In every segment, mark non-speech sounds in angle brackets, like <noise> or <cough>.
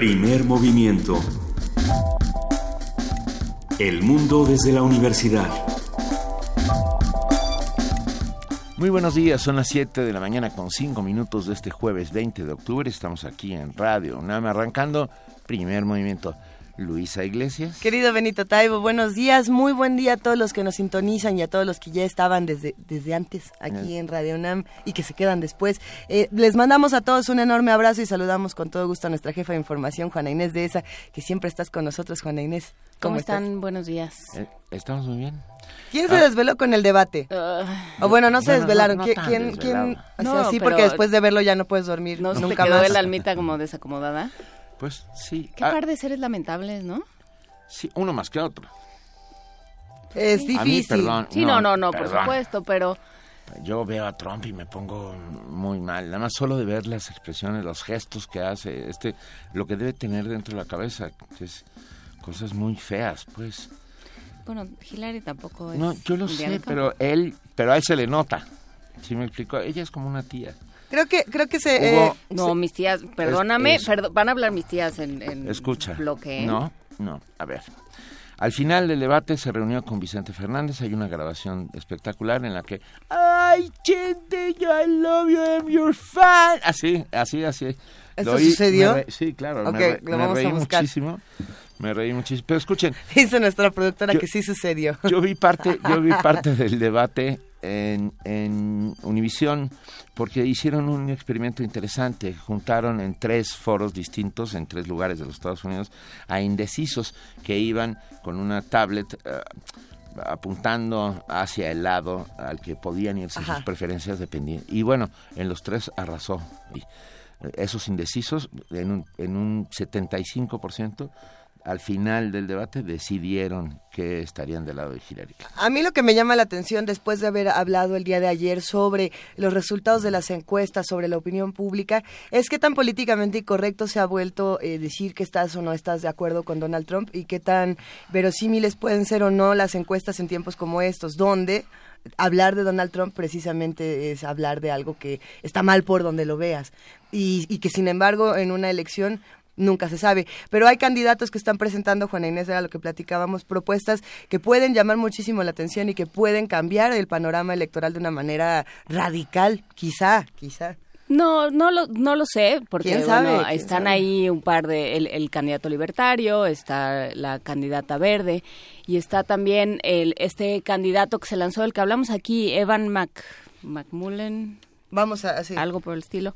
Primer movimiento. El mundo desde la universidad. Muy buenos días, son las 7 de la mañana con 5 minutos de este jueves 20 de octubre. Estamos aquí en Radio UNAM arrancando primer movimiento. Luisa Iglesias. Querido Benito Taibo, buenos días, muy buen día a todos los que nos sintonizan y a todos los que ya estaban desde, desde antes aquí en Radio UNAM y que se quedan después. Eh, les mandamos a todos un enorme abrazo y saludamos con todo gusto a nuestra jefa de información, Juana Inés de esa, que siempre estás con nosotros, Juana Inés. ¿Cómo, están? Buenos días. Eh, estamos muy bien. ¿Quién se ah. desveló con el debate? o bueno, no se desvelaron. ¿Quién? quién? sí, porque después de verlo ya no puedes dormir ¿No nunca quedó el almita como desacomodada? Pues sí. Qué ah, par de seres lamentables, ¿no? Sí, uno más que otro. Es difícil. perdón, sí, no, no, no, por supuesto, pero... Yo veo a Trump y me pongo muy mal. Nada más solo de ver las expresiones, los gestos que hace, este, lo que debe tener dentro de la cabeza, que es cosas muy feas, pues. Bueno, Hillary tampoco es. No, yo lo sé, pero él, pero a él se le nota. ¿Sí me explico? Ella es como una tía. Creo que, creo que se... Eh, no, mis tías, perdóname, van a hablar mis tías en, en Escucha, bloque. ¿eh? No, no, a ver. Al final del debate se reunió con Vicente Fernández, hay una grabación espectacular en la que ¡Ay, gente, I love you, I'm your fan! Así, así, así. ¿Esto sucedió? sí, claro, me, reí muchísimo. Me reí muchísimo. Pero escuchen. <laughs> Dice nuestra productora que sí sucedió. Yo vi parte, yo vi parte del debate en, en Univisión porque hicieron un experimento interesante. Juntaron en tres foros distintos, en tres lugares de los Estados Unidos, a indecisos que iban con una tablet eh, apuntando hacia el lado al que podían irse sus preferencias dependiendo. Y bueno, en los tres arrasó. Y eh, esos indecisos, en un, en un 75%, al final del debate decidieron que estarían del lado de Hillary A mí lo que me llama la atención después de haber hablado el día de ayer sobre los resultados de las encuestas, sobre la opinión pública, es que tan políticamente incorrecto se ha vuelto eh, decir que estás o no estás de acuerdo con Donald Trump y qué tan verosímiles pueden ser o no las encuestas en tiempos como estos, donde hablar de Donald Trump precisamente es hablar de algo que está mal por donde lo veas. Y, y, que sin embargo en una elección nunca se sabe. Pero hay candidatos que están presentando, Juana Inés, era lo que platicábamos, propuestas que pueden llamar muchísimo la atención y que pueden cambiar el panorama electoral de una manera radical, quizá, quizá. No, no lo, no lo sé, porque están ahí un par de, el, candidato libertario, está la candidata verde y está también el, este candidato que se lanzó, el que hablamos aquí, Evan Mac, McMullen. Vamos a hacer algo por el estilo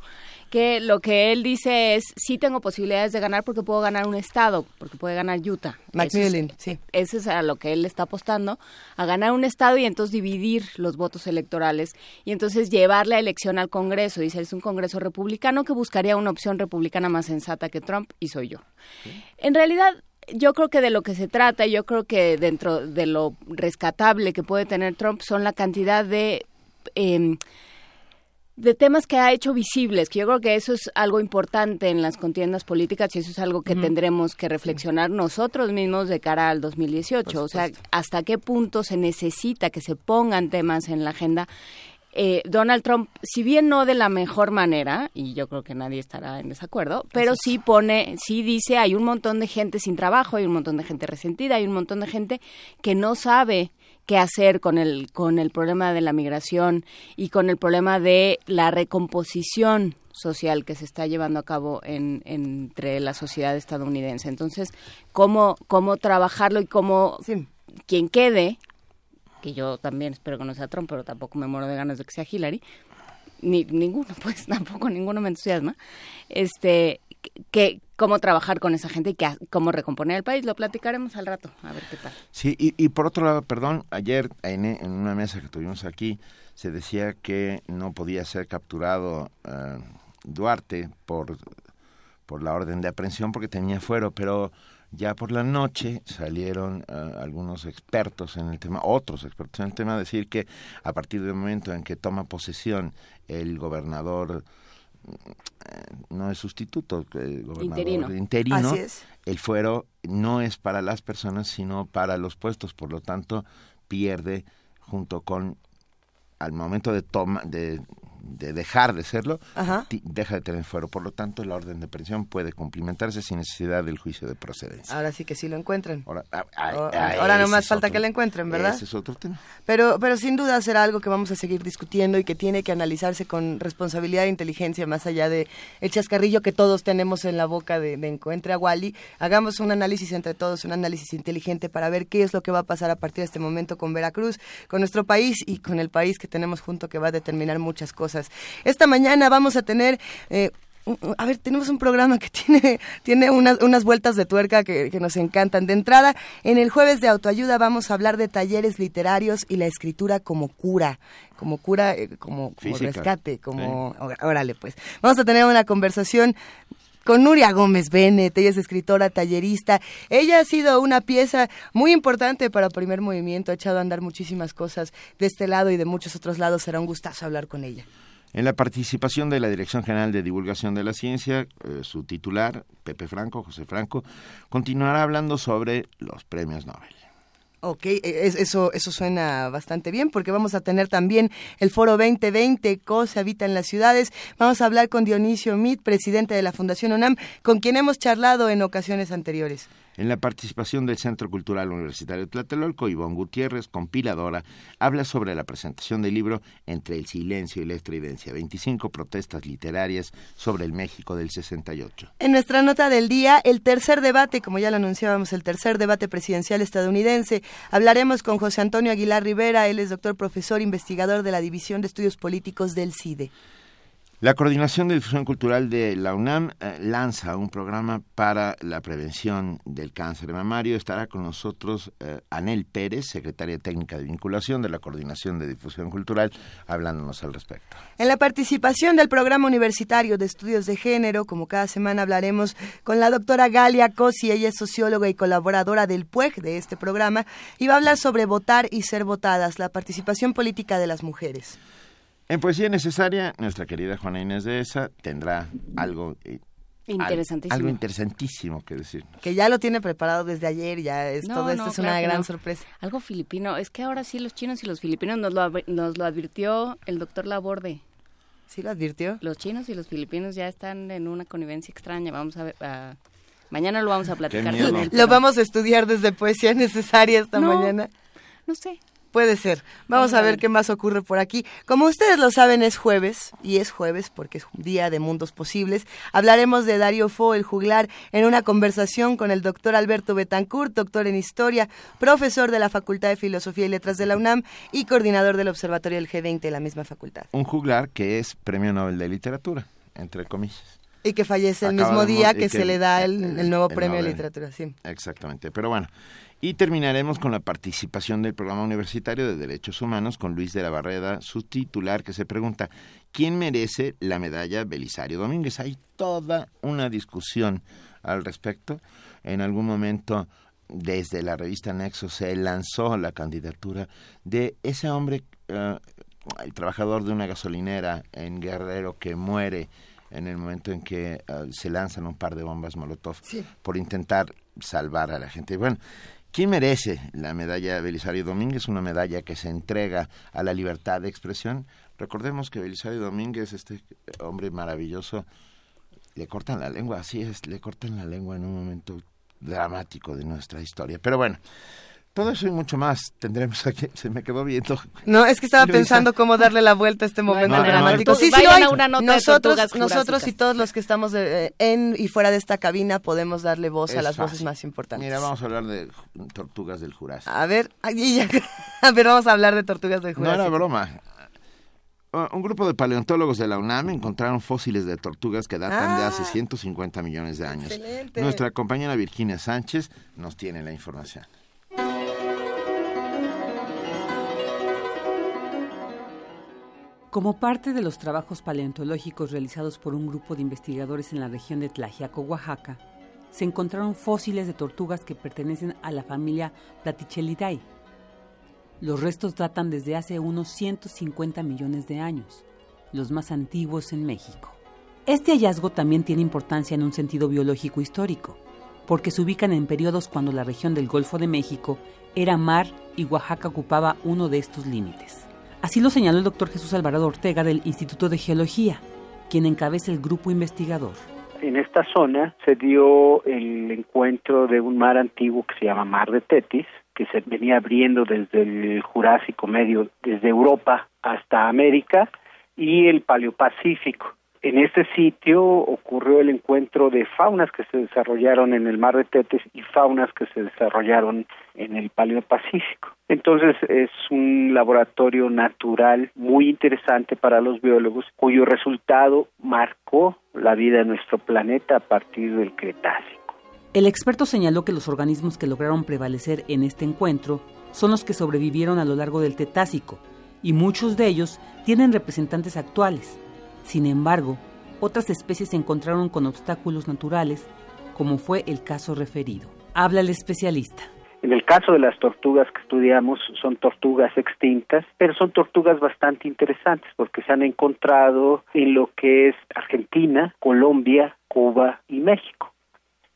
que lo que él dice es, sí tengo posibilidades de ganar porque puedo ganar un estado, porque puede ganar Utah. Macmillan, sí. Eso es a lo que él está apostando, a ganar un estado y entonces dividir los votos electorales y entonces llevar la elección al Congreso. Dice, es un Congreso republicano que buscaría una opción republicana más sensata que Trump y soy yo. En realidad, yo creo que de lo que se trata, yo creo que dentro de lo rescatable que puede tener Trump son la cantidad de... Eh, de temas que ha hecho visibles, que yo creo que eso es algo importante en las contiendas políticas y eso es algo que tendremos que reflexionar nosotros mismos de cara al 2018. O sea, hasta qué punto se necesita que se pongan temas en la agenda. Eh, Donald Trump, si bien no de la mejor manera, y yo creo que nadie estará en desacuerdo, pero sí pone, sí dice, hay un montón de gente sin trabajo, hay un montón de gente resentida, hay un montón de gente que no sabe qué hacer con el, con el problema de la migración y con el problema de la recomposición social que se está llevando a cabo en, entre la sociedad estadounidense. Entonces, ¿cómo, cómo trabajarlo y cómo quien quede, que yo también espero que no sea Trump, pero tampoco me muero de ganas de que sea Hillary, ni ninguno, pues <laughs> tampoco ninguno me entusiasma, este, que, cómo trabajar con esa gente y que, cómo recomponer el país. Lo platicaremos al rato, a ver qué tal. Sí, y, por otro lado, perdón, ayer en, una mesa que tuvimos aquí se decía que no podía ser capturado eh, Duarte por, por la orden de aprehensión porque tenía fuero, pero ya por la noche salieron eh, algunos expertos en el tema, otros expertos en el tema, a decir que a partir del momento en que toma posesión el gobernador no es sustituto, el gobernador interino, el fuero no es para las personas, sino para los puestos, por lo tanto pierde junto con al momento de toma de, de dejar de serlo, Ajá. deja de tener fuero. Por lo tanto, la orden de aprehensión puede cumplimentarse sin necesidad del juicio de procedencia. Ahora sí que sí lo encuentran. Ahora, ah, ah, ah, ahora ese nomás es falta otro- que la encuentren, ¿verdad? Ese es otro tema. Pero, pero sin duda será algo que vamos a seguir discutiendo y que tiene que analizarse con responsabilidad e inteligencia, más allá de el chascarrillo que todos tenemos en la boca de, de encuentre a Wally. Hagamos un análisis entre todos, un análisis inteligente para ver qué es lo que va a pasar a partir de este momento con Veracruz, con nuestro país y con el país que tenemos junto que va a determinar muchas cosas. Esta mañana vamos a tener... eh, a ver, tenemos un programa que <laughs> tiene, tiene unas, unas vueltas de tuerca que, que nos encantan. De entrada, en el jueves de autoayuda vamos a hablar de talleres literarios y la escritura como cura, como cura, eh, como, rescate, como... Órale, pues. Vamos a tener una conversación con Nuria Gómez Bennett, ella es escritora, tallerista. Ella ha sido una pieza muy importante para Primer Movimiento, ha echado a andar muchísimas cosas de este lado y de muchos otros lados. Será un gustazo hablar con ella. En la participación de la Dirección General de Divulgación de la Ciencia, eh, su titular, Pepe Franco, José Franco, continuará hablando sobre los premios Nobel. Ok, e- es- eso, eso suena bastante bien porque vamos a tener también el Foro 2020, Co se habita en las ciudades. Vamos a hablar con Dionisio Mit, presidente de la Fundación UNAM, con quien hemos charlado en ocasiones anteriores. En la participación del Centro Cultural Universitario Tlatelolco, Ivonne Gutiérrez, compiladora, habla sobre la presentación del libro Entre el silencio y la estridencia, 25 protestas literarias sobre el México del 68. En nuestra nota del día, el tercer debate, como ya lo anunciábamos, el tercer debate presidencial estadounidense. Hablaremos con José Antonio Aguilar Rivera, él es doctor profesor investigador de la División de Estudios Políticos del CIDE. La Coordinación de Difusión Cultural de la UNAM eh, lanza un programa para la prevención del cáncer mamario. Estará con nosotros eh, Anel Pérez, secretaria técnica de vinculación de la Coordinación de Difusión Cultural, hablándonos al respecto. En la participación del Programa Universitario de Estudios de Género, como cada semana hablaremos con la doctora Galia Cosi, ella es socióloga y colaboradora del PUEG de este programa, y va a hablar sobre votar y ser votadas, la participación política de las mujeres. En Poesía Necesaria, nuestra querida Juana Inés de Esa tendrá algo... eh, al- Interesantísimo. algo interesantísimo que decir. Que ya lo tiene preparado desde ayer, ya es, No, todo esto no, es claro una gran no. sorpresa. Algo filipino. Es que ahora sí los chinos y los filipinos nos lo, nos lo advirtió el doctor Laborde. ¿Sí lo advirtió? Los chinos y los filipinos ya están en una connivencia extraña. Vamos a ver. a- Mañana lo vamos a platicar. Lo vamos a estudiar desde Poesía Necesaria esta No. mañana. No sé. Puede ser. Vamos a ver qué más ocurre por aquí. Como ustedes lo saben, es jueves, y es jueves porque es un día de mundos posibles. Hablaremos de Darío Fo, el juglar, en una conversación con el doctor Alberto Betancourt, doctor en Historia, profesor de la Facultad de Filosofía y Letras de la UNAM y coordinador del Observatorio del G20 de la misma facultad. Un juglar que es Premio Nobel de Literatura, entre comillas. Y que fallece el Acaba mismo día que, que- se le da el, el nuevo el premio de literatura. Sí. Exactamente. Pero bueno, y terminaremos con la participación del programa universitario de Derechos Humanos con Luis de la Barreda, su titular, que se pregunta, ¿quién merece la medalla Belisario Domínguez? Hay toda una discusión al respecto. En algún momento, desde la revista Nexo, se lanzó la candidatura de ese hombre, eh, el trabajador de una gasolinera en Guerrero que muere en el momento en que eh, se lanzan un par de bombas Molotov Sí. por intentar salvar a la gente. Bueno, ¿quién merece la medalla Belisario Domínguez? Una medalla que se entrega a la libertad de expresión. Recordemos que Belisario Domínguez, este hombre maravilloso, le cortan la lengua, así es, le cortan la lengua en un momento dramático de nuestra historia. Pero bueno, todo eso y mucho más tendremos <laughs> aquí. Se me quedó viendo. No, es que estaba Luisa. pensando cómo darle la vuelta a este momento dramático. No, Sí, sí, una nota de nosotros, nosotros y todos los que estamos de- eh, en y fuera de esta cabina podemos darle voz a las fácil. voces más importantes. Mira, vamos a hablar de tortugas del Jurásico. A ver, ya- <laughs> a ver, vamos a hablar de tortugas de No era Jurásico. broma. Uh, Un grupo de paleontólogos de la UNAM encontraron fósiles de tortugas que datan de Ah. hace 150 millones de años. Excelente. Nuestra compañera Virginia Sánchez nos tiene la información. Como parte de los trabajos paleontológicos realizados por un grupo de investigadores en la región de Tlaxiaco, Oaxaca, se encontraron fósiles de tortugas que pertenecen a la familia Platychelidae. Los restos datan desde hace unos 150 millones de años, los más antiguos en México. Este hallazgo también tiene importancia en un sentido biológico histórico, porque se ubican en periodos cuando la región del Golfo de México era mar y Oaxaca ocupaba uno de estos límites. Así lo señaló el doctor Jesús Alvarado Ortega del Instituto de Geología, quien encabeza el grupo investigador. En esta zona se dio el encuentro de un mar antiguo que se llama Mar de Tetis, que se venía abriendo desde el Jurásico Medio, desde Europa hasta América y el Paleopacífico. En este sitio ocurrió el encuentro de faunas que se desarrollaron en el mar de Tetis y faunas que se desarrollaron en el Paleopacífico. Entonces es un laboratorio natural muy interesante para los biólogos cuyo resultado marcó la vida de nuestro planeta a partir del Cretácico. El experto señaló que los organismos que lograron prevalecer en este encuentro son los que sobrevivieron a lo largo del Tetácico y muchos de ellos tienen representantes actuales sin embargo, otras especies se encontraron con obstáculos naturales, como fue el caso referido. Habla el especialista. En el caso de las tortugas que estudiamos, son tortugas extintas, pero son tortugas bastante interesantes porque se han encontrado en lo que es Argentina, Colombia, Cuba y México.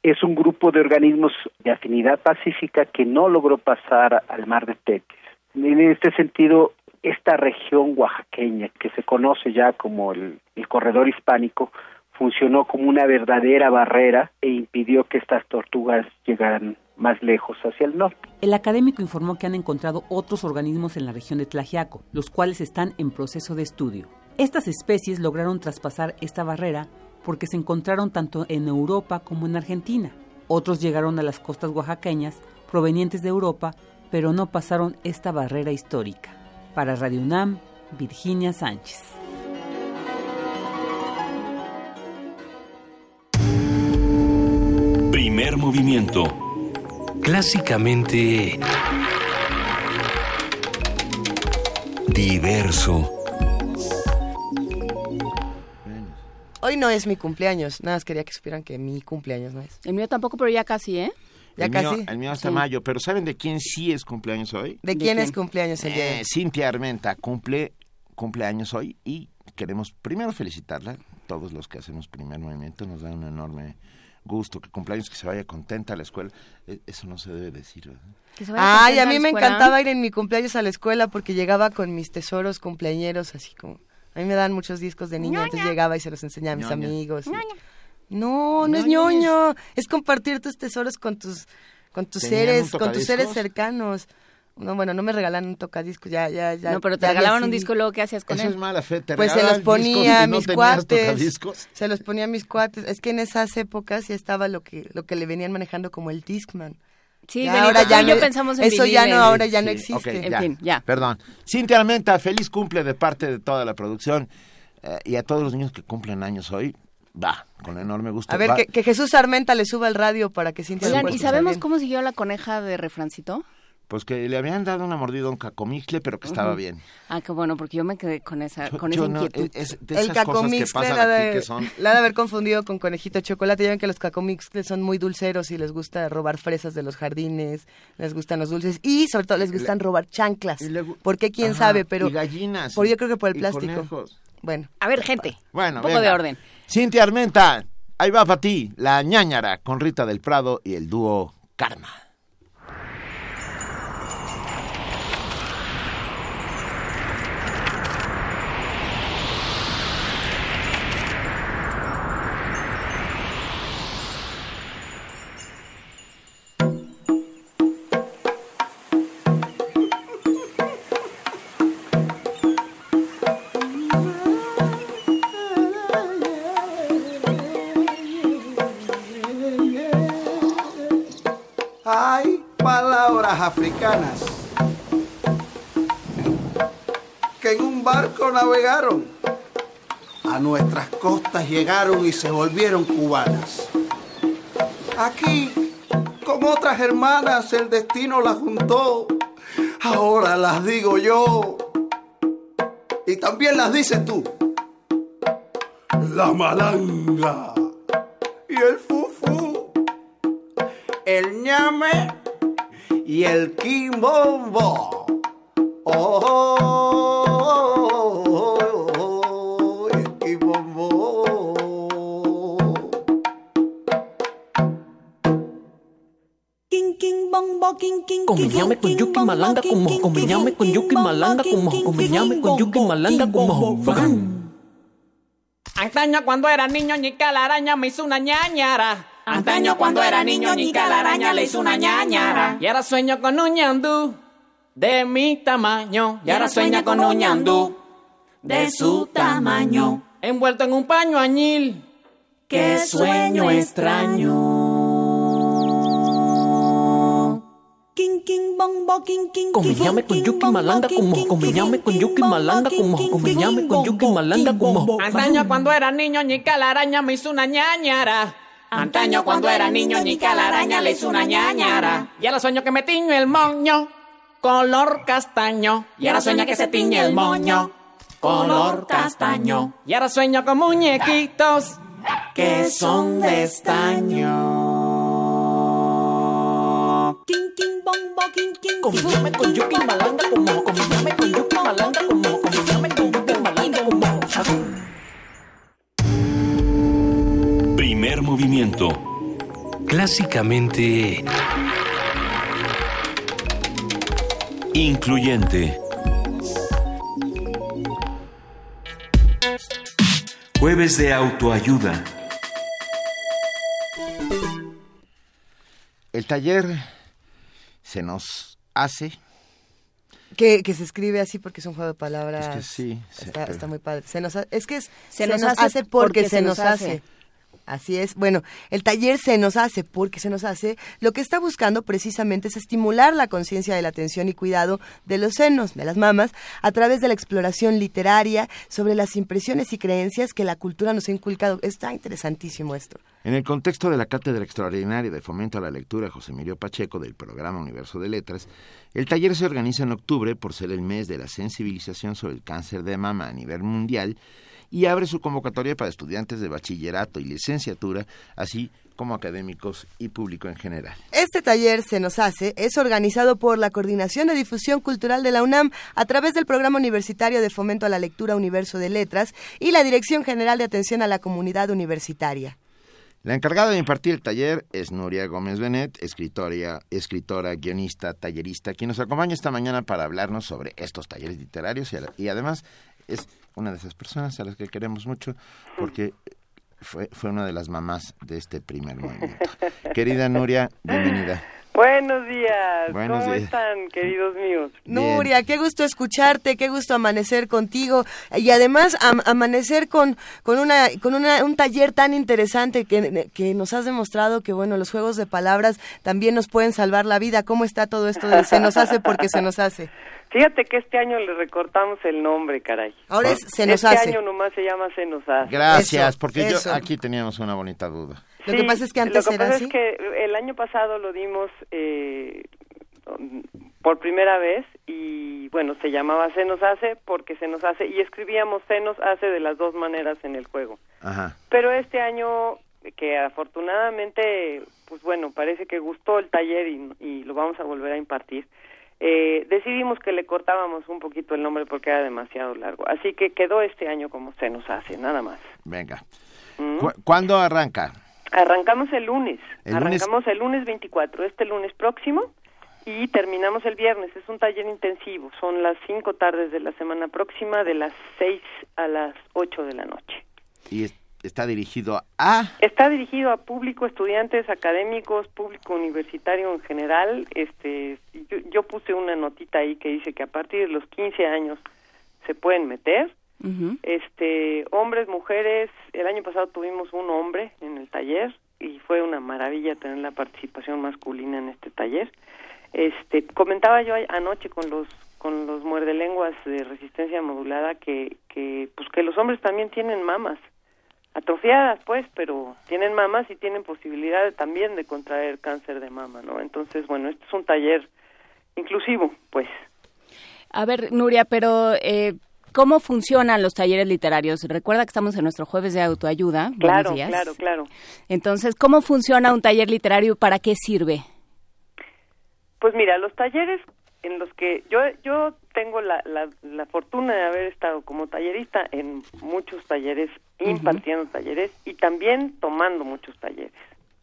Es un grupo de organismos de afinidad pacífica que no logró pasar al mar de Tetis. En este sentido, esta región oaxaqueña, que se conoce ya como el, corredor hispánico, funcionó como una verdadera barrera e impidió que estas tortugas llegaran más lejos hacia el norte. El académico informó que han encontrado otros organismos en la región de Tlajiaco, los cuales están en proceso de estudio. Estas especies lograron traspasar esta barrera porque se encontraron tanto en Europa como en Argentina. Otros llegaron a las costas oaxaqueñas provenientes de Europa, pero no pasaron esta barrera histórica. Para Radio UNAM, Virginia Sánchez. Primer movimiento. Clásicamente... Diverso. Hoy no es mi cumpleaños, nada más quería que supieran que mi cumpleaños no es. El mío tampoco, pero ya casi, ¿eh? Ya el casi. Mío, el mío hasta mayo, pero ¿saben de quién sí es cumpleaños hoy? ¿De, quién, es cumpleaños el día? Eh, Cintia Armenta cumple cumpleaños hoy y queremos primero felicitarla. Todos los que hacemos primer movimiento nos da un enorme gusto que cumpleaños que se vaya contenta a la escuela. E, eso no se debe decir. Ay, a mí me encantaba ir en mi cumpleaños a la escuela porque llegaba con mis tesoros cumpleañeros así como a mí me dan muchos discos de niña, entonces llegaba y se los enseñaba a mis amigos. No, no, es ñoño, es compartir tus tesoros con tus con tus seres, con tus seres cercanos. No, bueno, no me regalan un tocadiscos, ya, ya, ya. No, pero te regalaban un disco luego ¿qué hacías con Eso él? es mala fe, te Pues se los ponía a no mis cuates. Tocadiscos. Se los ponía a mis cuates. Es que en esas épocas ya estaba lo que lo que le venían manejando como el Discman. Sí, Ya, ahora ya y yo no- pensamos en eso ya no, ahora ya no existe. En ya, fin, ya. Perdón. Cintia Armenta, feliz cumple de parte de toda la producción eh, y a todos los niños que cumplen años hoy. Va, con enorme gusto. A ver, que, que Jesús Armenta le suba al radio para que Cintia Oigan, ¿y sabemos bien. cómo siguió la coneja de refrancito? Pues que le habían dado una mordida a un cacomixle, pero que estaba bien. Ah, qué bueno, porque yo me quedé con esa, con esa inquietud. es- es de El cosas que pasan la aquí de, que son... la de haber confundido con conejito de chocolate. Ya ven que los cacomixles son muy dulceros y les gusta robar fresas de los jardines, les gustan los dulces y sobre todo les gustan robar chanclas. luego- Porque quién Ajá, sabe, pero y gallinas. por yo creo que por el y plástico. conejos. Bueno, A ver, gente, Bueno, un poco venga. de orden. Cintia Armenta, ahí va para ti, la ñañara con Rita del Prado y el dúo Karma. Palabras africanas que en un barco navegaron, a nuestras costas llegaron y se volvieron cubanas. Aquí, con otras hermanas, el destino las juntó. Ahora las digo yo. Y también las dices tú. La malanga y el fufu el ñame y el quimbombo. Oh, oh, oh, oh, el quimbombo. King king bong bo king king Combiname con Yuki Malanga como combiname con Yuki Malanga como combiname con Yuki Malanga como Antaño cuando era niño ñica la araña me hizo una ñañara. Antaño cuando era niño ñica la araña le hizo una ñañara. Y ahora sueño con un ñandú de mi tamaño. Y ahora sueña con un ñandú de su tamaño. Envuelto en un paño añil. Qué sueño extraño. Combiname con Yuki Malanga como con Yuki Malanga como con Yuki Malanga como Antaño cuando era niño ñica la araña me hizo una ñañara. Antaño cuando era niño ñica la araña le hizo una ñañara. Y ahora sueño que me tiño el moño color castaño. Y ahora sueña que se tiñe el moño color castaño. Y ahora sueño con muñequitos que son de estaño. Combiname con Yuki Malanga como combiname con Yuki Malanga como combiname con Yuki Malanga como Primer movimiento. Clásicamente... Incluyente. Jueves de autoayuda. El taller se nos hace. Que, que se escribe así porque es un juego de palabras. Es que sí, Está, pero- está muy padre. Se nos ha- es que es, Se nos hace porque, se, nos hace. Así es. Bueno, el taller se nos hace porque se nos hace. Lo que está buscando precisamente es estimular la conciencia de la atención y cuidado de los senos, de las mamas, a través de la exploración literaria sobre las impresiones y creencias que la cultura nos ha inculcado. Está interesantísimo esto. En el contexto de la Cátedra Extraordinaria de Fomento a la Lectura José Emilio Pacheco del programa Universo de Letras, el taller se organiza en octubre por ser el mes de la sensibilización sobre el cáncer de mama a nivel mundial y abre su convocatoria para estudiantes de bachillerato y licenciatura, así como académicos y público en general. Este taller Se nos hace es organizado por la Coordinación de Difusión Cultural de la UNAM a través del Programa Universitario de Fomento a la Lectura Universo de Letras y la Dirección General de Atención a la Comunidad Universitaria. La encargada de impartir el taller es Nuria Gómez Benet, escritora, escritora, guionista, tallerista, quien nos acompaña esta mañana para hablarnos sobre estos talleres literarios y, y además es una de esas personas a las que queremos mucho porque fue, fue una de las mamás de este primer movimiento. <laughs> Querida Nuria, bienvenida. Buenos días. Buenos ¿Cómo días. están, queridos míos? Nuria, qué gusto escucharte, qué gusto amanecer contigo y además am- amanecer con, con, una, con una, un taller tan interesante que, que nos has demostrado que bueno, los juegos de palabras también nos pueden salvar la vida. ¿Cómo está todo esto de se nos hace porque se nos hace? <laughs> Fíjate que este año le recortamos el nombre, caray. Ahora es se nos este hace. año nomás se llama Se nos hace. Gracias, Eso, porque eso. yo aquí teníamos una bonita duda. Lo que pasa es que antes lo que era pasa así. es que el año pasado lo dimos eh, por primera vez y bueno, se llamaba Se nos hace porque se nos hace y escribíamos Se nos hace de las dos maneras en el juego. Ajá. Pero este año que afortunadamente, pues bueno, parece que gustó el taller y, y lo vamos a volver a impartir. Eh, decidimos que le cortábamos un poquito el nombre porque era demasiado largo. Así que quedó este año como se nos hace, nada más. Venga. ¿Mm? ¿Cu- ¿Cuándo arranca? Arrancamos el lunes. El lunes- Arrancamos el lunes 24, este lunes próximo, y terminamos el viernes. Es un taller intensivo. Son las cinco tardes de la semana próxima, de las 6 a las 8 de la noche. Y es- está dirigido a... Está dirigido a público, estudiantes, académicos, público universitario en general. Este, yo, yo puse una notita ahí que dice que a partir de los 15 años se pueden meter. Este, hombres, mujeres. El año pasado tuvimos un hombre en el taller y fue una maravilla tener la participación masculina en este taller. Este, comentaba yo anoche con los con los muerdelenguas de resistencia modulada que que pues que los hombres también tienen mamas atrofiadas pues pero tienen mamas y tienen posibilidad también de contraer cáncer de mama no entonces bueno este es un taller inclusivo pues A ver, Nuria, pero eh, ¿cómo funcionan los talleres literarios? Recuerda que estamos en nuestro jueves de autoayuda. Claro días. claro claro Entonces, ¿cómo funciona un taller literario? ¿Para qué sirve? Pues mira, los talleres en los que yo yo tengo la, la, la fortuna de haber estado como tallerista en muchos talleres, impartiendo talleres y también tomando muchos talleres.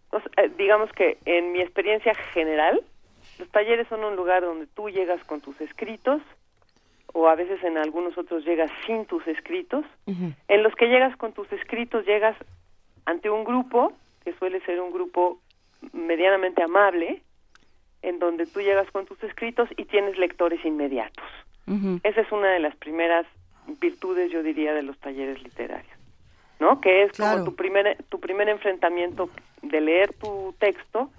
Entonces, eh, digamos que en mi experiencia general Los talleres son un lugar donde tú llegas con tus escritos o a veces en algunos otros llegas sin tus escritos. En los que llegas con tus escritos llegas ante un grupo, que suele ser un grupo medianamente amable, en donde tú llegas con tus escritos y tienes lectores inmediatos. Esa es una de las primeras virtudes, yo diría, de los talleres literarios, ¿no? Que es como tu primer, tu primer enfrentamiento de leer tu texto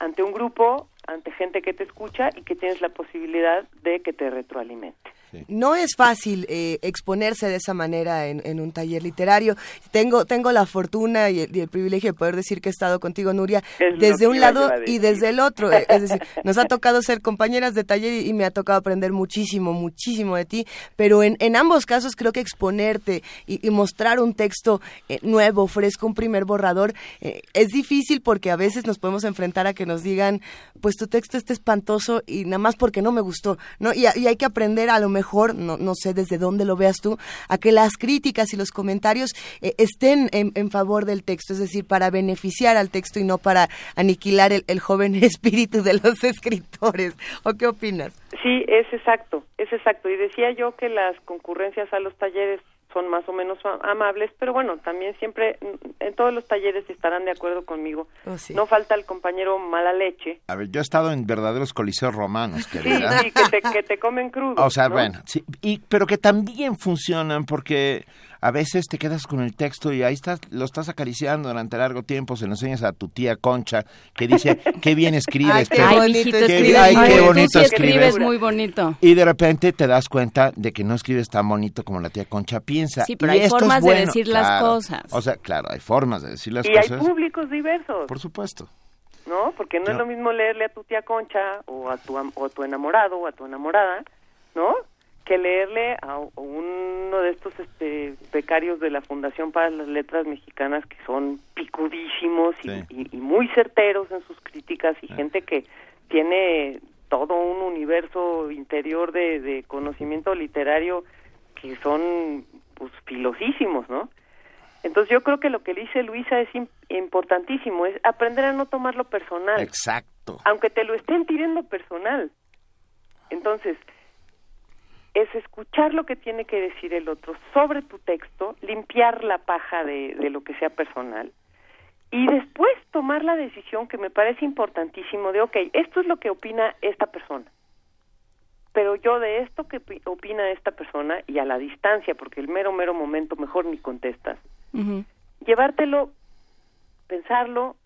ante un grupo, ante gente que te escucha y que tienes la posibilidad de que te retroalimente. No es fácil eh, exponerse de esa manera en, un taller literario. Tengo, tengo la fortuna y el, privilegio de poder decir que he estado contigo, Nuria, desde un lado y desde el otro. Eh, es decir, nos ha tocado ser compañeras de taller y, me ha tocado aprender muchísimo, muchísimo de ti, pero en, en ambos casos creo que exponerte y, mostrar un texto eh, nuevo, fresco, un primer borrador, es difícil porque a veces nos podemos enfrentar a que nos digan, pues tu texto está espantoso y nada más porque no me gustó, ¿no? Y, y hay que aprender a lo mejor mejor, no, no sé desde dónde lo veas tú, a que las críticas y los comentarios eh, estén en, favor del texto, es decir, para beneficiar al texto y no para aniquilar el, joven <laughs> espíritu de los escritores. ¿O qué opinas? Sí, es exacto, es exacto. Y decía yo que las concurrencias a los talleres son más o menos amables, pero bueno, también siempre en todos los talleres estarán de acuerdo conmigo. Oh, no falta el compañero mala leche. A ver, yo he estado en verdaderos coliseos romanos, querida. Sí, sí que, te, comen crudo. O sea, bueno, sí, y, pero que también funcionan porque a veces te quedas con el texto y ahí estás, lo estás acariciando durante largo tiempo, se lo enseñas a tu tía Concha, que dice, qué bien escribes. ay, bonito escribes, ay, qué bonito escribes. muy bonito. Y de repente te das cuenta de que no escribes tan bonito como la tía Concha piensa. Sí, pero hay formas de decir las cosas. O sea, claro, hay formas de decir las cosas. Y hay públicos diversos. Por supuesto. ¿No? Porque no es lo mismo leerle a tu tía Concha o a tu, o a tu enamorado o a tu enamorada, ¿no? Que leerle a uno de estos este, becarios de la Fundación para las Letras Mexicanas que son picudísimos y, muy certeros en sus críticas y gente que tiene todo un universo interior de, conocimiento literario que son pues filosísimos, ¿no? Entonces yo creo que lo que dice Luisa es importantísimo, es aprender a no tomarlo personal. Exacto. Aunque te lo estén tirando personal. Entonces, es escuchar lo que tiene que decir el otro sobre tu texto, limpiar la paja de, de lo que sea personal y después tomar la decisión que me parece importantísimo de, ok, esto es lo que opina esta persona, pero yo de esto que opina esta persona y a la distancia, porque el mero, mero momento mejor ni contestas, llevártelo, pensarlo,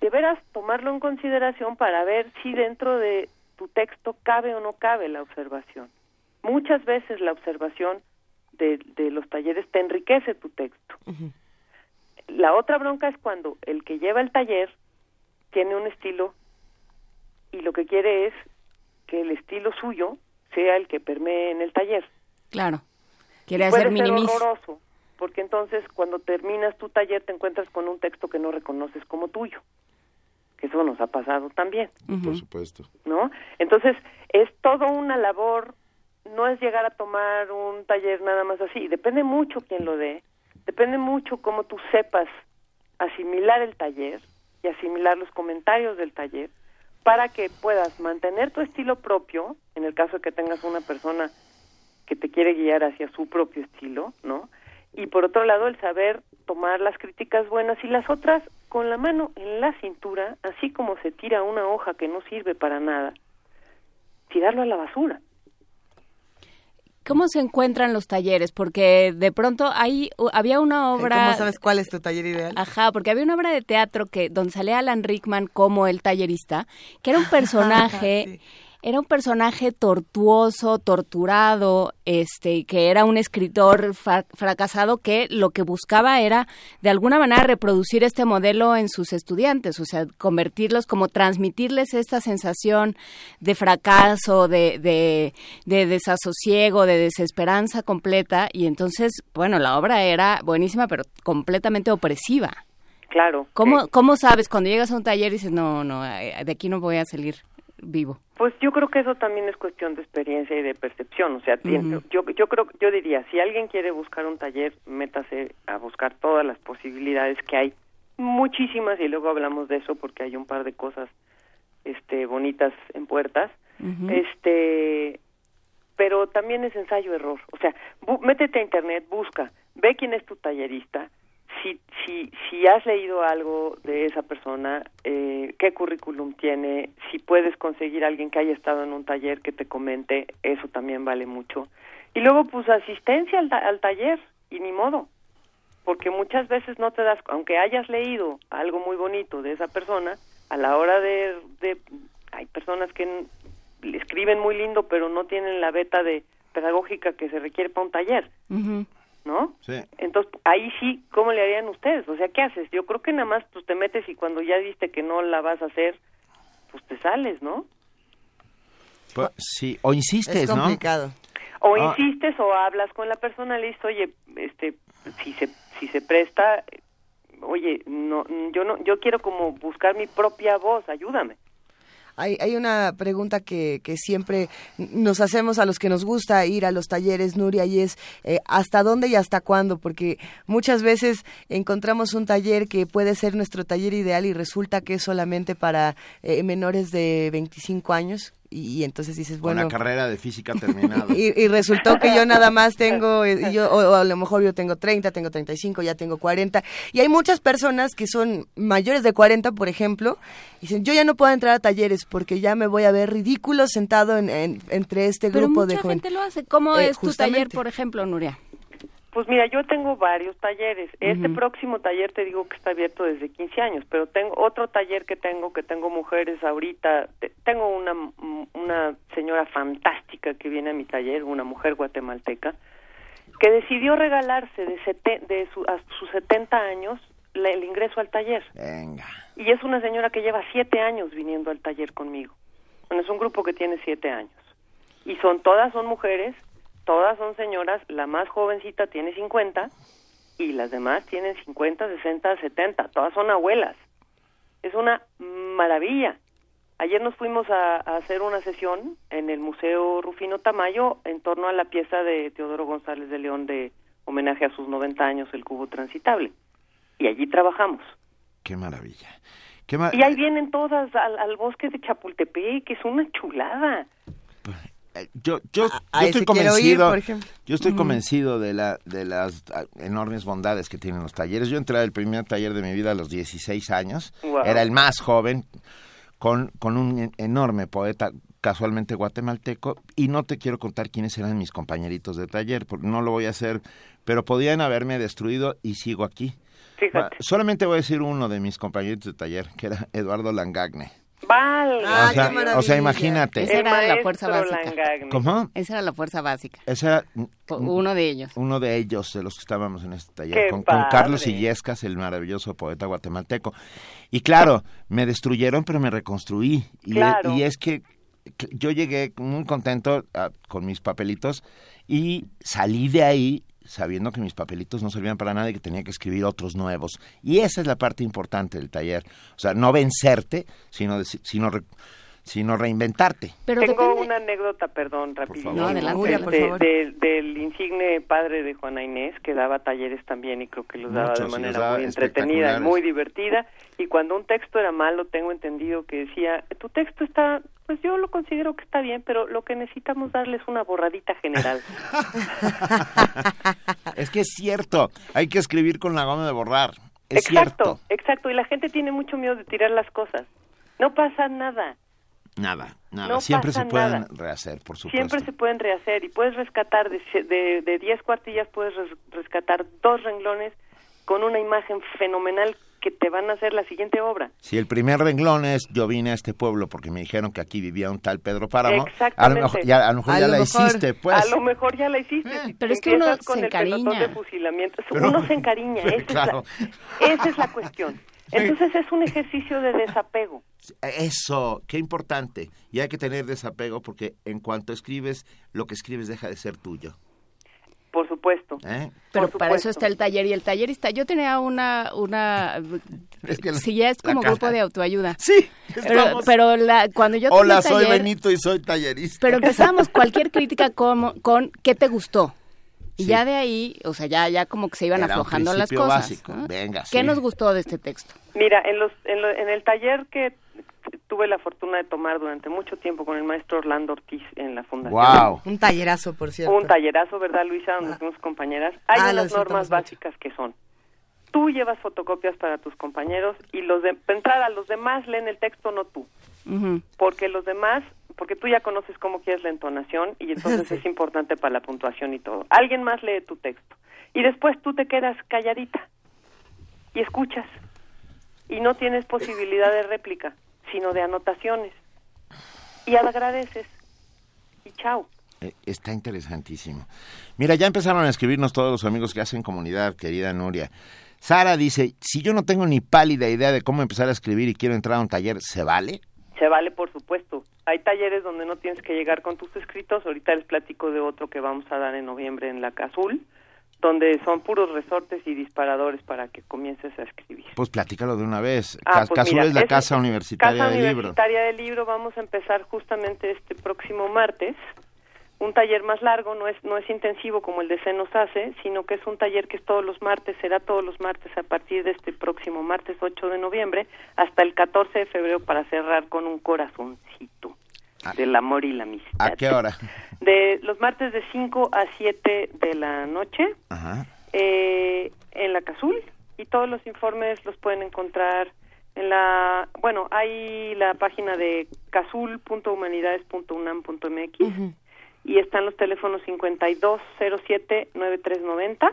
de veras tomarlo en consideración para ver si dentro de tu texto cabe o no cabe la observación muchas veces la observación de, los talleres te enriquece tu texto. La otra bronca es cuando el que lleva el taller tiene un estilo y lo que quiere es que el estilo suyo sea el que permee en el taller. Claro. Quiere hacer minimis. horroroso, porque entonces cuando terminas tu taller te encuentras con un texto que no reconoces como tuyo. Que eso nos ha pasado también. Por supuesto. ¿No? Entonces, es todo una labor no es llegar a tomar un taller nada más así, depende mucho quién lo dé, depende mucho cómo tú sepas asimilar el taller y asimilar los comentarios del taller para que puedas mantener tu estilo propio, en el caso de que tengas una persona que te quiere guiar hacia su propio estilo, ¿no? Y por otro lado, el saber tomar las críticas buenas y las otras con la mano en la cintura, así como se tira una hoja que no sirve para nada, tirarlo a la basura. ¿Cómo se encuentran los talleres? Porque de pronto hay, había una obra... ¿Cómo sabes cuál es tu taller ideal? Ajá, porque había una obra de teatro que donde salía Alan Rickman como el tallerista, que era un <laughs> personaje era un personaje tortuoso, torturado, este, que era un escritor fracasado que lo que buscaba era de alguna manera reproducir este modelo en sus estudiantes, o sea, convertirlos como transmitirles esta sensación de fracaso, de, de, de desasosiego, de desesperanza completa y entonces, bueno, la obra era buenísima pero completamente opresiva. Claro. ¿Cómo, ¿Cómo sabes cuando llegas a un taller y dices, no, no, de aquí no voy a salir? Vivo? Pues yo creo que eso también es cuestión de experiencia y de percepción. O sea, yo, yo creo, yo diría, si alguien quiere buscar un taller, métase a buscar todas las posibilidades que hay, muchísimas, y luego hablamos de eso porque hay un par de cosas este bonitas en puertas este pero también es ensayo error o sea métete a internet busca ve quién es tu tallerista si si si has leído algo de esa persona eh, qué currículum tiene si puedes conseguir a alguien que haya estado en un taller que te comente eso también vale mucho. Y luego pues asistencia al, al taller y ni modo. Porque muchas veces no te das, aunque hayas leído algo muy bonito de esa persona, a la hora de, de hay personas que escriben muy lindo, pero no tienen la beta de pedagógica que se requiere para un taller, ¿no? Sí. Entonces, ahí sí, ¿cómo le harían ustedes? O sea, ¿qué haces? Yo creo que nada más pues te metes y cuando ya viste que no la vas a hacer, pues te sales, ¿no? Pues, sí, o insistes, ¿no? O Ah. insistes o hablas con la persona, le dices, oye, este, si se, si se presta, oye, no, yo no, yo quiero como buscar mi propia voz, ayúdame. Hay, hay una pregunta que, que siempre nos hacemos a los que nos gusta ir a los talleres, Nuria, y es eh, ¿hasta dónde y hasta cuándo? Porque muchas veces encontramos un taller que puede ser nuestro taller ideal y resulta que es solamente para eh, menores de 25 años. Y, y entonces dices, bueno... la carrera de física <laughs> terminada. Y, y resultó que yo nada más tengo, eh, y yo, o, o a lo mejor yo tengo 30, tengo 35, ya tengo 40. Y hay muchas personas que son mayores de 40, por ejemplo, y dicen, yo ya no puedo entrar a talleres porque ya me voy a ver ridículo sentado en, en- entre este Pero grupo mucha de jóvenes. gente lo hace. ¿Cómo Eh, es tu justamente. taller, por ejemplo, Nuria? Pues mira, yo tengo varios talleres. Este próximo taller te digo que está abierto desde 15 años, pero tengo otro taller que tengo, que tengo mujeres ahorita. Te- Tengo una, una señora fantástica que viene a mi taller, una mujer guatemalteca, que decidió regalarse de, sete- de su, a sus 70 años la- el ingreso al taller. Venga. Y es una señora que lleva siete años viniendo al taller conmigo. Bueno, es un grupo que tiene siete años. Y son todas son mujeres, todas son señoras, la más jovencita tiene 50 y las demás tienen 50, 60, 70, todas son abuelas. Es una maravilla. Ayer nos fuimos a, a hacer una sesión en el Museo Rufino Tamayo en torno a la pieza de Teodoro González de León de homenaje a sus 90 años, El Cubo Transitable. Y allí trabajamos. Qué maravilla. Qué Y ahí vienen todas al, al bosque de Chapultepec, que es una chulada. Yo yo, a yo ese estoy convencido por ejemplo. yo estoy Ujú. convencido de la de las ah, enormes bondades que tienen los talleres yo entré al primer taller de mi vida a los 16 años Wow. era el más joven con con un en- enorme poeta casualmente guatemalteco y no te quiero contar quiénes eran mis compañeritos de taller porque no lo voy a hacer pero podían haberme destruido y sigo aquí Fíjate. Ah, solamente voy a decir uno de mis compañeritos de taller que era Eduardo Langagne Vale. o, sea, o sea, imagínate Esa era la fuerza básica. ¿Cómo? Esa era la fuerza básica. Ese era Uno de ellos. uno de ellos, de los que estábamos en este taller, ¡Qué con, con Carlos! Illescas, el maravilloso poeta guatemalteco. Y claro, me destruyeron, pero me reconstruí. Y, Claro. y es que, que yo llegué muy contento ah, con mis papelitos y salí de ahí sabiendo que mis papelitos no servían para nada y que tenía que escribir otros nuevos. Y esa es la parte importante del taller. O sea, no vencerte, sino, sino, sino reinventarte. Pero Tengo depende- una anécdota, perdón, favor. No, adelante. Este, por favor. del- del insigne padre de Juana Inés, que daba talleres también y creo que los daba Muchos, de manera daba muy entretenida y muy divertida. Y cuando un texto era malo, tengo entendido que decía, tu texto está, pues yo lo considero que está bien, pero lo que necesitamos darle es una borradita general. <laughs> Es que es cierto, hay que escribir con la goma de borrar. Es exacto, cierto. exacto. Y la gente tiene mucho miedo de tirar las cosas. No pasa nada. Nada, nada. No Siempre pasa se pueden nada. rehacer, por supuesto. Siempre se pueden rehacer y puedes rescatar de, se- de, de 10 cuartillas, puedes res- rescatar dos renglones con una imagen fenomenal que te van a hacer la siguiente obra. Si el primer renglón es yo vine a este pueblo porque me dijeron que aquí vivía un tal Pedro Páramo, a lo Exactamente. mejor ya, a lo mejor ya la hiciste, pues. A lo mejor ya la hiciste. Si pero es que uno con se el encariña. de fusilamiento. Pero- uno se encariña. <laughs> pero esa, claro. es la, esa es la cuestión. Entonces es un ejercicio de desapego. Eso, qué importante. Y hay que tener desapego porque en cuanto escribes, lo que escribes deja de ser tuyo. Por supuesto. ¿eh? Pero Por para eso está el taller y el tallerista. Yo tenía una, una, <laughs> Es que la- si ya es como grupo de autoayuda. Sí, Pero, pero la, cuando yo Hola, soy taller, Benito y soy tallerista. pero empezábamos <laughs> cualquier crítica como, con ¿qué te gustó? Y Sí. ya de ahí, o sea, ya, ya como que se iban Era un aflojando las cosas. básico. ¿no? Venga, ¿Qué sí. nos gustó de este texto? Mira, en, los, en, lo- en el taller que tuve la fortuna de tomar durante mucho tiempo con el maestro Orlando Ortiz en la fundación. Wow. Un tallerazo, por cierto. Un tallerazo, ¿verdad, Luisa? Donde fuimos compañeras. Hay Ah, unas normas mucho. básicas que son, tú llevas fotocopias para tus compañeros y los de de entrada los demás leen el texto, no tú. Porque los demás, porque tú ya conoces cómo quieres la entonación y entonces <laughs> Sí. es importante para la puntuación y todo. Alguien más lee tu texto. Y después tú te quedas calladita y escuchas. Y no tienes posibilidad de réplica, sino de anotaciones. Y agradeces. Y chao. Eh, Está interesantísimo. Mira, ya empezaron a escribirnos todos los amigos que hacen comunidad, querida Nuria. Sara dice, si yo no tengo ni pálida idea de cómo empezar a escribir y quiero entrar a un taller, ¿se vale? Se vale, por supuesto. Hay talleres donde no tienes que llegar con tus escritos. Ahorita les platico de otro que vamos a dar en noviembre en la Cazul, donde son puros resortes y disparadores para que comiences a escribir. Pues platícalo de una vez. Ah, Cas- pues mira, es la Casa Universitaria Casa del Libro. Universitaria del Libro vamos a empezar justamente este próximo martes. Un taller más largo, no es no es intensivo como el de Se nos hace, sino que es un taller que es todos los martes, será todos los martes a partir de este próximo martes 8 de noviembre hasta el 14 de febrero para cerrar con un corazoncito del amor y la amistad. ¿A qué hora? <laughs> De los martes de 5 a 7 de la noche Ajá. eh, en la Cazul y todos los informes los pueden encontrar en la, bueno, hay la página de cazul.humanidades.unam.mx y están los teléfonos 5207-9390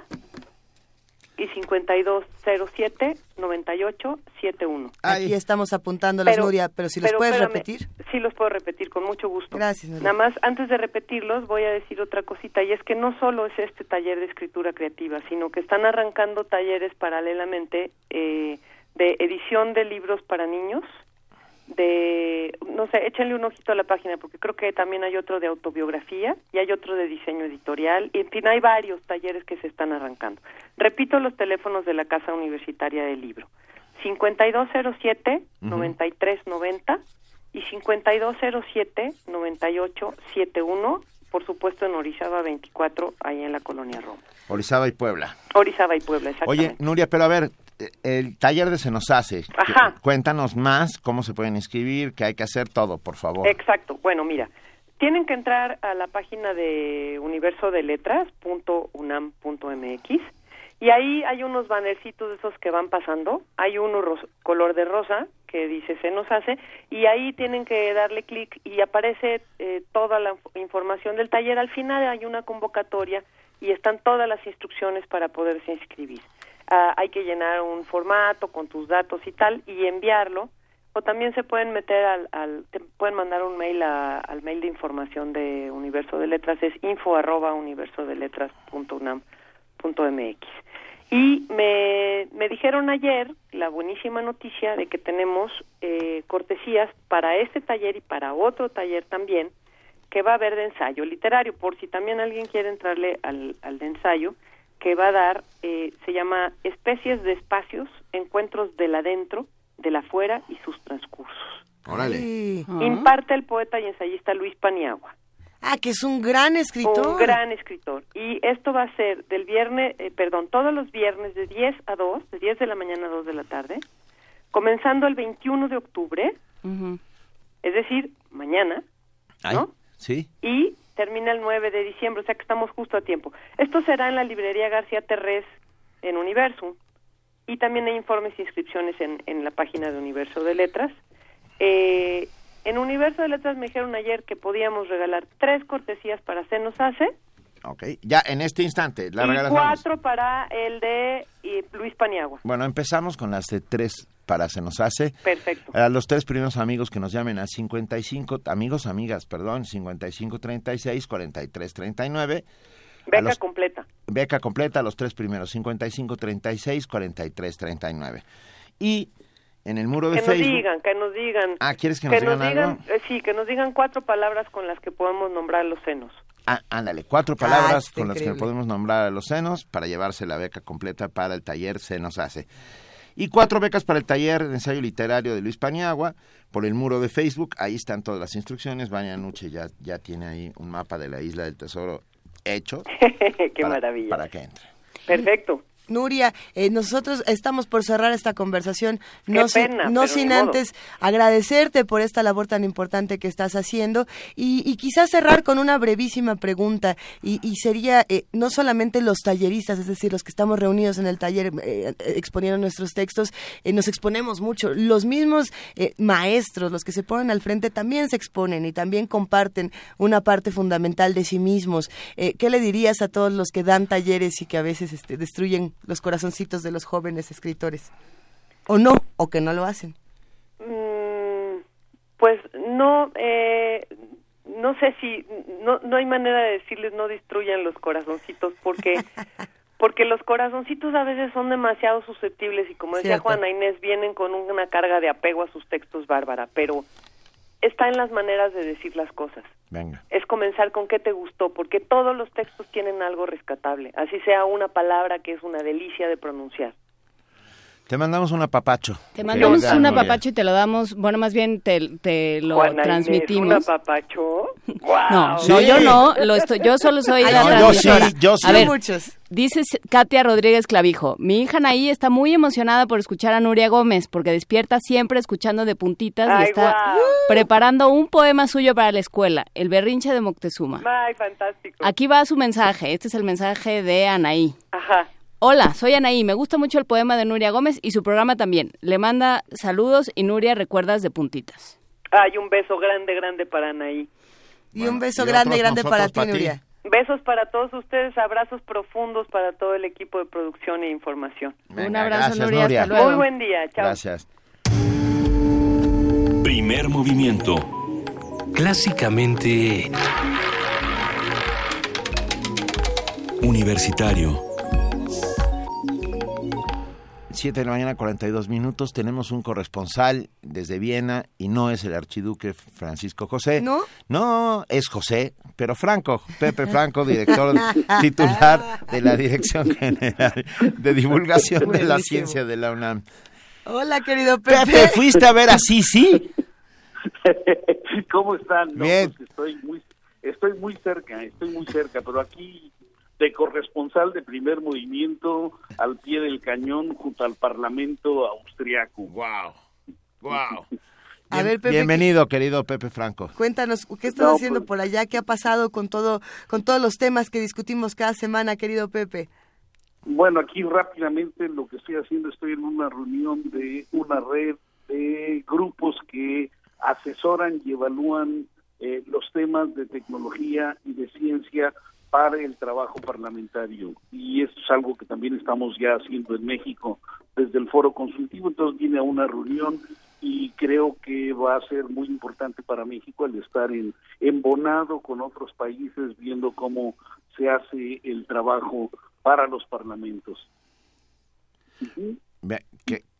y 5207-9871. Aquí estamos apuntándolos, Pero- Nuria, pero si los pero puedes espérame, repetir. Sí, los puedo repetir con mucho gusto. Gracias, Nuria. Nada más, antes de repetirlos, voy a decir otra cosita, y es que no solo es este taller de escritura creativa, sino que están arrancando talleres paralelamente eh, de edición de libros para niños, de, no sé, échenle un ojito a la página, porque creo que también hay otro de autobiografía y hay otro de diseño editorial, y en fin, hay varios talleres que se están arrancando. Repito los teléfonos de la Casa Universitaria del Libro. 5207-9390 y 5207-9871, por supuesto en Orizaba 24, ahí en la colonia Roma. Orizaba y Puebla. Orizaba y Puebla, exactamente. Oye, Nuria, pero a ver, el taller de Se nos hace. Ajá. Cuéntanos más, cómo se pueden inscribir, qué hay que hacer, todo, por favor. Exacto. Bueno, mira, tienen que entrar a la página de universodeletras.unam.mx y ahí hay unos bannercitos de esos que van pasando. Hay uno color de rosa que dice se nos hace y ahí tienen que darle clic y aparece eh, toda la inf- información del taller. Al final hay una convocatoria y están todas las instrucciones para poderse inscribir. Ah, hay que llenar un formato con tus datos y tal y enviarlo o también se pueden meter al, al te pueden mandar un mail a- al mail de información de Universo de Letras es info arroba universodeletras.unam.mx y me, me dijeron ayer la buenísima noticia de que tenemos eh, cortesías para este taller y para otro taller también que va a haber de ensayo literario por si también alguien quiere entrarle al, al de ensayo que va a dar eh, se llama especies de espacios encuentros del adentro del afuera y sus transcursos Órale. Sí. imparte el poeta y ensayista Luis Paniagua Ah, que es un gran escritor. un gran escritor. Y esto va a ser del viernes, eh, perdón, todos los viernes de 10 a 2, de 10 de la mañana a 2 de la tarde, comenzando el 21 de octubre, Ujú. es decir, mañana, Ay, ¿no? Sí. y termina el 9 de diciembre, o sea que estamos justo a tiempo. Esto será en la librería García Terrés en Universum y también hay informes e inscripciones en, en la página de Universo de Letras. Eh, en Universo de Letras me dijeron ayer que podíamos regalar tres cortesías para Se nos hace Ok. Ya en este instante, la y cuatro para el de eh, Luis Paniagua. Bueno, empezamos con las de tres para Se nos hace. Perfecto. A los tres primeros amigos que nos llamen a 55, amigos, amigas, perdón, 55 36 43 39. Beca los- completa. Beca completa a los tres primeros, 55 36 43 39. Y en el muro de Que nos Facebook. digan, que nos digan. Ah, ¿quieres que nos digan algo? eh, sí, que nos digan cuatro palabras con las que podemos nombrar los senos. Ah, ándale, cuatro palabras está con las que increíble. podemos nombrar a los senos para llevarse la beca completa para el taller Se nos hace. Y cuatro becas para el taller de ensayo literario de Luis Paniagua por el muro de Facebook. Ahí están todas las instrucciones. Vania Nuche ya, ya tiene ahí un mapa de la isla del tesoro hecho <laughs> Qué para, maravilla. para que entre. Perfecto. Nuria, eh, nosotros estamos por cerrar esta conversación, Qué no, sin- pena, no sin ni modo. antes agradecerte por esta labor tan importante que estás haciendo y, y quizás cerrar con una brevísima pregunta y, y sería eh, no solamente los talleristas, es decir, los que estamos reunidos en el taller eh, exponiendo nuestros textos, nos exponemos mucho, los mismos maestros, los que se ponen al frente también se exponen y también comparten una parte fundamental de sí mismos. ¿Qué le dirías a todos los que dan talleres y que a veces este, destruyen los corazoncitos de los jóvenes escritores? O no, o que no lo hacen. Mm, pues no, eh, no sé si, no, no hay manera de decirles no destruyan los corazoncitos porque <laughs> porque los corazoncitos a veces son demasiado susceptibles y como decía Cierto. Juana Inés vienen con una carga de apego a sus textos bárbara, pero está en las maneras de decir las cosas. Venga. Es comenzar con qué te gustó, porque todos los textos tienen algo rescatable, así sea una palabra que es una delicia de pronunciar. Te mandamos un apapacho. Te mandamos Querida un apapacho y te lo damos, bueno, más bien te, te lo Juana transmitimos. ¿un apapacho? No, Sí. no, yo no, lo estoy, yo solo soy Ay, la no, yo sí, yo sí. A ver, Muchos. dice Katia Rodríguez Clavijo, mi hija Anaí está muy emocionada por escuchar a Nuria Gómez, porque despierta siempre escuchando de puntitas y Ay, está preparando un poema suyo para la escuela, El berrinche de Moctezuma. Ay, fantástico. Aquí va su mensaje, este es el mensaje de Anaí. Ajá. Hola, soy Anaí, me gusta mucho el poema de Nuria Gómez y su programa también. Le manda saludos y Nuria recuerdas de puntitas. Ay, un beso grande, grande para Anaí. Y un beso y grande, grande para ti. Nuria. Besos para todos ustedes, abrazos profundos para todo el equipo de producción e información. Venga, un abrazo, gracias, Nuria, Nuria. hasta luego. Muy buen día, chao. Gracias. Primer movimiento. Clásicamente... Universitario. 7 de la mañana, 42 minutos. Tenemos un corresponsal desde Viena y no es el archiduque Francisco José. ¿No? No, es José, pero Franco, Pepe Franco, director <laughs> titular de la Dirección General de Divulgación de la. Ciencia de la UNAM. Hola, querido Pepe. Pepe, ¿fuiste a ver a Sisi? <laughs> ¿Cómo están? No, Bien. pues estoy muy, estoy muy cerca, estoy muy cerca, pero aquí de corresponsal de primer movimiento al pie del cañón junto al Parlamento austriaco. Wow, wow. A ver, Pepe, Bienvenido, querido Pepe Franco. Cuéntanos, ¿qué estás No, haciendo pues- por allá? ¿Qué ha pasado con todo, con todos los temas que discutimos cada semana, querido Pepe? Bueno, aquí rápidamente lo que estoy haciendo, estoy en una reunión de una red de grupos que asesoran y evalúan eh, los temas de tecnología y de ciencia para el trabajo parlamentario. Y esto es algo que también estamos ya haciendo en México desde el foro consultivo. Entonces vine a una reunión y creo que va a ser muy importante para México el estar en, embonado con otros países viendo cómo se hace el trabajo para los parlamentos.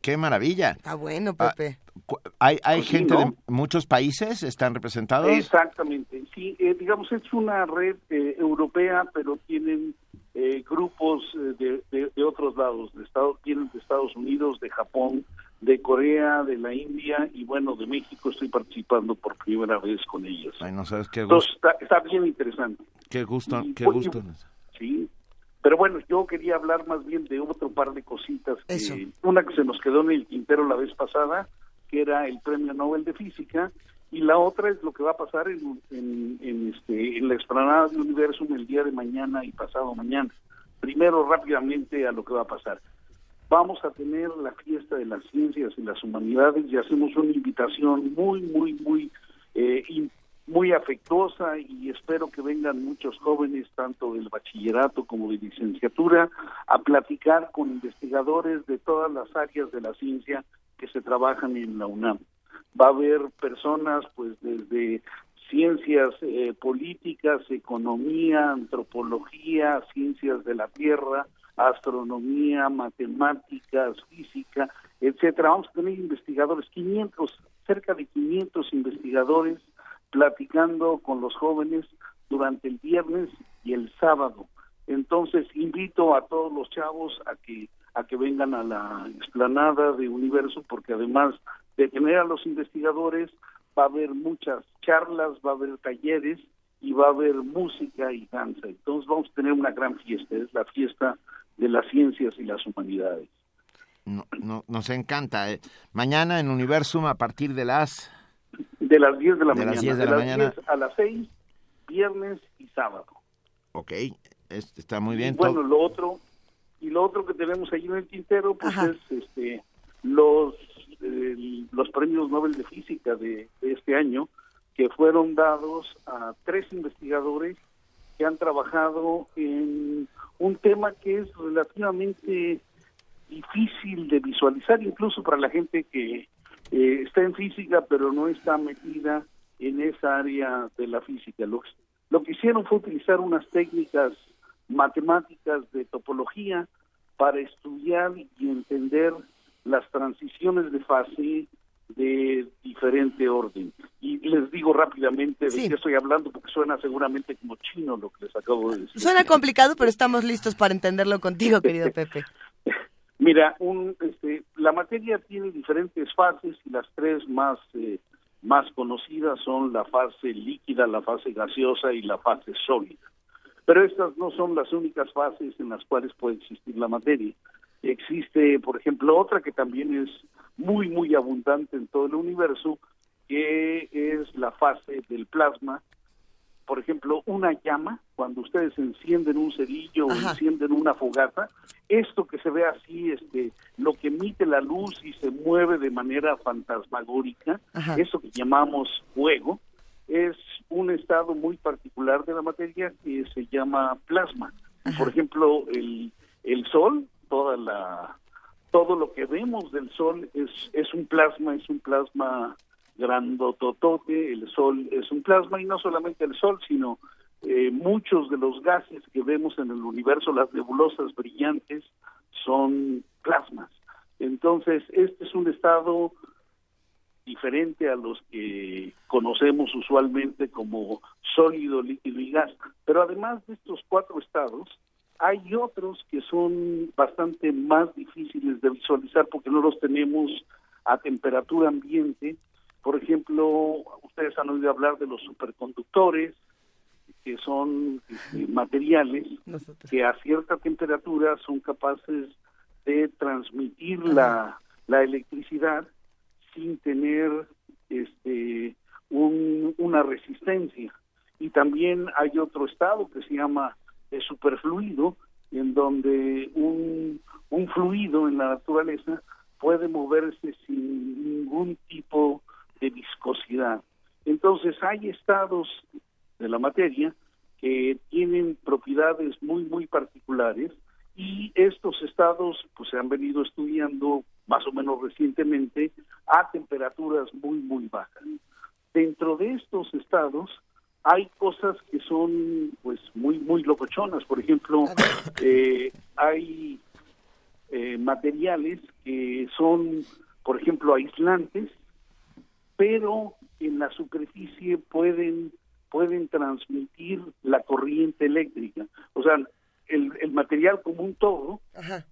Qué maravilla. Está bueno, Ah, Pepe. Cu- ¿Hay, hay Pues sí, gente ¿no? de muchos países? ¿Están representados? Exactamente, sí, eh, digamos es una red eh, europea, pero tienen eh, grupos eh, de, de- de otros lados, de Estados, tienen de Estados Unidos, de Japón, de Corea, de la India y bueno, de México estoy participando por primera vez con ellos. Ay, no sabes qué Entonces gusto. está, está bien interesante. Qué gusto, y- qué y- gusto. Sí, pero bueno, yo quería hablar más bien de otro par de cositas. que- una que se nos quedó en el tintero la vez pasada, que era el Premio Nobel de Física, y la otra es lo que va a pasar en, en, en, este, en la explanada del universo el día de mañana y pasado mañana. Primero, rápidamente, a lo que va a pasar. Vamos a tener la fiesta de las ciencias y las humanidades y hacemos una invitación muy, muy, muy eh, in- muy afectuosa y espero que vengan muchos jóvenes, tanto del bachillerato como de licenciatura, a platicar con investigadores de todas las áreas de la ciencia que se trabajan en la UNAM. Va a haber personas, pues, desde ciencias eh, políticas, economía, antropología, ciencias de la tierra, astronomía, matemáticas, física, etcétera. Vamos a tener investigadores, 500, cerca de 500 investigadores platicando con los jóvenes durante el viernes y el sábado. Entonces invito a todos los chavos a que a que vengan a la explanada de Universo porque además de tener a los investigadores va a haber muchas charlas, va a haber talleres y va a haber música y danza. Entonces vamos a tener una gran fiesta, es la fiesta de las ciencias y las humanidades. No, no, nos encanta. eh. Mañana en Universum a partir de las... De las 10 de la De las mañana. 10 de la las mañana. 10 a las 6, viernes y sábado. Ok, es- está muy bien. Y bueno, lo otro y lo otro que tenemos ahí en el tintero pues es este los eh, los premios Nobel de física de, de este año que fueron dados a tres investigadores que han trabajado en un tema que es relativamente difícil de visualizar incluso para la gente que eh, está en física pero no está metida en esa área de la física. Lo, lo que hicieron fue utilizar unas técnicas matemáticas de topología para estudiar y entender las transiciones de fase de diferente orden. Y les digo rápidamente de Sí. qué estoy hablando porque suena seguramente como chino lo que les acabo de decir. Suena complicado, pero estamos listos para entenderlo contigo, querido <laughs> Pepe. Mira, un, este, la materia tiene diferentes fases y las tres más eh, más conocidas son la fase líquida, la fase gaseosa y la fase sólida. Pero estas no son las únicas fases en las cuales puede existir la materia. Existe, por ejemplo, otra que también es muy, muy abundante en todo el universo, que es la fase del plasma. Por ejemplo, una llama, cuando ustedes encienden un cerillo o encienden una fogata, esto que se ve así, este, lo que emite la luz y se mueve de manera fantasmagórica, Ajá. eso que llamamos fuego, es un estado muy particular de la materia que se llama plasma. Por ejemplo, el, el sol, toda la todo lo que vemos del sol es es un plasma, es un plasma grandototote, el sol es un plasma y no solamente el sol, sino eh, muchos de los gases que vemos en el universo, las nebulosas brillantes, son plasmas. Entonces, este es un estado diferente a los que conocemos usualmente como sólido, líquido y gas. Pero además de estos cuatro estados, hay otros que son bastante más difíciles de visualizar porque no los tenemos a temperatura ambiente. Por ejemplo, ustedes han oído hablar de los superconductores, que son este, materiales que a cierta temperatura son capaces de transmitir la, la electricidad sin tener este un- una resistencia. Y también hay otro estado que se llama de superfluido en donde un, un fluido en la naturaleza puede moverse sin ningún tipo de viscosidad. Entonces hay estados de la materia que tienen propiedades muy muy particulares y estos estados pues se han venido estudiando más o menos recientemente a temperaturas muy muy bajas. Dentro de estos estados hay cosas que son pues muy muy locochonas, por ejemplo, eh, hay eh, materiales que son por ejemplo aislantes, pero en la superficie pueden pueden transmitir la corriente eléctrica. O sea, el, el material como un todo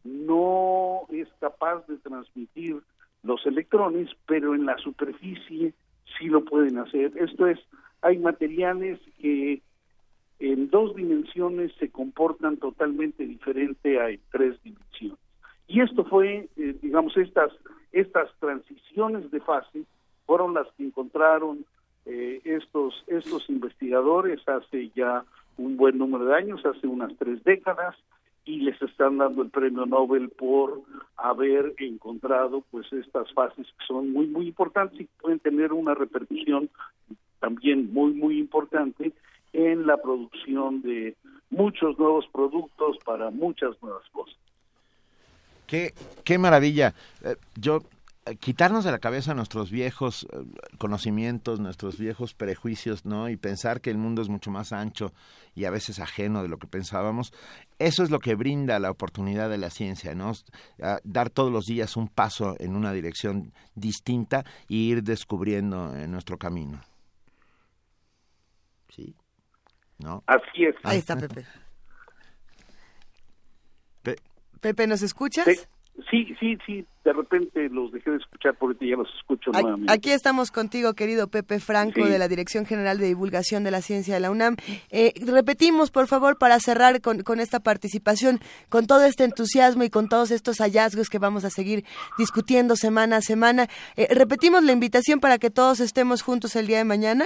no es capaz de transmitir los electrones, pero en la superficie sí lo pueden hacer. Esto es, hay materiales que en dos dimensiones se comportan totalmente diferente a en tres dimensiones. Y esto fue, eh, digamos, estas, estas transiciones de fase fueron las que encontraron eh, estos, estos investigadores hace ya un buen número de años, hace unas tres décadas, y les están dando el premio Nobel por haber encontrado pues estas fases que son muy muy importantes y pueden tener una repercusión también muy muy importante en la producción de muchos nuevos productos para muchas nuevas cosas. Qué, qué maravilla. Eh, yo quitarnos de la cabeza nuestros viejos eh, conocimientos, nuestros viejos prejuicios, ¿no? Y pensar que el mundo es mucho más ancho y a veces ajeno de lo que pensábamos. Eso es lo que brinda la oportunidad de la ciencia, ¿no? Ah, dar todos los días un paso en una dirección distinta y ir descubriendo en nuestro camino. ¿Sí? ¿No? Así es. Ahí está Pepe. Pe- Pepe, ¿nos escuchas? Sí. Sí, sí, sí, de repente los dejé de escuchar, por ahorita ya los escucho Aquí- nuevamente. Aquí estamos contigo, querido Pepe Franco, Sí. de la Dirección General de Divulgación de la Ciencia de la UNAM. Eh, repetimos, por favor, para cerrar con, con esta participación, con todo este entusiasmo y con todos estos hallazgos que vamos a seguir discutiendo semana a semana. Eh, repetimos la invitación para que todos estemos juntos el día de mañana.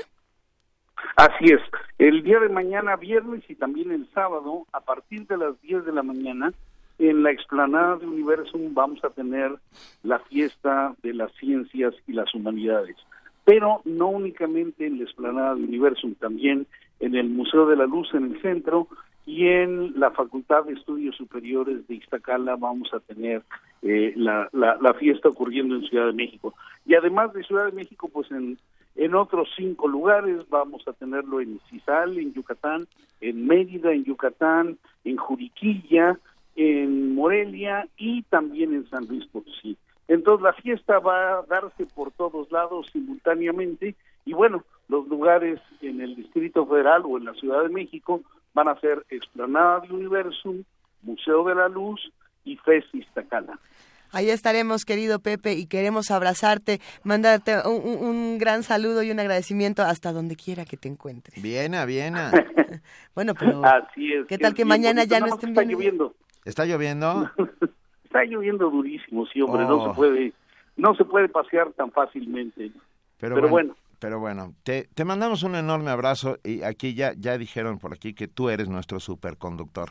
Así es. El día de mañana, viernes y también el sábado, a partir de las 10 de la mañana, en la explanada de Universum vamos a tener la fiesta de las ciencias y las humanidades. Pero no únicamente en la explanada de Universum, también en el Museo de la Luz en el centro y en la Facultad de Estudios Superiores de Iztacala vamos a tener eh, la, la, la fiesta ocurriendo en Ciudad de México. Y además de Ciudad de México, pues en, en otros cinco lugares vamos a tenerlo en Cizal, en Yucatán, en Mérida, en Yucatán, en Juriquilla, en Morelia y también en San Luis Potosí. Entonces la fiesta va a darse por todos lados simultáneamente y bueno, los lugares en el Distrito Federal o en la Ciudad de México van a ser Explanada de Universum, Museo de la Luz y FES Iztacala. Ahí estaremos, querido Pepe, y queremos abrazarte, mandarte un, un- un gran saludo y un agradecimiento hasta donde quiera que te encuentres. Viena, Viena. <laughs> Bueno, pero Así es. ¿qué tal que mañana ya no estén está viendo? lloviendo. ¿Está lloviendo? <laughs> Está lloviendo durísimo, sí, hombre, no Oh. se puede no se puede pasear tan fácilmente. Pero, Pero bueno, bueno. Pero bueno, te, te mandamos un enorme abrazo y aquí ya, ya dijeron por aquí que tú eres nuestro superconductor.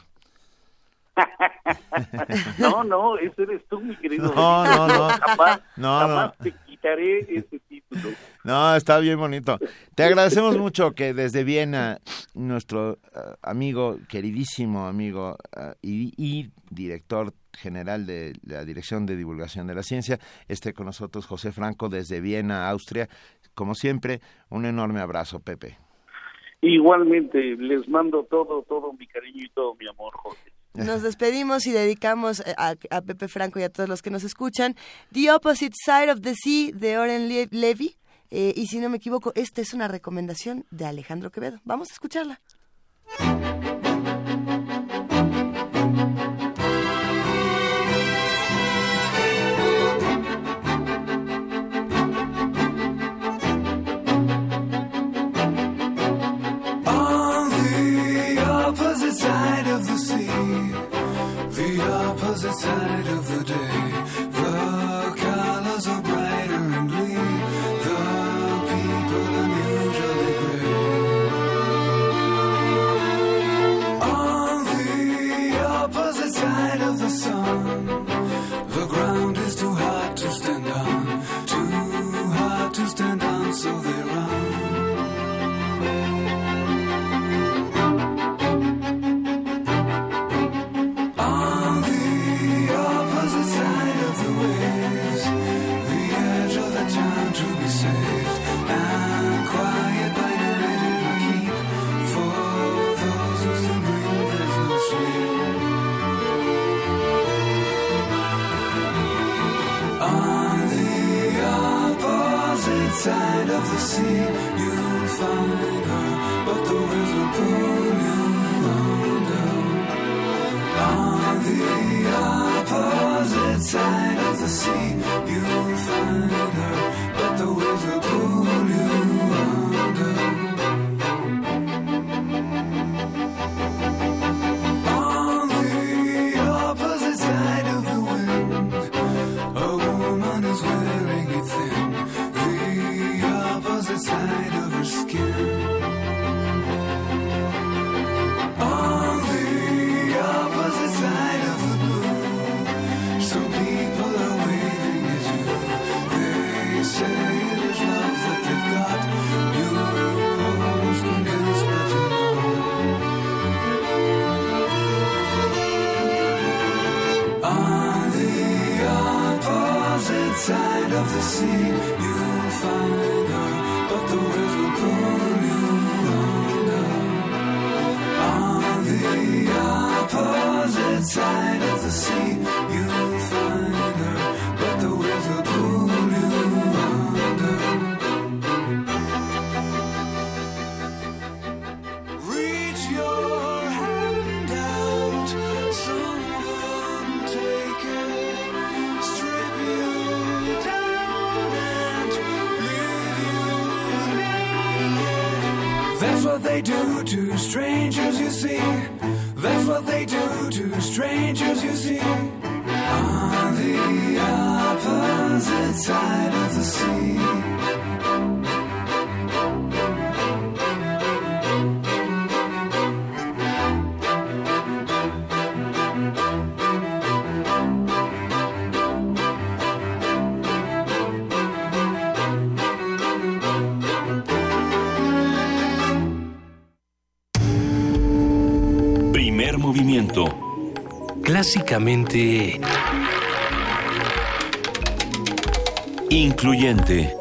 <laughs> No, no, ese eres tú, mi querido. No, no, no. Jamás, No, jamás no. te quitaré ese. <laughs> No, está bien bonito. Te agradecemos mucho que desde Viena nuestro eh, amigo, queridísimo amigo eh, y, y director general de la Dirección de Divulgación de la Ciencia, esté con nosotros José Franco desde Viena, Austria. Como siempre, un enorme abrazo, Pepe. Igualmente, les mando todo, todo mi cariño y todo mi amor, Jorge. Nos despedimos y dedicamos eh, a, Pepe Franco y a todos los que nos escuchan. The Opposite Side of the Sea de Oren Le- Levy. Eh, y si no me equivoco, esta es una recomendación de Alejandro Quevedo. Vamos a escucharla. Opposite side of the sea, you'll find her, but the waves will pull side That's what they do to strangers, you see. That's what they do to strangers, you see. On the opposite side of the sea. Clásicamente... Incluyente.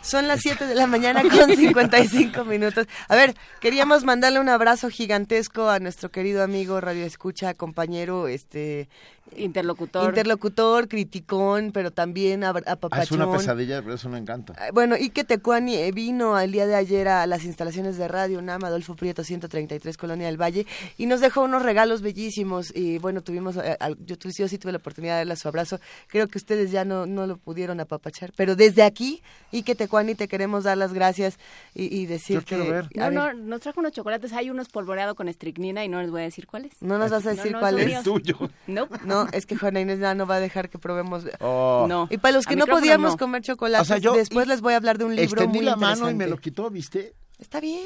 Son las 7 de la mañana con 55 minutos. A ver, queríamos mandarle un abrazo gigantesco a nuestro querido amigo Radio Escucha, compañero, este interlocutor, interlocutor, criticón, pero también a, a Ah, es una pesadilla, pero eso me encanta. Ah, Bueno, Ike Tecuani eh, vino el día de ayer a las instalaciones de Radio UNAM, Adolfo Prieto 133, Colonia del Valle, y nos dejó unos regalos bellísimos. Y bueno, tuvimos, eh, al- yo, yo sí tuve la oportunidad de darle su abrazo. Creo que ustedes ya no, no lo pudieron apapachar, pero desde aquí, Ike Tecuani, te queremos dar las gracias y, y decirte. No, a no, ver, nos trajo unos chocolates, hay unos polvoreados con estricnina y no les voy a decir cuáles. ¿No nos vas a decir no, cuál son es? míos. No. No, es que Juana Inés ya no va a dejar que probemos. Oh. No. Y para los que no podíamos no. comer chocolates, O sea, yo después les voy a hablar de un libro Extendí muy la mano y me lo quitó, ¿viste? Está bien.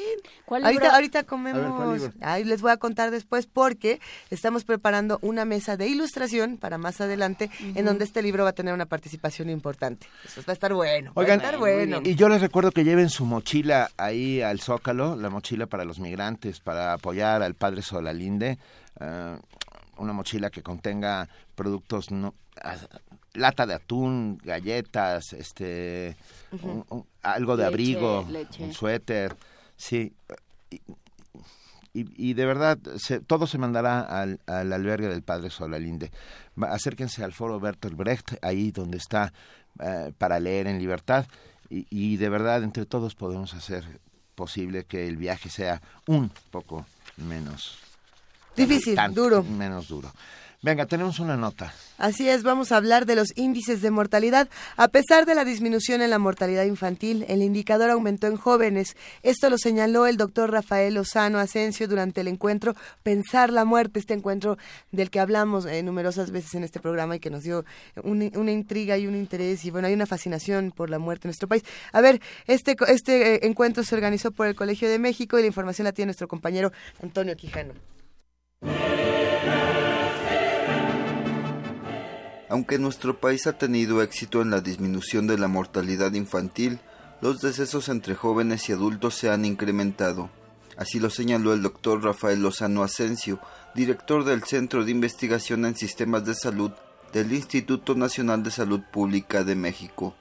¿Cuál ahorita, libro? ahorita ver, ¿cuál comemos. libro? Ahí les voy a contar después porque estamos preparando una mesa de ilustración para más adelante en donde este libro va a tener una participación importante. Eso va a estar bueno. Oigan, va a estar bueno. y yo les recuerdo que lleven su mochila ahí al Zócalo, la mochila para los migrantes, para apoyar al padre Solalinde, eh, una mochila que contenga productos no lata de atún, galletas, este Ujú. un- un- algo de Leche, abrigo, leche. un suéter, sí. Y, y- y de verdad, se- todo se mandará al, al albergue del Padre Solalinde. Acérquense al foro Bertolt Brecht, ahí donde está eh, para leer en libertad. Y, y de verdad, entre todos podemos hacer posible que el viaje sea un poco menos Difícil, tan- duro. menos duro. Venga, tenemos una nota. Así es, vamos a hablar de los índices de mortalidad. A pesar de la disminución en la mortalidad infantil, el indicador aumentó en jóvenes. Esto lo señaló el doctor Rafael Lozano Asensio durante el encuentro Pensar la Muerte, este encuentro del que hablamos eh, numerosas veces en este programa y que nos dio un- una intriga y un interés y bueno, hay una fascinación por la muerte en nuestro país. A ver, este, este eh, encuentro se organizó por el Colegio de México y la información la tiene nuestro compañero Antonio Quijano. Aunque nuestro país ha tenido éxito en la disminución de la mortalidad infantil, los decesos entre jóvenes y adultos se han incrementado. Así lo señaló el doctor Rafael Lozano Asensio, director del Centro de Investigación en Sistemas de Salud del Instituto Nacional de Salud Pública de México.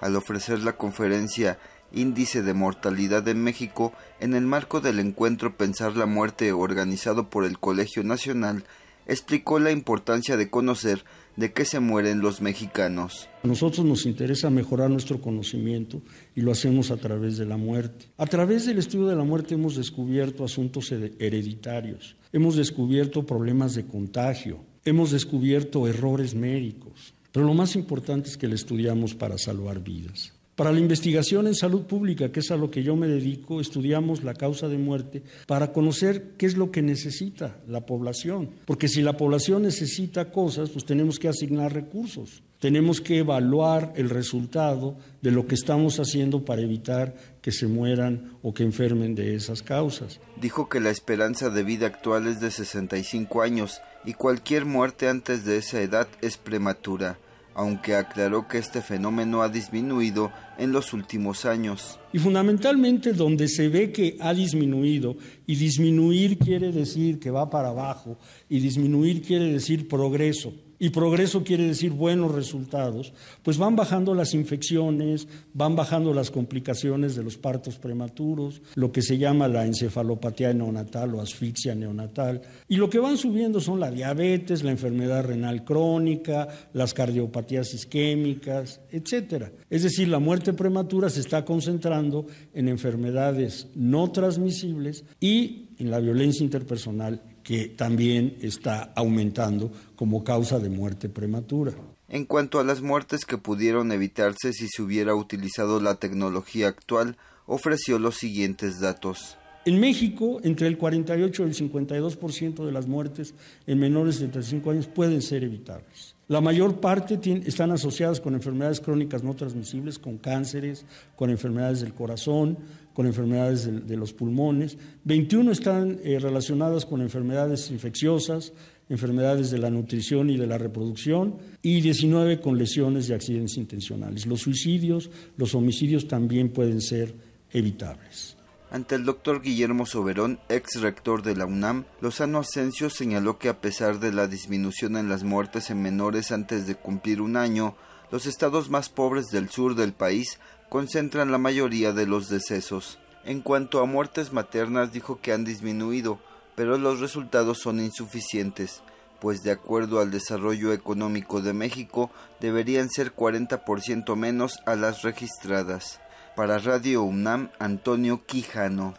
Al ofrecer la conferencia Índice de Mortalidad en México en el marco del encuentro Pensar la Muerte organizado por el Colegio Nacional, explicó la importancia de conocer de qué se mueren los mexicanos. A nosotros nos interesa mejorar nuestro conocimiento y lo hacemos a través de la muerte. A través del estudio de la muerte hemos descubierto asuntos he- hereditarios, hemos descubierto problemas de contagio, hemos descubierto errores médicos, pero lo más importante es que lo estudiamos para salvar vidas. Para la investigación en salud pública, que es a lo que yo me dedico, estudiamos la causa de muerte para conocer qué es lo que necesita la población. Porque si la población necesita cosas, pues tenemos que asignar recursos. Tenemos que evaluar el resultado de lo que estamos haciendo para evitar que se mueran o que enfermen de esas causas. Dijo que la esperanza de vida actual es de 65 años y cualquier muerte antes de esa edad es prematura, aunque aclaró que este fenómeno ha disminuido en los últimos años. Y fundamentalmente donde se ve que ha disminuido, y disminuir quiere decir que va para abajo, y disminuir quiere decir progreso, y progreso quiere decir buenos resultados, pues van bajando las infecciones, van bajando las complicaciones de los partos prematuros, lo que se llama la encefalopatía neonatal o asfixia neonatal, y lo que van subiendo son la diabetes, la enfermedad renal crónica, las cardiopatías isquémicas, etcétera. Es decir, la muerte prematura se está concentrando en enfermedades no transmisibles y en la violencia interpersonal que también está aumentando como causa de muerte prematura. En cuanto a las muertes que pudieron evitarse si se hubiera utilizado la tecnología actual, ofreció los siguientes datos. En México, entre el 48 y el 52% de las muertes en menores de 35 años pueden ser evitables. La mayor parte están asociadas con enfermedades crónicas no transmisibles, con cánceres, con enfermedades del corazón, con enfermedades de, los pulmones. 21 están eh, relacionadas con enfermedades infecciosas, enfermedades de la nutrición y de la reproducción, y 19 con lesiones y accidentes intencionales. Los suicidios, los homicidios también pueden ser evitables. Ante el doctor Guillermo Soberón, ex rector de la UNAM, Lozano Asensio señaló que a pesar de la disminución en las muertes en menores antes de cumplir un año, los estados más pobres del sur del país concentran la mayoría de los decesos. En cuanto a muertes maternas, dijo que han disminuido, pero los resultados son insuficientes, pues de acuerdo al desarrollo económico de México deberían ser 40% menos a las registradas. Para Radio UNAM, Antonio Quijano.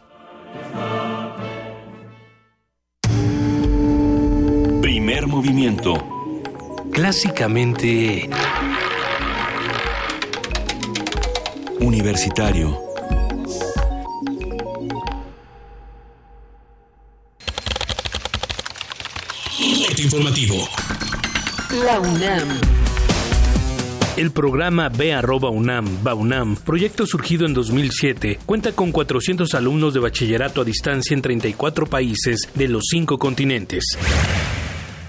Primer movimiento. Clásicamente... Universitario. Corte informativo. La UNAM. El programa arroba UNAM, BAUNAM, proyecto surgido en 2007, cuenta con 400 alumnos de bachillerato a distancia en 34 países de los cinco continentes.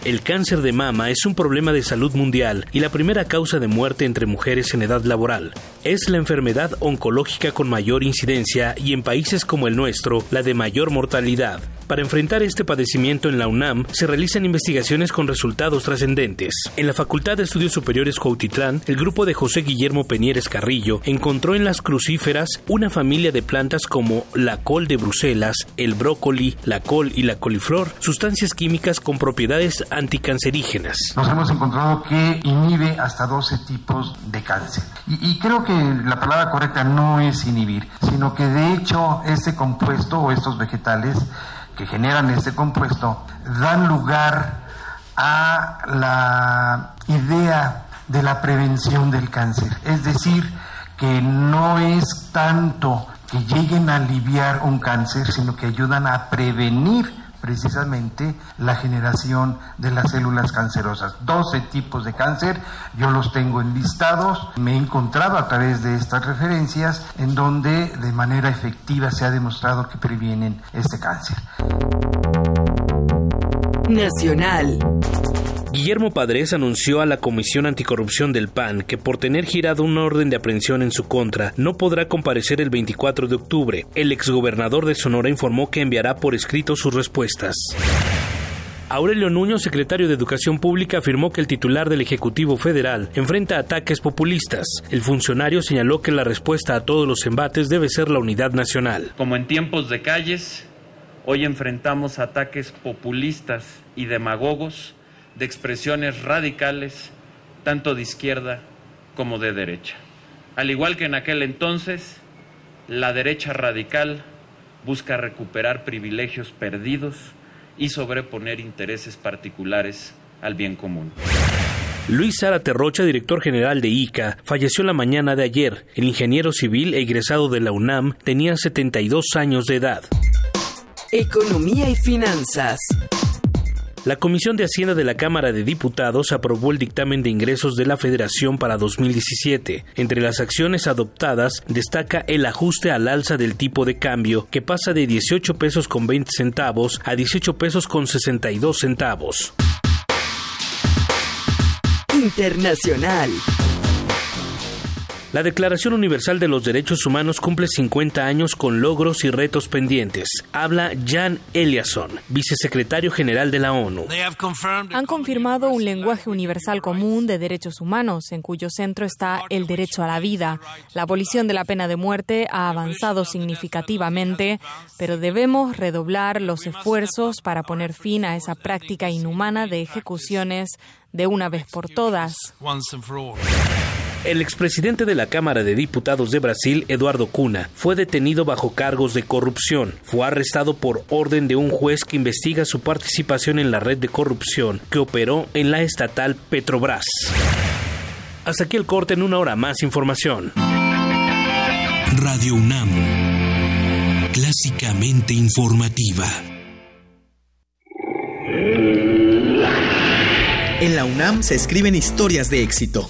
El cáncer de mama es un problema de salud mundial y la primera causa de muerte entre mujeres en edad laboral. Es la enfermedad oncológica con mayor incidencia y en países como el nuestro, la de mayor mortalidad. Para enfrentar este padecimiento en la UNAM se realizan investigaciones con resultados trascendentes. En la Facultad de Estudios Superiores Cuautitlán, el grupo de José Guillermo Peñieres Carrillo encontró en las crucíferas una familia de plantas como la col de Bruselas, el brócoli, la col y la coliflor, sustancias químicas con propiedades anticancerígenas. Nos hemos encontrado que inhibe hasta 12 tipos de cáncer. Y, y creo que la palabra correcta no es inhibir, sino que de hecho este compuesto o estos vegetales que generan este compuesto dan lugar a la idea de la prevención del cáncer. Es decir, que no es tanto que lleguen a aliviar un cáncer, sino que ayudan a prevenir precisamente la generación de las células cancerosas. 12 tipos de cáncer, yo los tengo enlistados, me he encontrado a través de estas referencias en donde de manera efectiva se ha demostrado que previenen este cáncer. Nacional. Guillermo Padres anunció a la Comisión Anticorrupción del PAN que por tener girado un orden de aprehensión en su contra no podrá comparecer el 24 de octubre. El exgobernador de Sonora informó que enviará por escrito sus respuestas. Aurelio Nuño, secretario de Educación Pública, afirmó que el titular del Ejecutivo Federal enfrenta ataques populistas. El funcionario señaló que la respuesta a todos los embates debe ser la unidad nacional. Como en tiempos de calles, hoy enfrentamos ataques populistas y demagogos de expresiones radicales, tanto de izquierda como de derecha. Al igual que en aquel entonces, la derecha radical busca recuperar privilegios perdidos y sobreponer intereses particulares al bien común. Luis Zárate Rocha, director general de ICA, falleció la mañana de ayer. El ingeniero civil e egresado de la UNAM tenía 72 años de edad. Economía y finanzas. La Comisión de Hacienda de la Cámara de Diputados aprobó el dictamen de ingresos de la Federación para 2017. Entre las acciones adoptadas destaca el ajuste al alza del tipo de cambio, que pasa de 18 pesos con 20 centavos a 18 pesos con 62 centavos. Internacional. La Declaración Universal de los Derechos Humanos cumple 50 años con logros y retos pendientes. Habla Jan Eliasson, vicesecretario general de la ONU. Han confirmado un lenguaje universal común de derechos humanos, en cuyo centro está el derecho a la vida. La abolición de la pena de muerte ha avanzado significativamente, pero debemos redoblar los esfuerzos para poner fin a esa práctica inhumana de ejecuciones de una vez por todas. El expresidente de la Cámara de Diputados de Brasil, Eduardo Cuna, fue detenido bajo cargos de corrupción. Fue arrestado por orden de un juez que investiga su participación en la red de corrupción que operó en la estatal Petrobras. Hasta aquí el corte en una hora más información. Radio UNAM. Clásicamente informativa. En la UNAM se escriben historias de éxito.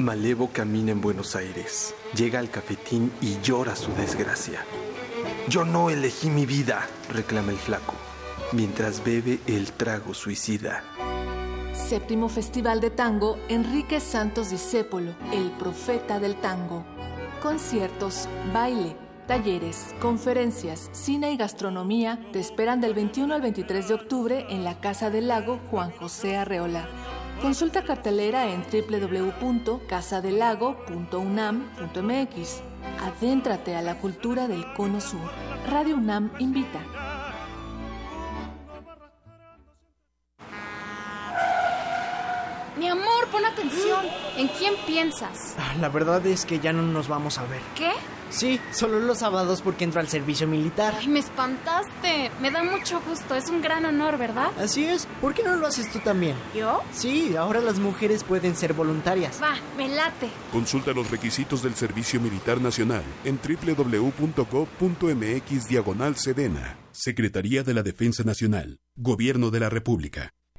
Malevo camina en Buenos Aires, llega al cafetín y llora su desgracia. Yo no elegí mi vida, reclama el flaco, mientras bebe el trago suicida. Séptimo Festival de Tango Enrique Santos Discépolo, el profeta del tango. Conciertos, baile, talleres, conferencias, cine y gastronomía te esperan del 21 al 23 de octubre en la Casa del Lago Juan José Arreola. Consulta cartelera en www.casadelago.unam.mx. Adéntrate a la cultura del Cono Sur. Radio UNAM invita. Mi amor, pon atención. ¿En quién piensas? La verdad es que ya no nos vamos a ver. ¿Qué? Sí, solo los sábados porque entro al servicio militar. Ay, me espantaste. Me da mucho gusto. Es un gran honor, ¿verdad? Así es. ¿Por qué no lo haces tú también? ¿Yo? Sí, ahora las mujeres pueden ser voluntarias. Va, me late. Consulta los requisitos del Servicio Militar Nacional en www.gov.mx diagonal Sedena. Secretaría de la Defensa Nacional. Gobierno de la República.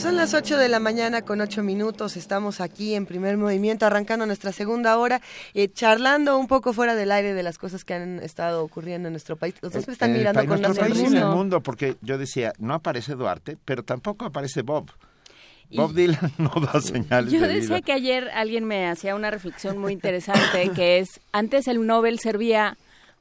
Son las 8 de la mañana con 8 minutos. Estamos aquí en primer movimiento, arrancando nuestra segunda hora, eh, charlando un poco fuera del aire de las cosas que han estado ocurriendo en nuestro país. Dos me están En el mirando con nuestro país y en el mundo, porque yo decía, no aparece Duarte, pero tampoco aparece Bob. Bob Dylan no da señales Yo de decía vida. que ayer alguien me hacía una reflexión muy interesante, que es, antes el Nobel servía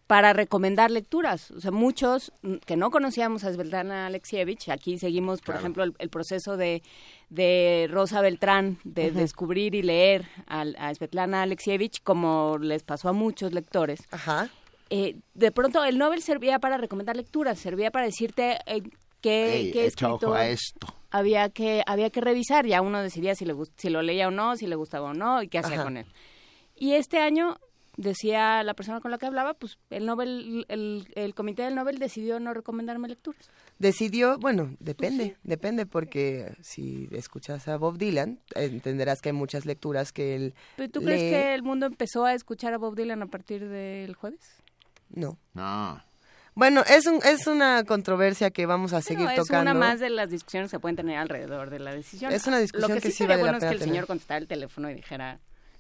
para recomendar lecturas. O sea, muchos mm, que no conocíamos a Svetlana Alexievich, aquí seguimos, por Claro. ejemplo, el, el proceso de, de Rosa Beltrán, de descubrir y leer al- a, Svetlana Alexievich, como les pasó a muchos lectores. Eh, de pronto el Nobel servía para recomendar lecturas, servía para decirte eh, qué, qué escritor a esto. había que había que revisar ya uno decidía si le si lo leía o no si le gustaba o no y qué hacía Ajá. con él y este año decía la persona con la que hablaba pues el Nobel el, el comité del Nobel decidió no recomendarme lecturas Decidió, bueno, depende, depende, porque si escuchas a Bob Dylan, entenderás que hay muchas lecturas que él ¿Pero tú crees que el mundo empezó a escuchar a Bob Dylan a partir del jueves No. No. Bueno, es, un, es una controversia que vamos a seguir No, es tocando. una más de las discusiones que pueden tener alrededor de la decisión Es una discusión lo que, que sí sería vale la bueno es que el tener. señor contestara el teléfono y dijera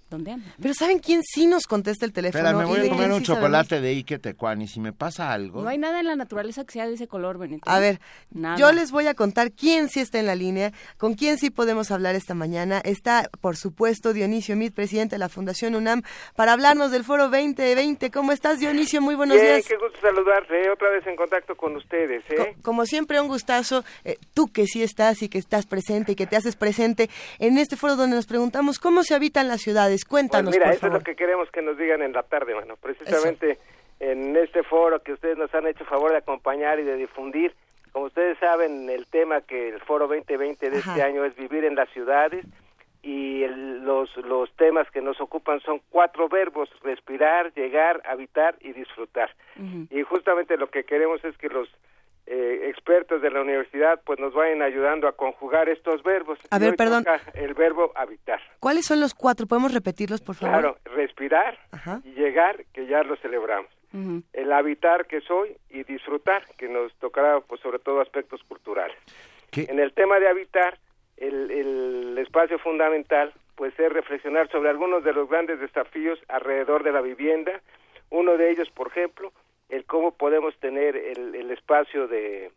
dónde andan. Pero ¿saben quién sí nos contesta el teléfono? Espera, me voy a comer un sí chocolate de Ike Tecuani. Si me pasa algo... No hay nada en la naturaleza que sea de ese color, Benito. A ver, Nada. yo les voy a contar quién sí está en la línea, con quién sí podemos hablar esta mañana. Está, por supuesto, Dionisio Mit, presidente de la Fundación UNAM, para hablarnos del Foro 2020. ¿Cómo estás, Dionisio? Muy buenos Bien, días. qué gusto saludarte, otra vez en contacto con ustedes, ¿eh? Como siempre, un gustazo, eh, tú que sí estás y que estás presente y que te haces presente en este foro donde nos preguntamos cómo se habitan las ciudades. Pues Cuéntanos, mira, por eso favor. es lo que queremos que nos digan en la tarde, bueno, precisamente en este foro que ustedes nos han hecho favor de acompañar y de difundir. Como ustedes saben, el tema que el foro 2020 de este año es vivir en las ciudades y el- los, los temas que nos ocupan son cuatro verbos, respirar, llegar, habitar y disfrutar. Y justamente lo que queremos es que los eh, expertos de la universidad pues nos vayan ayudando a conjugar estos verbos. A ver, perdón. El verbo habitar. ¿Cuáles son los cuatro? ¿Podemos repetirlos, por favor? Claro, respirar y llegar, que ya lo celebramos. El habitar que soy y disfrutar, que nos tocará pues sobre todo aspectos culturales. En el tema de habitar, el, el espacio fundamental pues es reflexionar sobre algunos de los grandes desafíos alrededor de la vivienda. Uno de ellos, por ejemplo, el cómo podemos tener el, el espacio de,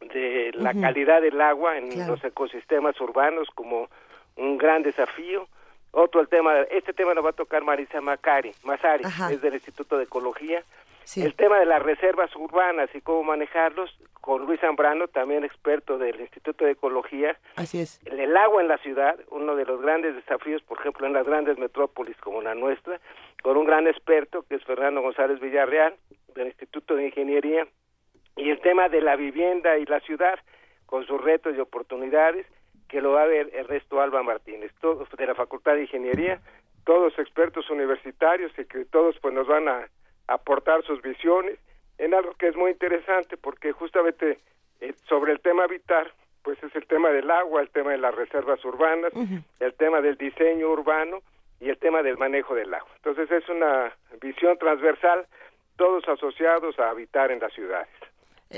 de la calidad del agua en Claro. los ecosistemas urbanos como un gran desafío. Otro el tema, este tema lo va a tocar Marisa Macari, Masari, Ajá. es del Instituto de Ecología. Sí. El tema de las reservas urbanas y cómo manejarlos, con Luis Zambrano, también experto del Instituto de Ecología. Así es. El, el agua en la ciudad, uno de los grandes desafíos, por ejemplo, en las grandes metrópolis como la nuestra, con un gran experto que es Fernando González Villarreal, del Instituto de Ingeniería. Y el tema de la vivienda y la ciudad, con sus retos y oportunidades, que lo va a ver Ernesto Alba Martínez, todos de la Facultad de Ingeniería, todos expertos universitarios y que todos pues nos van a aportar sus visiones en algo que es muy interesante porque justamente eh, sobre el tema habitar, pues es el tema del agua, el tema de las reservas urbanas, el tema del diseño urbano y el tema del manejo del agua. Entonces es una visión transversal, todos asociados a habitar en las ciudades.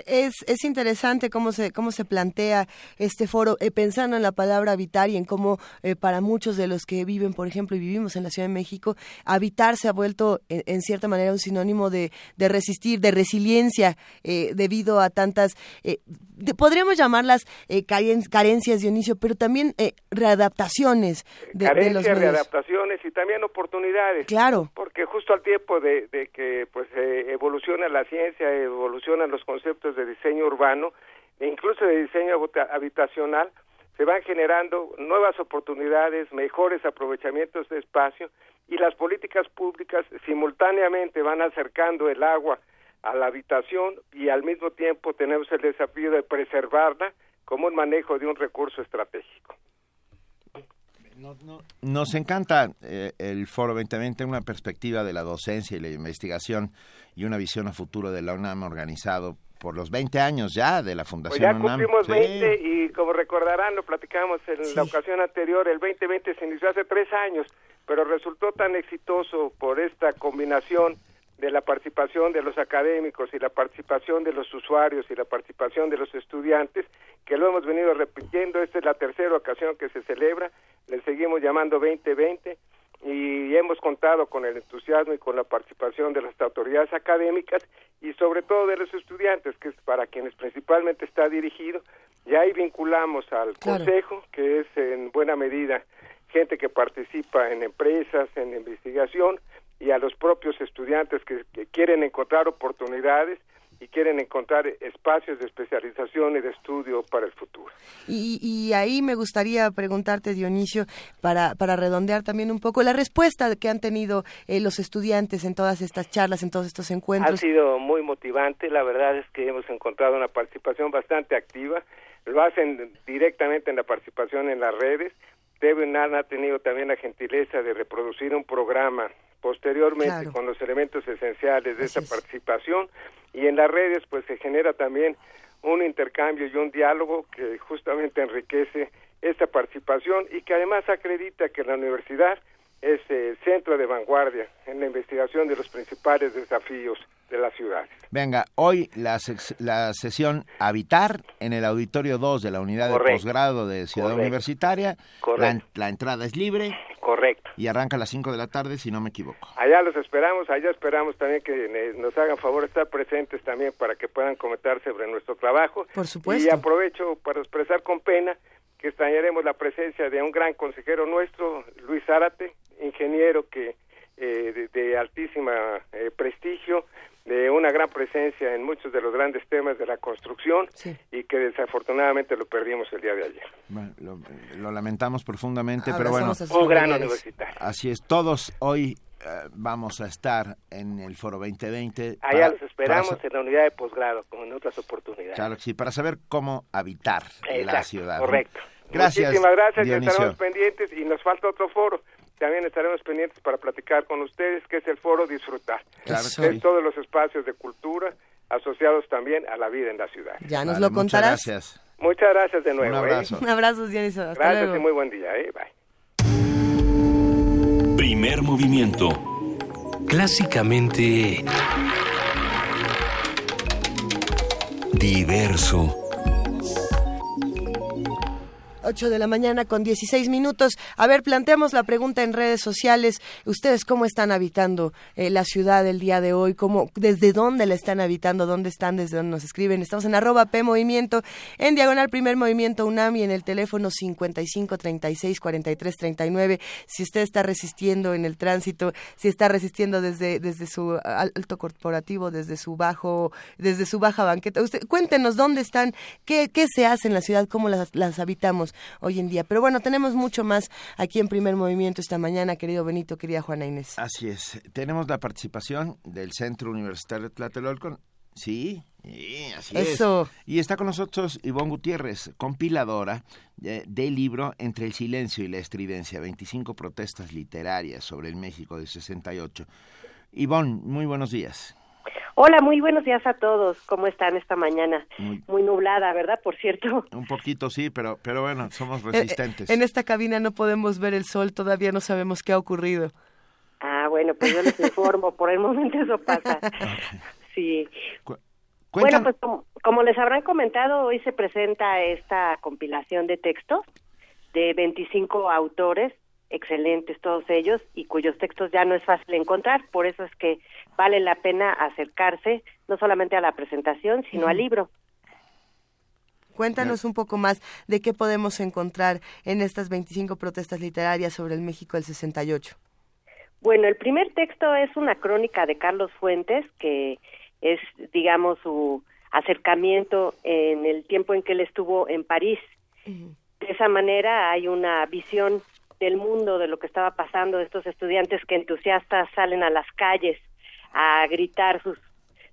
Es, es interesante cómo se, cómo se plantea este foro, eh, pensando en la palabra habitar y en cómo eh, para muchos de los que viven, por ejemplo, y vivimos en la Ciudad de México, habitar se ha vuelto en, en cierta manera un sinónimo de, de resistir, de resiliencia, eh, debido a tantas, eh, de- podríamos llamarlas eh, caren- carencias, Dionisio, pero también eh, readaptaciones de, de los carencias, readaptaciones y también oportunidades. Claro. Porque justo al tiempo de, de que pues eh, evoluciona la ciencia, evolucionan los conceptos de diseño urbano e incluso de diseño habita- habitacional, se van generando nuevas oportunidades, mejores aprovechamientos de espacio y las políticas públicas simultáneamente van acercando el agua a la habitación y al mismo tiempo tenemos el desafío de preservarla como un manejo de un recurso estratégico. Nos encanta eh, el Foro 2020, una perspectiva de la docencia y la investigación y una visión a futuro de la UNAM organizado por los 20 años ya de la Pues Fundación ya UNAM. cumplimos Sí. 20 y como recordarán, lo platicamos en la ocasión anterior, el 2020 se inició hace tres años, pero resultó tan exitoso por esta combinación de la participación de los académicos y la participación de los usuarios y la participación de los estudiantes que lo hemos venido repitiendo. Esta es la tercera ocasión que se celebra, le seguimos llamando 2020 y hemos contado con el entusiasmo y con la participación de las autoridades académicas y sobre todo de los estudiantes, que es para quienes principalmente está dirigido. Y ahí vinculamos al Claro. consejo, que es en buena medida gente que participa en empresas, en investigación, y a los propios estudiantes que, que quieren encontrar oportunidades y quieren encontrar espacios de especialización y de estudio para el futuro. Y, y ahí me gustaría preguntarte, Dionisio, para, para redondear también un poco la respuesta que han tenido eh, los estudiantes en todas estas charlas, en todos estos Ha encuentros. sido muy motivante, la verdad es que hemos encontrado una participación bastante activa, lo hacen directamente en la participación en las redes, Debian ha tenido también la gentileza de reproducir un programa posteriormente Claro. con los elementos esenciales de esta participación y en las redes pues se genera también un intercambio y un diálogo que justamente enriquece esta participación y que además acredita que la universidad es el centro de vanguardia en la investigación de los principales desafíos de la ciudad. Venga, hoy la, la sesión Habitar en el Auditorio 2 de la Unidad de Posgrado de Ciudad Universitaria. La, la, entrada es libre. Correcto. Y arranca a las 5 de la tarde, si no me equivoco. Allá los esperamos, allá esperamos también que nos hagan favor estar presentes también para que puedan comentar sobre nuestro trabajo. Por supuesto. Y aprovecho para expresar con pena extrañaremos la presencia de un gran consejero nuestro, Luis Zárate, ingeniero que eh, de, altísima eh, prestigio, de una gran presencia en muchos de los grandes temas de la construcción y que desafortunadamente lo perdimos el día de ayer. Bueno, lo, lamentamos profundamente, pero bueno, un gran universitario. Así es, todos hoy eh, vamos a estar en el Foro 2020. Allá los esperamos en la unidad de posgrado, como en otras oportunidades. Claro, sí, para saber cómo habitar la ciudad. Correcto. Gracias. Muchísimas gracias, estaremos pendientes y nos falta otro foro también estaremos pendientes para platicar con ustedes, que es el foro Disfrutar. Claro, es todos los espacios de cultura asociados también a la vida en la ciudad. Ya nos lo contarás. Muchas gracias. Muchas gracias de nuevo. Un abrazo. ¿eh? Un abrazo, Dionisio. Hasta gracias y muy buen día. ¿eh? Bye. Primer movimiento. Clásicamente... Diverso. 8 de la mañana con 16 minutos. A ver, planteamos la pregunta en redes sociales. ¿Ustedes cómo están habitando eh, la ciudad el día de hoy? ¿Cómo, ¿Desde dónde la están habitando? ¿Dónde están? ¿Desde dónde nos escriben? Estamos en arroba P Movimiento, en Diagonal Primer Movimiento UNAM y en el teléfono 55 36 43 39. Si usted está resistiendo en el tránsito, si está resistiendo desde, desde su alto corporativo, desde su bajo, desde su baja banqueta. Usted, cuéntenos dónde están, qué, qué se hace en la ciudad, cómo las, las habitamos hoy en día. Pero bueno, tenemos mucho más aquí en Primer Movimiento esta mañana, querido Benito, querida Juana Inés. Así es. Tenemos la participación del Centro Universitario de Tlatelolco. Sí, así Eso. es. Y está con nosotros Ivonne Gutiérrez, compiladora del libro Entre el silencio y la estridencia, 25 protestas literarias sobre el México del 68. Ivonne, muy buenos días. Hola, muy buenos días a todos. ¿Cómo están esta mañana? Muy, nublada, ¿verdad? Por cierto. Un poquito sí, pero pero bueno, somos eh, resistentes. en esta cabina no podemos ver el sol, todavía no sabemos qué ha ocurrido. Ah, bueno, pues yo les informo, por el momento eso pasa. <laughs> Sí. bueno, pues como, les habrán comentado, hoy se presenta esta compilación de textos de 25 autores excelentes todos ellos y cuyos textos ya no es fácil encontrar, por eso es que vale la pena acercarse no solamente a la presentación, sino al libro. Cuéntanos un poco más de qué podemos encontrar en estas 25 protestas literarias sobre el México del 68. Bueno, el primer texto es una crónica de Carlos Fuentes, que es, digamos, su acercamiento en el tiempo en que él estuvo en París. De esa manera hay una visión del mundo, de lo que estaba pasando, de estos estudiantes que entusiastas salen a las calles a gritar sus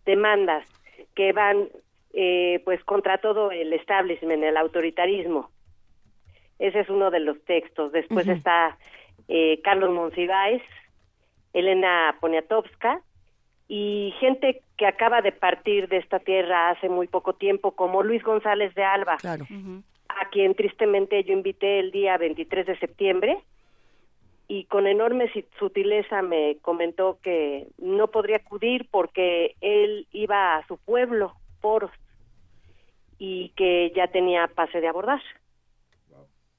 demandas, que van eh, pues contra todo el establishment, el autoritarismo. Ese es uno de los textos. Después está eh, Carlos Monsiváis, Elena Poniatowska y gente que acaba de partir de esta tierra hace muy poco tiempo, como Luis González de Alba. Claro a quien tristemente yo invité el día 23 de septiembre y con enorme sutileza me comentó que no podría acudir porque él iba a su pueblo, Poros, y que ya tenía pase de abordar.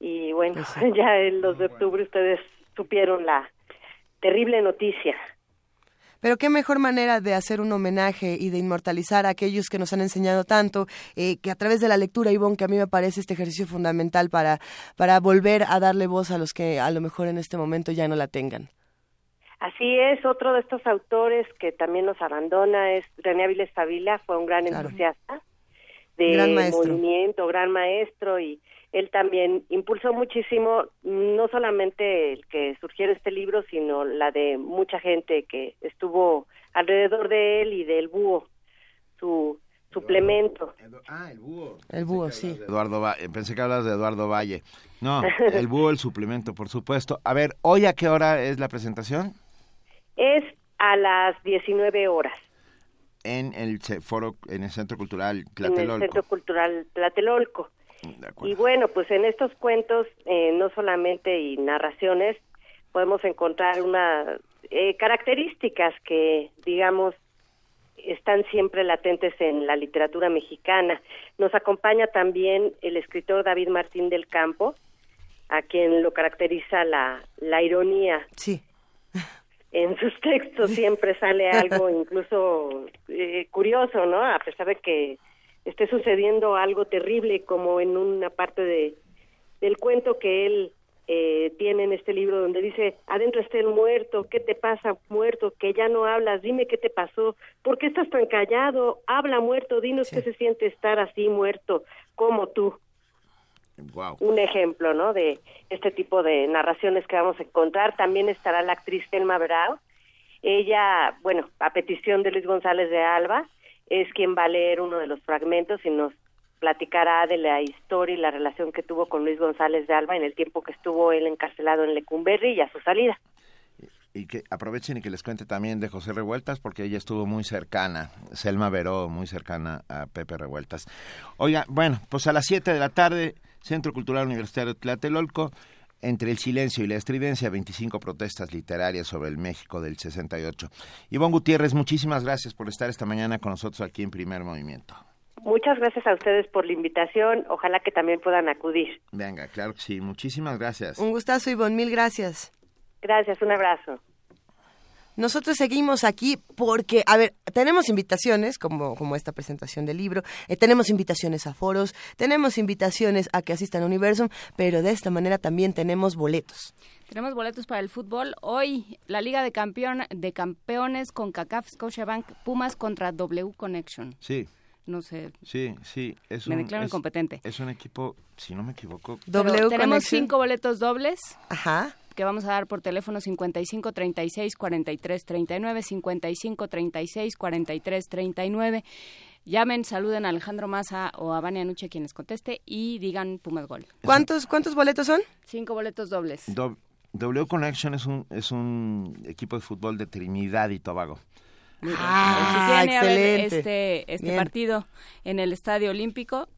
Y bueno, pues <laughs> ya el 2 de octubre ustedes supieron la terrible noticia pero qué mejor manera de hacer un homenaje y de inmortalizar a aquellos que nos han enseñado tanto, eh, que a través de la lectura, Ivonne, que a mí me parece este ejercicio fundamental para, para volver a darle voz a los que a lo mejor en este momento ya no la tengan. Así es, otro de estos autores que también nos abandona es René Aviles Favila, fue un gran entusiasta de movimiento, gran maestro y él también impulsó muchísimo no solamente el que surgiera este libro, sino la de mucha gente que estuvo alrededor de él y del búho, su suplemento. Ah, el búho. El búho, sí. Eduardo pensé que hablas de Eduardo Valle. No, <laughs> el búho, el suplemento, por supuesto. A ver, ¿hoy a qué hora es la presentación? Es a las 19 horas. En el foro, en el Centro Cultural Tlatelolco. En el Centro Cultural Tlatelolco. Y bueno, pues en estos cuentos, eh, no solamente y narraciones, podemos encontrar unas eh, características que, digamos, están siempre latentes en la literatura mexicana. Nos acompaña también el escritor David Martín del Campo, a quien lo caracteriza la, la ironía. Sí. En sus textos siempre sale algo <laughs> incluso eh, curioso, ¿no? A pesar de que esté sucediendo algo terrible como en una parte de del cuento que él eh, tiene en este libro donde dice, adentro está el muerto, ¿qué te pasa, muerto? Que ya no hablas, dime qué te pasó, ¿por qué estás tan callado? Habla, muerto, dinos qué se siente estar así, muerto, como tú. Un ejemplo, ¿no? De este tipo de narraciones que vamos a encontrar. También estará la actriz Telma Brau. Ella, bueno, a petición de Luis González de Alba, es quien va a leer uno de los fragmentos y nos platicará de la historia y la relación que tuvo con Luis González de Alba en el tiempo que estuvo él encarcelado en Lecumberri y a su salida. Y que aprovechen y que les cuente también de José Revueltas, porque ella estuvo muy cercana, Selma Veró, muy cercana a Pepe Revueltas. Oiga, bueno, pues a las 7 de la tarde, Centro Cultural Universitario Tlatelolco, entre el silencio y la estridencia, 25 protestas literarias sobre el México del 68. Ivonne Gutiérrez, muchísimas gracias por estar esta mañana con nosotros aquí en Primer Movimiento. Muchas gracias a ustedes por la invitación. Ojalá que también puedan acudir. Venga, claro que sí. Muchísimas gracias. Un gustazo, Ivonne. Mil gracias. Gracias, un abrazo. Nosotros seguimos aquí porque, a ver, tenemos invitaciones, como, como esta presentación del libro, eh, tenemos invitaciones a foros, tenemos invitaciones a que asistan a Universum, pero de esta manera también tenemos boletos. Tenemos boletos para el fútbol. Hoy, la Liga de, Campeón, de Campeones con CACAF Scotiabank Pumas contra W Connection. Sí. No sé. Sí, sí. Es me un, declaro es, incompetente. Es un equipo, si no me equivoco. W tenemos cinco boletos dobles. Ajá que vamos a dar por teléfono 55 36 43 39 55 36 43 39 Llamen, saluden a Alejandro Massa o a Vania Nuche quienes conteste y digan Pumas Gol. ¿Cuántos, ¿Cuántos boletos son? Cinco boletos dobles. Do w Connection es un, es un equipo de fútbol de Trinidad y Tobago. Ah, si excelente. este, este partido en el Estadio Olímpico,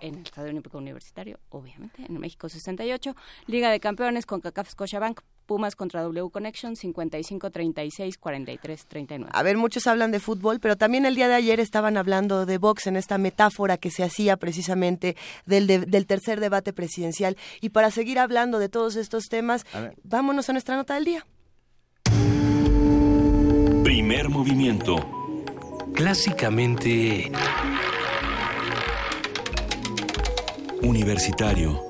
en el Estadio Olímpico Universitario, obviamente, en México 68, Liga de Campeones con CACAF Scotiabank, Pumas contra W Connection 55 36 43 39. A ver, muchos hablan de fútbol, pero también el día de ayer estaban hablando de box en esta metáfora que se hacía precisamente del, de, del tercer debate presidencial. Y para seguir hablando de todos estos temas, vámonos a nuestra nota del día. Primer movimiento. Clásicamente... Universitario.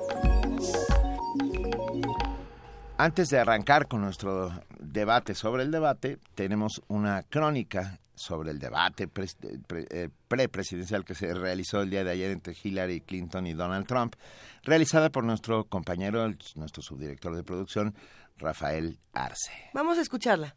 Antes de arrancar con nuestro debate sobre el debate, tenemos una crónica sobre el debate pre-presidencial que se realizó el día de ayer entre Hillary Clinton y Donald Trump, realizada por nuestro compañero, nuestro subdirector de producción, Rafael Arce. Vamos a escucharla.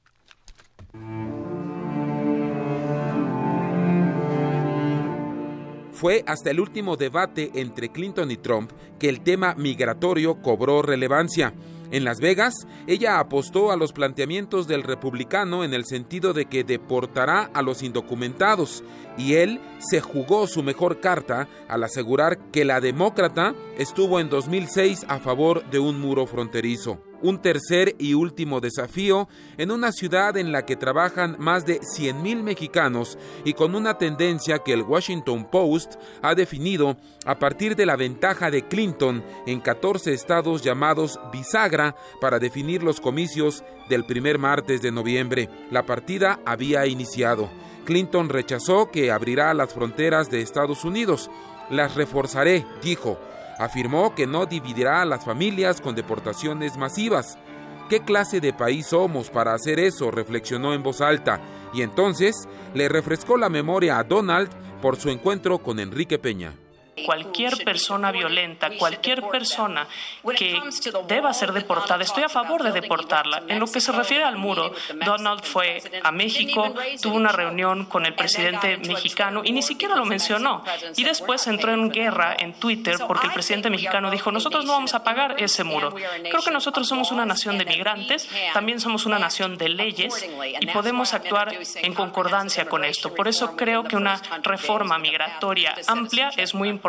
Fue hasta el último debate entre Clinton y Trump que el tema migratorio cobró relevancia. En Las Vegas, ella apostó a los planteamientos del republicano en el sentido de que deportará a los indocumentados, y él se jugó su mejor carta al asegurar que la demócrata estuvo en 2006 a favor de un muro fronterizo un tercer y último desafío en una ciudad en la que trabajan más de 100.000 mexicanos y con una tendencia que el Washington Post ha definido a partir de la ventaja de Clinton en 14 estados llamados bisagra para definir los comicios del primer martes de noviembre. La partida había iniciado. Clinton rechazó que abrirá las fronteras de Estados Unidos. Las reforzaré, dijo afirmó que no dividirá a las familias con deportaciones masivas. ¿Qué clase de país somos para hacer eso? reflexionó en voz alta, y entonces le refrescó la memoria a Donald por su encuentro con Enrique Peña cualquier persona violenta, cualquier persona que deba ser deportada, estoy a favor de deportarla. En lo que se refiere al muro, Donald fue a México, tuvo una reunión con el presidente mexicano y ni siquiera lo mencionó. Y después entró en guerra en Twitter porque el presidente mexicano dijo, nosotros no vamos a pagar ese muro. Creo que nosotros somos una nación de migrantes, también somos una nación de leyes y podemos actuar en concordancia con esto. Por eso creo que una reforma migratoria amplia es muy importante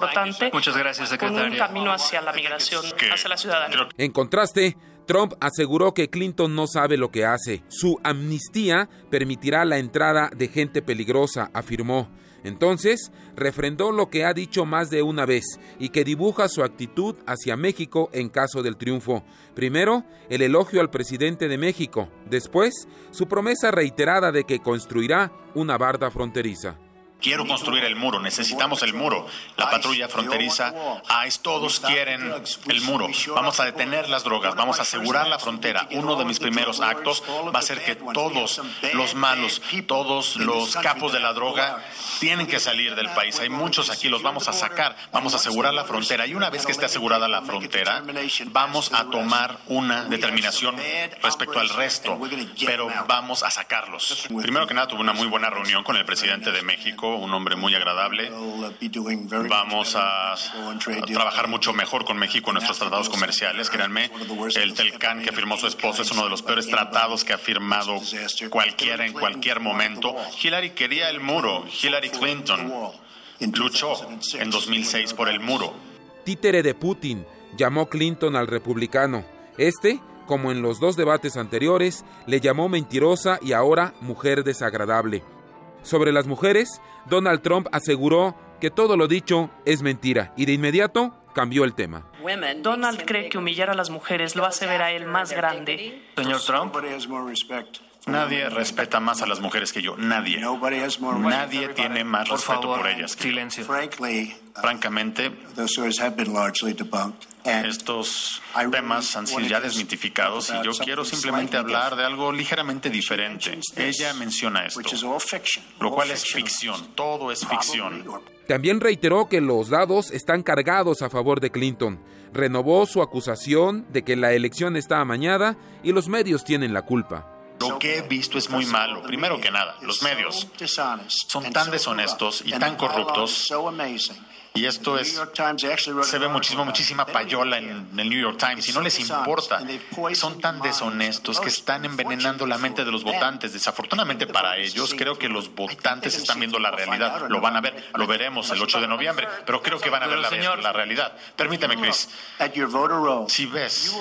Muchas gracias, con un camino hacia la migración, hacia la ciudadanía. En contraste, Trump aseguró que Clinton no sabe lo que hace. Su amnistía permitirá la entrada de gente peligrosa, afirmó. Entonces, refrendó lo que ha dicho más de una vez y que dibuja su actitud hacia México en caso del triunfo. Primero, el elogio al presidente de México. Después, su promesa reiterada de que construirá una barda fronteriza. Quiero construir el muro, necesitamos el muro. La patrulla fronteriza, ICE, todos quieren el muro. Vamos a detener las drogas, vamos a asegurar la frontera. Uno de mis primeros actos va a ser que todos los malos, todos los capos de la droga tienen que salir del país. Hay muchos aquí, los vamos a sacar, vamos a asegurar la frontera. Y una vez que esté asegurada la frontera, vamos a tomar una determinación respecto al resto, pero vamos a sacarlos. Primero que nada, tuve una muy buena reunión con el presidente de México un hombre muy agradable. Vamos a, trabajar mucho mejor con México en nuestros tratados comerciales. Créanme, el Telcán que firmó su esposo es uno de los peores tratados que ha firmado cualquiera en cualquier momento. Hillary quería el muro. Hillary Clinton luchó en 2006 por el muro. Títere de Putin llamó Clinton al republicano. Este como en los dos debates anteriores, le llamó mentirosa y ahora mujer desagradable. Sobre las mujeres, Donald Trump aseguró que todo lo dicho es mentira y de inmediato cambió el tema. Donald cree que humillar a las mujeres lo hace ver a él más grande. Señor Trump, nadie respeta más a las mujeres que yo. Nadie. Nadie tiene más respeto por ellas. Silencio. Francamente, estos temas han sido ya desmitificados y yo quiero simplemente hablar de algo ligeramente diferente. Ella menciona esto, lo cual es ficción, todo es ficción. También reiteró que los dados están cargados a favor de Clinton. Renovó su acusación de que la elección está amañada y los medios tienen la culpa. Lo que he visto es muy malo. Primero que nada, los medios son tan deshonestos y tan corruptos y esto es, se ve muchísimo, muchísima payola en el New York Times y no les importa. Son tan deshonestos que están envenenando la mente de los votantes. Desafortunadamente para ellos, creo que los votantes están viendo la realidad. Lo van a ver, lo veremos el 8 de noviembre, pero creo que van a ver la, la realidad. Permíteme, Chris. Si ves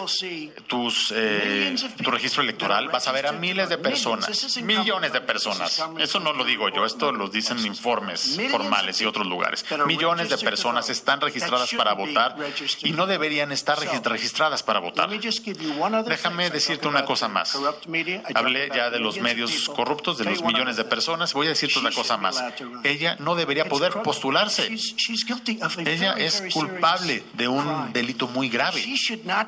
tus, eh, tu registro electoral, vas a ver a miles de personas, millones de personas. Eso no lo digo yo, esto lo dicen informes formales y otros lugares. Millones de personas están registradas para votar y no deberían estar registradas para votar. Déjame decirte una cosa más. Hablé ya de los medios corruptos, de los millones de personas. Voy a decirte una cosa más. Ella no debería poder postularse. Ella es culpable de un delito muy grave.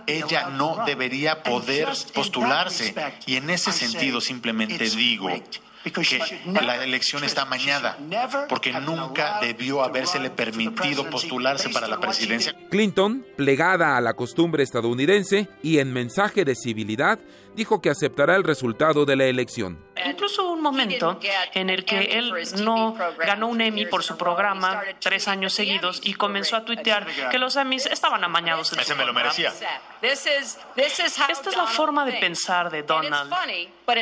Ella no debería poder postularse. Y en ese sentido simplemente digo, que la elección está amañada, porque nunca debió habérsele permitido postularse para la presidencia. Clinton, plegada a la costumbre estadounidense y en mensaje de civilidad, dijo que aceptará el resultado de la elección. Incluso hubo un momento en el que él no ganó un Emmy por su programa tres años seguidos y comenzó a tuitear que los Emmys estaban amañados. Ese me lo merecía. Esta es la forma de pensar de Donald.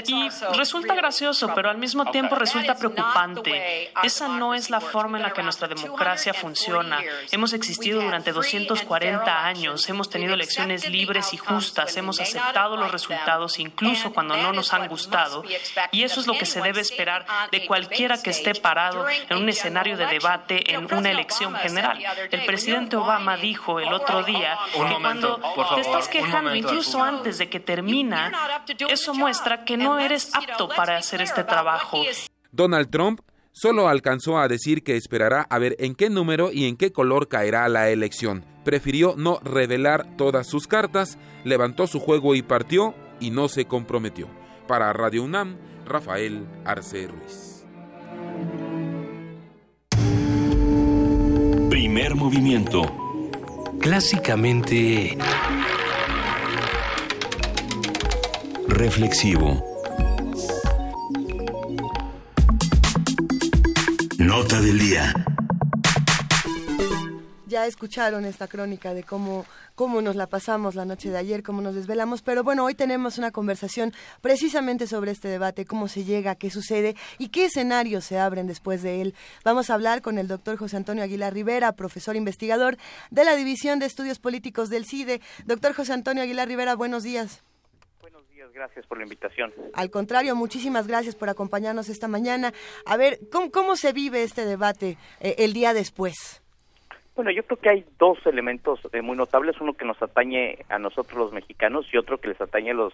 Y resulta gracioso, pero al mismo tiempo resulta preocupante. Esa no es la forma en la que nuestra democracia funciona. Hemos existido durante 240 años, hemos tenido elecciones libres y justas, hemos aceptado los resultados incluso cuando no nos han gustado. Y eso es lo que se debe esperar de cualquiera que esté parado en un escenario de debate en una elección general. El presidente Obama dijo el otro día que cuando te estás quejando incluso antes de que termina, eso muestra que no eres apto para hacer este trabajo. Donald Trump solo alcanzó a decir que esperará a ver en qué número y en qué color caerá la elección. Prefirió no revelar todas sus cartas, levantó su juego y partió y no se comprometió. Para Radio UNAM, Rafael Arce Ruiz. Primer movimiento. Clásicamente... Reflexivo. Nota del día. Ya escucharon esta crónica de cómo, cómo nos la pasamos la noche de ayer, cómo nos desvelamos, pero bueno, hoy tenemos una conversación precisamente sobre este debate, cómo se llega, qué sucede y qué escenarios se abren después de él. Vamos a hablar con el doctor José Antonio Aguilar Rivera, profesor investigador de la División de Estudios Políticos del CIDE. Doctor José Antonio Aguilar Rivera, buenos días gracias por la invitación. Al contrario, muchísimas gracias por acompañarnos esta mañana. A ver, ¿cómo, se vive este debate eh, el día después? Bueno, yo creo que hay dos elementos eh, muy notables, uno que nos atañe a nosotros los mexicanos y otro que les atañe a los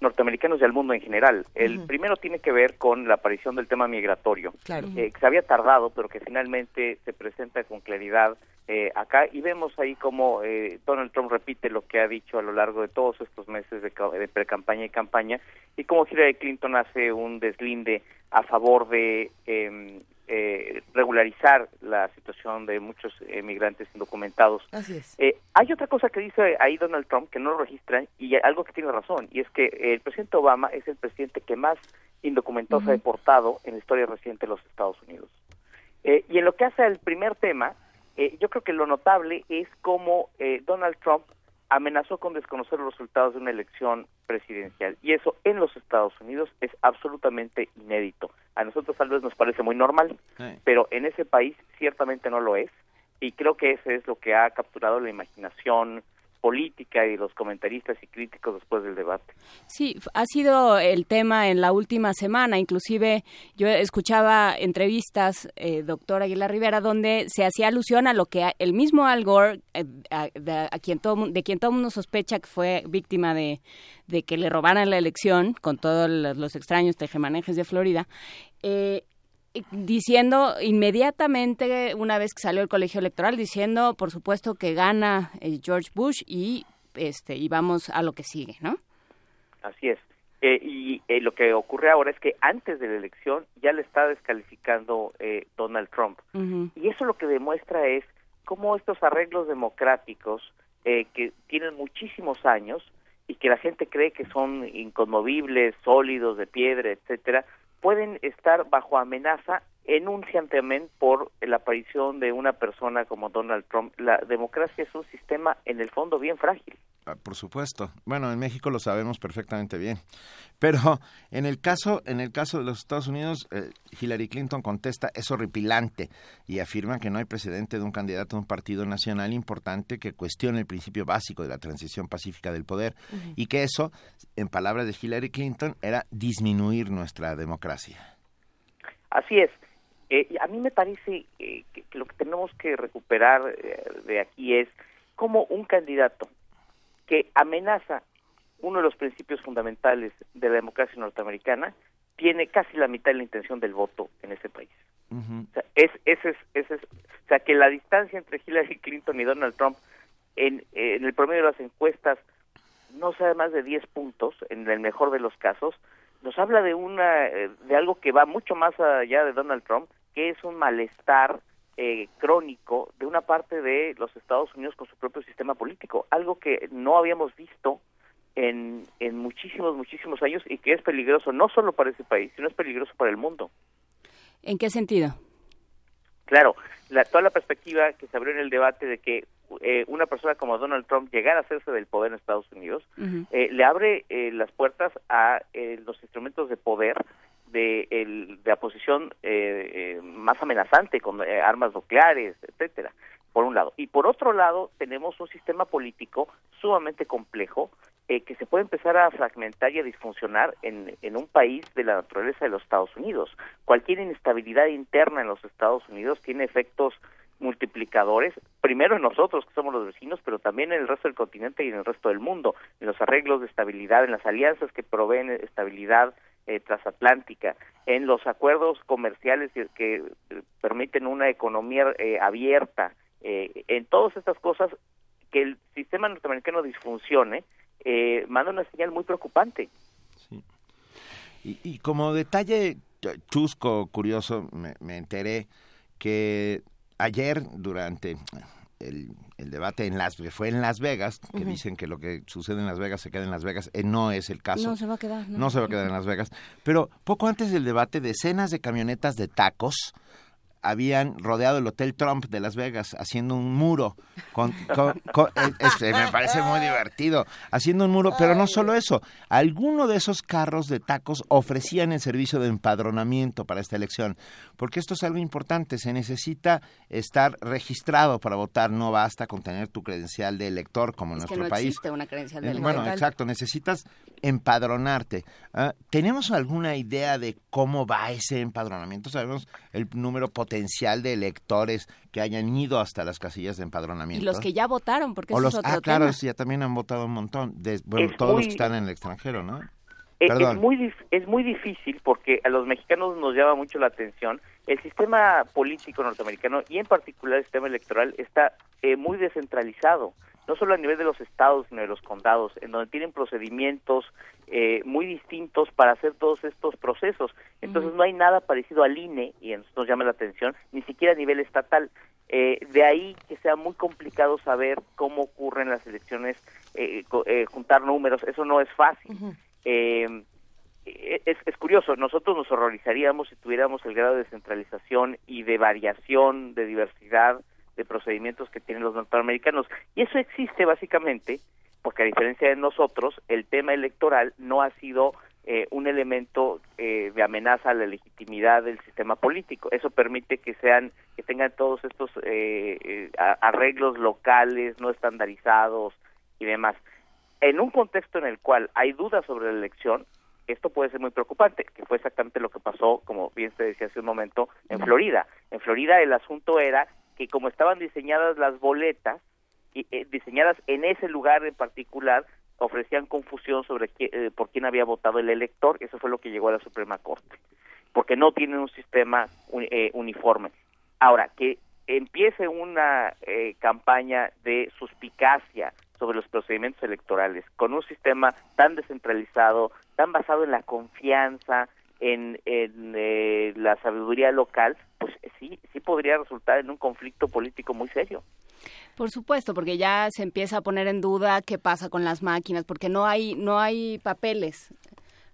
norteamericanos y al mundo en general. El primero tiene que ver con la aparición del tema migratorio, eh, que se había tardado, pero que finalmente se presenta con claridad eh, acá. Y vemos ahí como eh, Donald Trump repite lo que ha dicho a lo largo de todos estos meses de, de pre-campaña y campaña y como Hillary Clinton hace un deslinde a favor de em, eh, regularizar la situación de muchos migrantes indocumentados. Así es. hay otra cosa que dice ahí Donald Trump que no lo registra y algo que tiene razón y es que el presidente Obama es el presidente que más indocumentados ha deportado en la historia reciente de los Estados Unidos. y en lo que hace al primer tema, eh, yo creo que lo notable es cómo eh, Donald Trump amenazó con desconocer los resultados de una elección presidencial. Y eso en los Estados Unidos es absolutamente inédito. A nosotros tal vez nos parece muy normal, pero en ese país ciertamente no lo es. Y creo que ese es lo que ha capturado la imaginación política y los comentaristas y críticos después del debate. Sí, ha sido el tema en la última semana. Inclusive yo escuchaba entrevistas, eh, doctor Aguilar Rivera, donde se hacía alusión a lo que el mismo Al Gore, eh, a, quien todo, de quien todo mundo sospecha que fue víctima de, de que le robaran la elección, con todos los extraños tejemanejes de Florida, eh, diciendo inmediatamente, una vez que salió el colegio electoral, diciendo, por supuesto, que gana eh, George Bush y, este, y vamos a lo que sigue, ¿no? Así es. Eh, y eh, lo que ocurre ahora es que antes de la elección ya le está descalificando Donald Trump. Y eso lo que demuestra es cómo estos arreglos democráticos que tienen muchísimos años y que la gente cree que son inconmovibles, sólidos, de piedra, etcétera, pueden estar bajo amenaza enunciantemente por la aparición de una persona como Donald Trump. La democracia es un sistema en el fondo bien frágil. Ah, por supuesto. Bueno, en México lo sabemos perfectamente bien. Pero en el caso, en el caso de los Estados Unidos, eh, Hillary Clinton contesta es horripilante y afirma que no hay precedente de un candidato a un partido nacional importante que cuestione el principio básico de la transición pacífica del poder y que eso, en palabras de Hillary Clinton, era disminuir nuestra democracia. Así es. Eh, a mí me parece eh, que, lo que tenemos que recuperar de aquí es como un candidato que amenaza uno de los principios fundamentales de la democracia norteamericana, tiene casi la mitad de la intención del voto en ese país. o, sea, es, ese es, ese es, o sea, que la distancia entre Hillary Clinton y Donald Trump en, en el promedio de las encuestas no sea más de 10 puntos, en el mejor de los casos, nos habla de una eh, de algo que va mucho más allá de Donald Trump, que es un malestar eh, crónico de una parte de los Estados Unidos con su propio sistema político, algo que no habíamos visto en, en muchísimos, muchísimos años y que es peligroso no solo para ese país, sino es peligroso para el mundo. ¿En qué sentido? Claro, la, toda la perspectiva que se abrió en el debate de que eh, una persona como Donald Trump llegara a hacerse del poder en Estados Unidos, eh, le abre las puertas a los instrumentos de poder de, el, de la posición eh, eh, más amenazante con eh, armas nucleares, etcétera, por un lado. Y por otro lado, tenemos un sistema político sumamente complejo que se puede empezar a fragmentar y a disfuncionar en un país de la naturaleza de los Estados Unidos. Cualquier inestabilidad interna en los Estados Unidos tiene efectos multiplicadores, primero en nosotros que somos los vecinos, pero también en el resto del continente y en el resto del mundo, en los arreglos de estabilidad, en las alianzas que proveen estabilidad eh, transatlántica, en los acuerdos comerciales que, eh, permiten una economía eh, abierta, en todas estas cosas que el sistema norteamericano disfuncione, manda una señal muy preocupante. Y, como detalle chusco, curioso, me enteré que ayer durante el, debate en Las fue en Las Vegas, que dicen que lo que sucede en Las Vegas se queda en Las Vegas, eh, no es el caso. No se va a quedar. No. se va a quedar en Las Vegas. Pero poco antes del debate, decenas de camionetas de tacos habían rodeado el Hotel Trump de Las Vegas haciendo un muro. Con, este, me parece muy divertido. Haciendo un muro, pero no solo eso. Alguno de esos carros de tacos ofrecían el servicio de empadronamiento para esta elección. Porque esto es algo importante. Se necesita estar registrado para votar. No basta con tener tu credencial de elector como en nuestro país. una credencial de elector. Bueno, exacto. Necesitas empadronarte. Ah, ¿Tenemos alguna idea de cómo va ese empadronamiento? Sabemos el número potencial de electores que hayan ido hasta las casillas de empadronamiento. Y los que ya votaron, porque o los, es ah, claro, ya también han votado un montón. De, bueno, todos los que están en el extranjero, ¿no? Eh, es, muy, es muy difícil porque a los mexicanos nos llama mucho la atención. El sistema político norteamericano y en particular el sistema electoral está eh, muy descentralizado no solo a nivel de los estados, sino de los condados, en donde tienen procedimientos eh, muy distintos para hacer todos estos procesos. Entonces no hay nada parecido al INE, y eso nos llama la atención, ni siquiera a nivel estatal. Eh, de ahí que sea muy complicado saber cómo ocurren las elecciones, eh, juntar números, eso no es fácil. es, es, curioso, nosotros nos horrorizaríamos si tuviéramos el grado de descentralización y de variación, de diversidad de procedimientos que tienen los norteamericanos. Y eso existe básicamente porque a diferencia de nosotros, el tema electoral no ha sido eh, un elemento eh, de amenaza a la legitimidad del sistema político. Eso permite que sean, que tengan todos estos eh, arreglos locales, no estandarizados y demás. En un contexto en el cual hay dudas sobre la elección, esto puede ser muy preocupante, que fue exactamente lo que pasó, como bien se decía hace un momento, en Florida. En Florida el asunto era que como estaban diseñadas las boletas, y, eh, diseñadas en ese lugar en particular, ofrecían confusión sobre eh, por quién había votado el elector, eso fue lo que llegó a la Suprema Corte, porque no tienen un sistema eh, uniforme. Ahora, que empiece una campaña de suspicacia sobre los procedimientos electorales con un sistema tan descentralizado, tan basado en la confianza, en, en la sabiduría local, pues sí, sí podría resultar en un conflicto político muy serio. Por supuesto, porque ya se empieza a poner en duda qué pasa con las máquinas, porque no hay no hay papeles,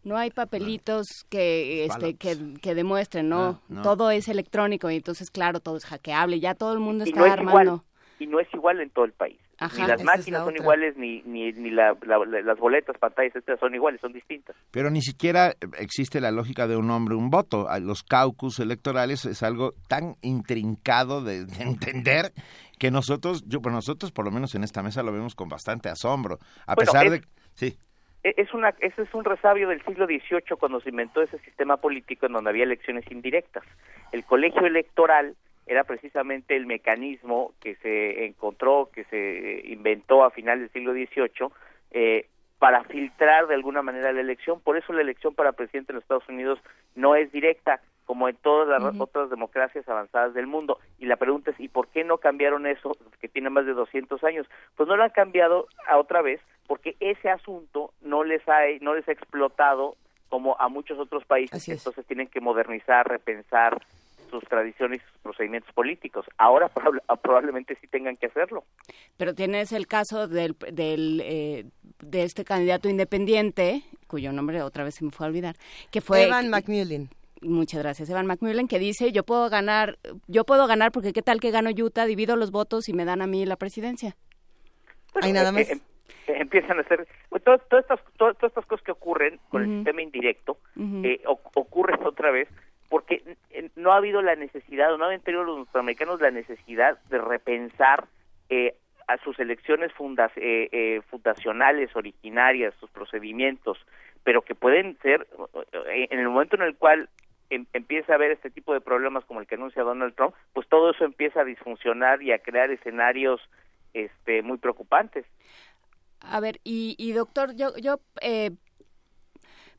no hay papelitos que este que, demuestren, ¿no? Todo es electrónico y entonces claro, todo es hackeable, ya todo el mundo está armando. y no es igual en todo el país ni las máquinas son iguales, ni, ni, ni las boletas, pantallas, etcétera, son iguales, son distintas. Pero ni siquiera existe la lógica de un hombre, un voto. Los caucus electorales es algo tan intrincado de, entender que nosotros, yo, por nosotros, por lo menos en esta mesa, lo vemos con bastante asombro. A pesar de. Sí. E, es una, ese es un resabio del siglo XVIII cuando se inventó ese sistema político en donde había elecciones indirectas. El colegio electoral era precisamente el mecanismo que se encontró, que se inventó a final del siglo XVIII eh, para filtrar de alguna manera la elección. Por eso la elección para presidente de los Estados Unidos no es directa, como en todas las otras democracias avanzadas del mundo. Y la pregunta es, ¿y por qué no cambiaron eso, que tiene más de 200 años? Pues no lo han cambiado a otra vez, porque ese asunto no les ha, no les ha explotado como a muchos otros países, entonces tienen que modernizar, repensar, sus tradiciones y sus procedimientos políticos. Ahora <laughs> probablemente sí tengan que hacerlo. Pero tienes el caso del, del eh, de este candidato independiente, cuyo nombre otra vez se me fue a olvidar, que fue Evan McMullen. Muchas gracias, Evan McMullen, que dice, yo puedo ganar, yo puedo ganar porque qué tal que gano Utah, divido los votos y me dan a mí la presidencia. Hay nada más. Em, empiezan a hacer pues, todas, estas, todas, estas cosas que ocurren con el sistema indirecto eh, ocurren otra vez porque no ha habido la necesidad, o no han tenido los norteamericanos la necesidad de repensar eh, a sus elecciones eh, eh, fundacionales, originarias, sus procedimientos, pero que pueden ser, en el momento en el cual em, empieza a haber este tipo de problemas como el que anuncia Donald Trump, pues todo eso empieza a disfuncionar y a crear escenarios este, muy preocupantes. A ver, y, y doctor, yo, yo eh,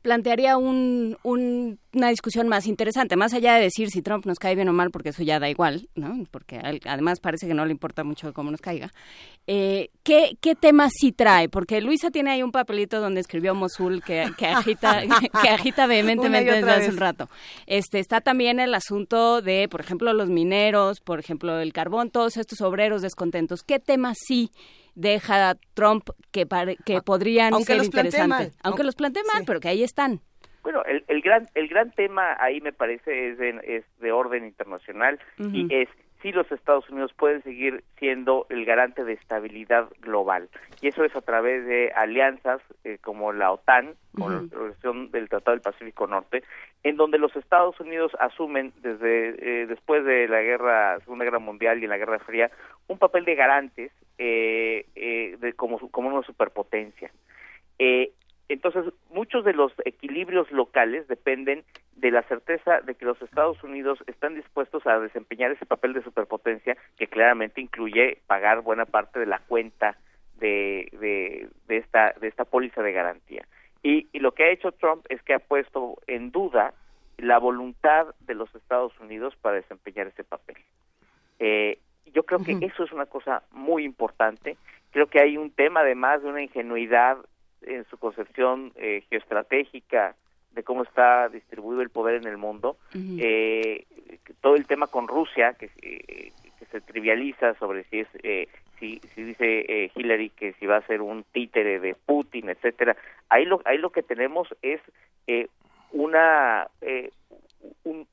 plantearía un, una discusión más interesante, más allá de decir si Trump nos cae bien o mal, porque eso ya da igual, ¿no? porque además parece que no le importa mucho cómo nos caiga. Eh, ¿qué, ¿Qué temas sí trae? Porque Luisa tiene ahí un papelito donde escribió Mosul que, que agita, <laughs> que agita vehementemente desde hace un rato. Este, está también el asunto de, por ejemplo, los mineros, por ejemplo, el carbón, todos estos obreros descontentos. ¿Qué temas sí Trump que, que podrían ser interesantes. Aunque los plantee mal, pero que ahí están. Bueno, el, el gran el gran tema ahí me parece es de, es de orden internacional y es si los Estados Unidos pueden seguir siendo el garante de estabilidad global. Y eso es a través de alianzas eh, como la OTAN, con la Organización del Tratado del Pacífico Norte, en donde los Estados Unidos asumen desde eh, después de la guerra, Segunda Guerra Mundial y en la Guerra Fría, un papel de garantes eh, de, como, como una superpotencia. Entonces, muchos de los equilibrios locales dependen de la certeza de que los Estados Unidos están dispuestos a desempeñar ese papel de superpotencia que claramente incluye pagar buena parte de la cuenta de, de, esta de esta póliza de garantía. Y, lo que ha hecho Trump es que ha puesto en duda la voluntad de los Estados Unidos para desempeñar ese papel. Eh, yo creo que eso es una cosa muy importante. Creo que hay un tema además de una ingenuidad en su concepción eh, geoestratégica de cómo está distribuido el poder en el mundo, eh, todo el tema con Rusia que, eh, que se trivializa sobre si es eh, si, si dice Hillary que si va a ser un títere de Putin, etcétera. Ahí lo ahí lo que tenemos es una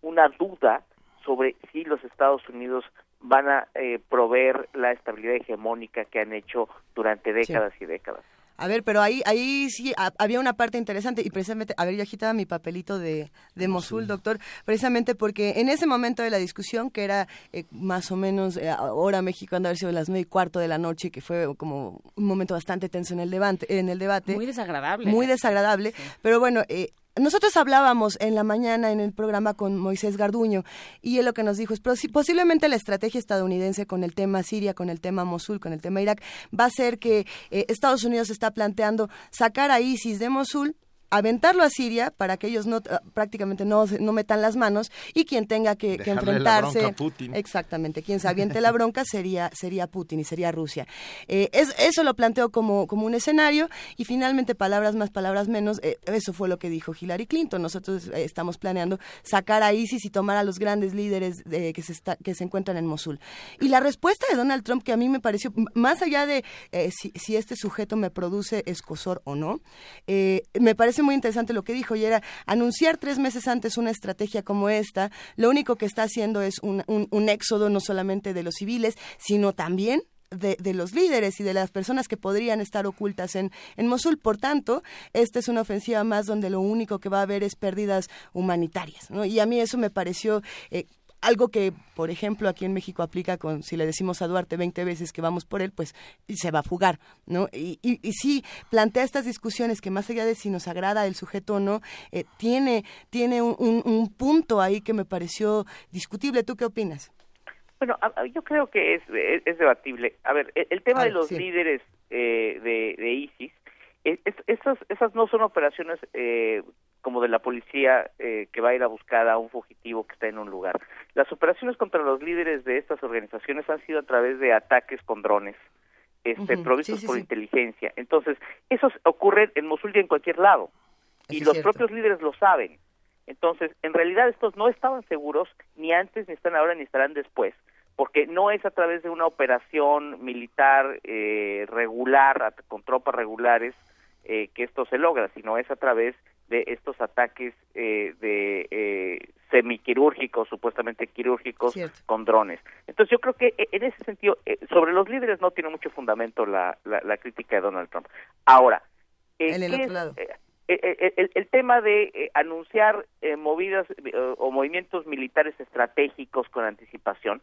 una duda sobre si los Estados Unidos van a proveer la estabilidad hegemónica que han hecho durante décadas y décadas. A ver, pero ahí, ahí sí había una parte interesante y precisamente, a ver, yo agitaba mi papelito de, de Mosul, doctor, precisamente porque en ese momento de la discusión, que era eh, más o menos eh, ahora México anda a haber sido las nueve y cuarto de la noche, que fue como un momento bastante tenso en el debate. En el debate muy desagradable. Muy desagradable, pero bueno, eh, nosotros hablábamos en la mañana en el programa con Moisés Garduño y él lo que nos dijo es posiblemente la estrategia estadounidense con el tema Siria, con el tema Mosul, con el tema Irak, va a ser que eh, Estados Unidos está planteando sacar a ISIS de Mosul aventarlo a Siria para que ellos no ah, prácticamente no, no metan las manos y quien tenga que, enfrentarse exactamente quien se aviente la <laughs> bronca sería sería Putin y sería Rusia. Eh, es, eso lo planteó como como un escenario y finalmente palabras más palabras menos eh, eso fue lo que dijo Hillary Clinton. Nosotros eh, estamos planeando sacar a ISIS y tomar a los grandes líderes que se está, que se encuentran en Mosul. Y la respuesta de Donald Trump que a mí me pareció más allá de si, si, este sujeto me produce escosor o no me parece muy interesante lo que dijo y era anunciar tres meses antes una estrategia como esta, lo único que está haciendo es un, un, éxodo no solamente de los civiles, sino también de, de, los líderes y de las personas que podrían estar ocultas en, en Mosul. Por tanto, esta es una ofensiva más donde lo único que va a haber es pérdidas humanitarias. ¿no? Y a mí eso me pareció eh, algo que, por ejemplo, aquí en México aplica con, si le decimos a Duarte 20 veces que vamos por él, pues se va a fugar, ¿no? Y, y, y sí, plantea estas discusiones que más allá de si nos agrada el sujeto o no, eh, tiene, tiene un, un, punto ahí que me pareció discutible. ¿Tú qué opinas? Bueno, yo creo que es, es, debatible. A ver, el, tema de los líderes eh, de, de ISIS, es, esas, esas no son operaciones eh, como de la policía eh, que va a ir a buscar a un fugitivo que está en un lugar. Las operaciones contra los líderes de estas organizaciones han sido a través de ataques con drones, este, provistos por inteligencia. Entonces, eso ocurre en Mosul y en cualquier lado. y los propios líderes lo saben. Entonces, en realidad estos no estaban seguros ni antes, ni están ahora, ni estarán después, porque no es a través de una operación militar eh, regular, con tropas regulares, eh, que esto se logra, sino es a través de estos ataques eh, de eh, semiquirúrgicos, supuestamente quirúrgicos, con drones. Entonces yo creo que eh, en ese sentido, eh, sobre los líderes no tiene mucho fundamento la, la, crítica de Donald Trump. Ahora, el, el, tema de anunciar movidas o movimientos militares estratégicos con anticipación,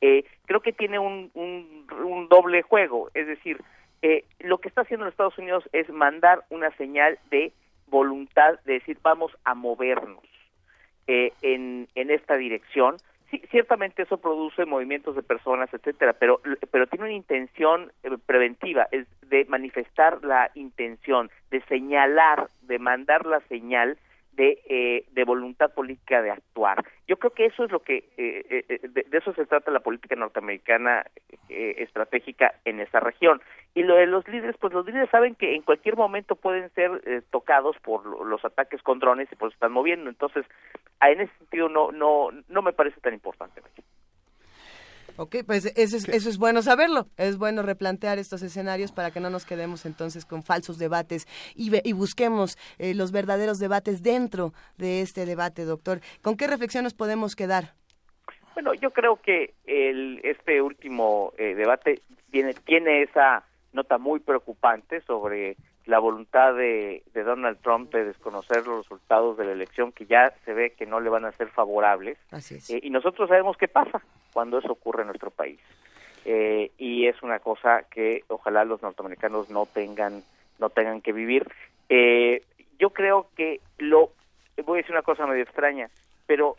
creo que tiene un, un, un doble juego, es decir, lo que está haciendo los Estados Unidos es mandar una señal de voluntad de decir vamos a movernos eh, en, en esta dirección. Sí, ciertamente eso produce movimientos de personas, etcétera, pero pero tiene una intención eh, preventiva, es de manifestar la intención, de señalar, de mandar la señal de, eh, de voluntad política de actuar. Yo creo que eso es lo que, eh, eh, de, eso se trata la política norteamericana estratégica en esa región. Y lo de los líderes, pues los líderes saben que en cualquier momento pueden ser tocados por los ataques con drones y por eso están moviendo. Entonces, en ese sentido no, no, no me parece tan importante. Ok, pues eso es, eso es bueno saberlo. Es bueno replantear estos escenarios para que no nos quedemos entonces con falsos debates y, y busquemos eh, los verdaderos debates dentro de este debate, doctor. ¿Con qué reflexión nos podemos quedar? Bueno, yo creo que el, este último eh, debate tiene, tiene esa nota muy preocupante sobre la voluntad de, Donald Trump de desconocer los resultados de la elección que ya se ve que no le van a ser favorables. Eh, y nosotros sabemos qué pasa cuando eso ocurre en nuestro país. Eh, y es una cosa que ojalá los norteamericanos no tengan no tengan que vivir. Eh, yo creo que lo voy a decir una cosa medio extraña, pero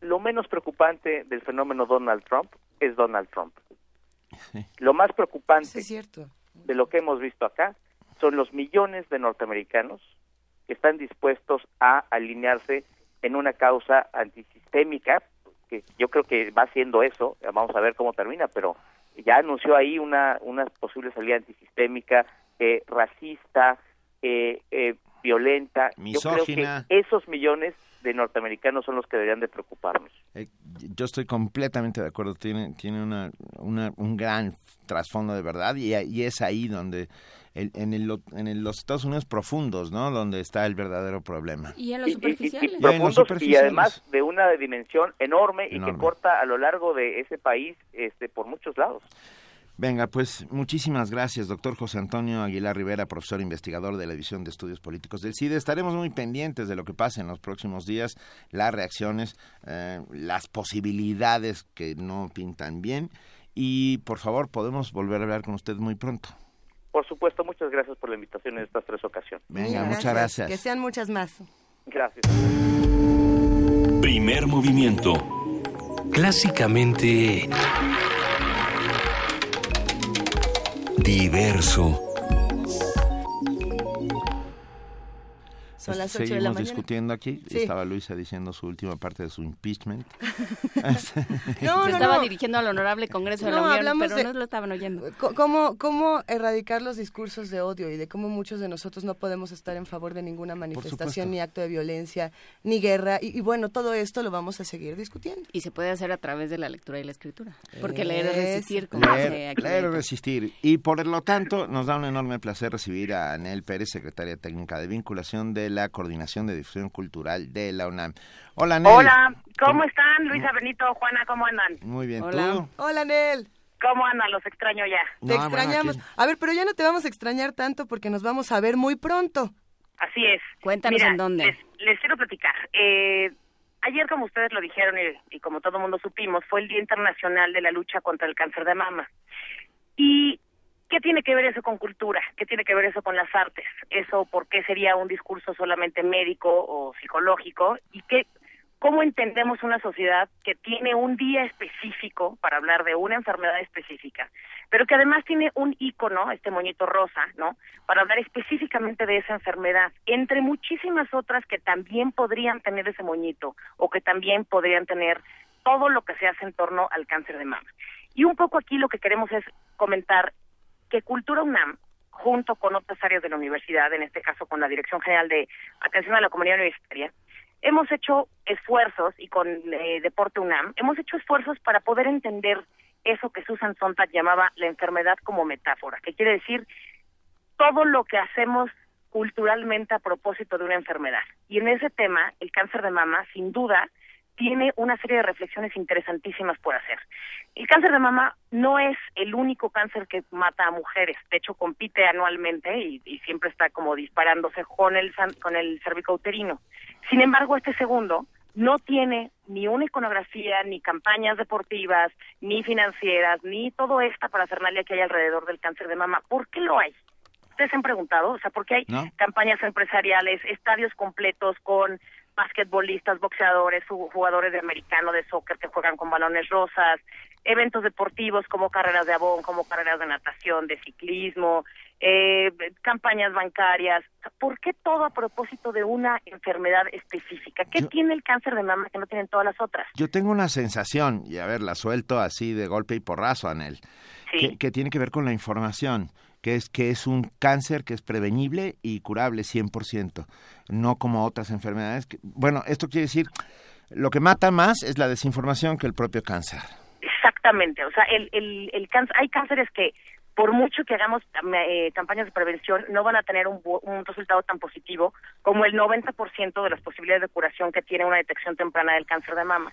lo menos preocupante del fenómeno Donald Trump es Donald Trump. Lo más preocupante de lo que hemos visto acá son los millones de norteamericanos que están dispuestos a alinearse en una causa antisistémica, que yo creo que va siendo eso, vamos a ver cómo termina, pero ya anunció ahí una, una posible salida antisistémica, eh, racista, eh, eh, violenta. Yo creo que esos millones de norteamericanos son los que deberían de preocuparnos. yo estoy completamente de acuerdo, tiene, tiene una, un gran trasfondo de verdad y, y es ahí donde en, el, en los Estados Unidos profundos, ¿no? Donde está el verdadero problema. Y en <laughs> los superficiales. Y, además de una dimensión enorme, y que corta a lo largo de ese país este, por muchos lados. Venga, pues muchísimas gracias, doctor José Antonio Aguilar Rivera, profesor investigador de la División de Estudios Políticos del CIDE. Estaremos muy pendientes de lo que pase en los próximos días, las reacciones, eh, las posibilidades que no pintan bien. Y por favor, podemos volver a hablar con usted muy pronto. Por supuesto, muchas gracias por la invitación en estas tres ocasiones. Venga, muchas gracias. Que sean muchas más. Gracias. Primer movimiento. Clásicamente... Diverso. Son las Seguimos discutiendo aquí. Estaba Luisa diciendo su última parte de su impeachment. <laughs> no, Se estaba dirigiendo al honorable Congreso de la Unión, pero no lo estaban oyendo. ¿Cómo, ¿Cómo erradicar los discursos de odio y de cómo muchos de nosotros no podemos estar en favor de ninguna manifestación, ni acto de violencia, ni guerra? Y, bueno, todo esto lo vamos a seguir discutiendo. Y se puede hacer a través de la lectura y la escritura. Porque leer es resistir. Como leer, leer es resistir. Y por lo tanto, nos da un enorme placer recibir a Anel Pérez, secretaria técnica de vinculación de la Coordinación de Difusión Cultural de la UNAM. Hola, Nel. Hola, ¿cómo, están? Luisa Benito, Juana, ¿cómo andan? Muy bien, Hola. ¿tú? Hola, Nel. ¿Cómo andan? Los extraño ya. Te extrañamos. A ver, pero ya no te vamos a extrañar tanto porque nos vamos a ver muy pronto. Así es. Cuéntanos en dónde. Les, quiero platicar. Eh, ayer, como ustedes lo dijeron y, y como todo mundo supimos, fue el Día Internacional de la Lucha contra el Cáncer de Mama. Y ¿Qué tiene que ver eso con cultura? ¿Qué tiene que ver eso con las artes? ¿Eso por qué sería un discurso solamente médico o psicológico? ¿Y qué, cómo entendemos una sociedad que tiene un día específico para hablar de una enfermedad específica, pero que además tiene un icono, este moñito rosa, ¿no? Para hablar específicamente de esa enfermedad, entre muchísimas otras que también podrían tener ese moñito o que también podrían tener todo lo que se hace en torno al cáncer de mama. Y un poco aquí lo que queremos es comentar que Cultura UNAM, junto con otras áreas de la universidad, en este caso con la Dirección General de Atención a la Comunidad Universitaria, hemos hecho esfuerzos, y con eh, Deporte UNAM, hemos hecho esfuerzos para poder entender eso que Susan Sontag llamaba la enfermedad como metáfora, que quiere decir todo lo que hacemos culturalmente a propósito de una enfermedad. Y en ese tema, el cáncer de mama, sin duda, tiene una serie de reflexiones interesantísimas por hacer. El cáncer de mama no es el único cáncer que mata a mujeres, de hecho compite anualmente y, siempre está como disparándose con el, con el cervicouterino. Sin embargo, este segundo no tiene ni una iconografía, ni campañas deportivas, ni financieras, ni todo esta parafernalia que hay alrededor del cáncer de mama. ¿Por qué lo hay? ¿Ustedes se han preguntado? O sea, ¿por qué hay campañas empresariales, estadios completos con basquetbolistas, boxeadores, jugadores de americano, de soccer que juegan con balones rosas, eventos deportivos como carreras de abón, como carreras de natación, de ciclismo, eh, campañas bancarias. ¿Por qué todo a propósito de una enfermedad específica? ¿Qué tiene el cáncer de mama que no tienen todas las otras? Yo tengo una sensación, y a ver, la suelto así de golpe y porrazo, Anel, que, que tiene que ver con la información que es que es un cáncer que es prevenible y curable 100%, no como otras enfermedades. bueno, esto quiere decir, lo que mata más es la desinformación que el propio cáncer. Exactamente, o sea, el, el, el cáncer, hay cánceres que por mucho que hagamos eh, campañas de prevención, no van a tener un, un resultado tan positivo como el 90% de las posibilidades de curación que tiene una detección temprana del cáncer de mama.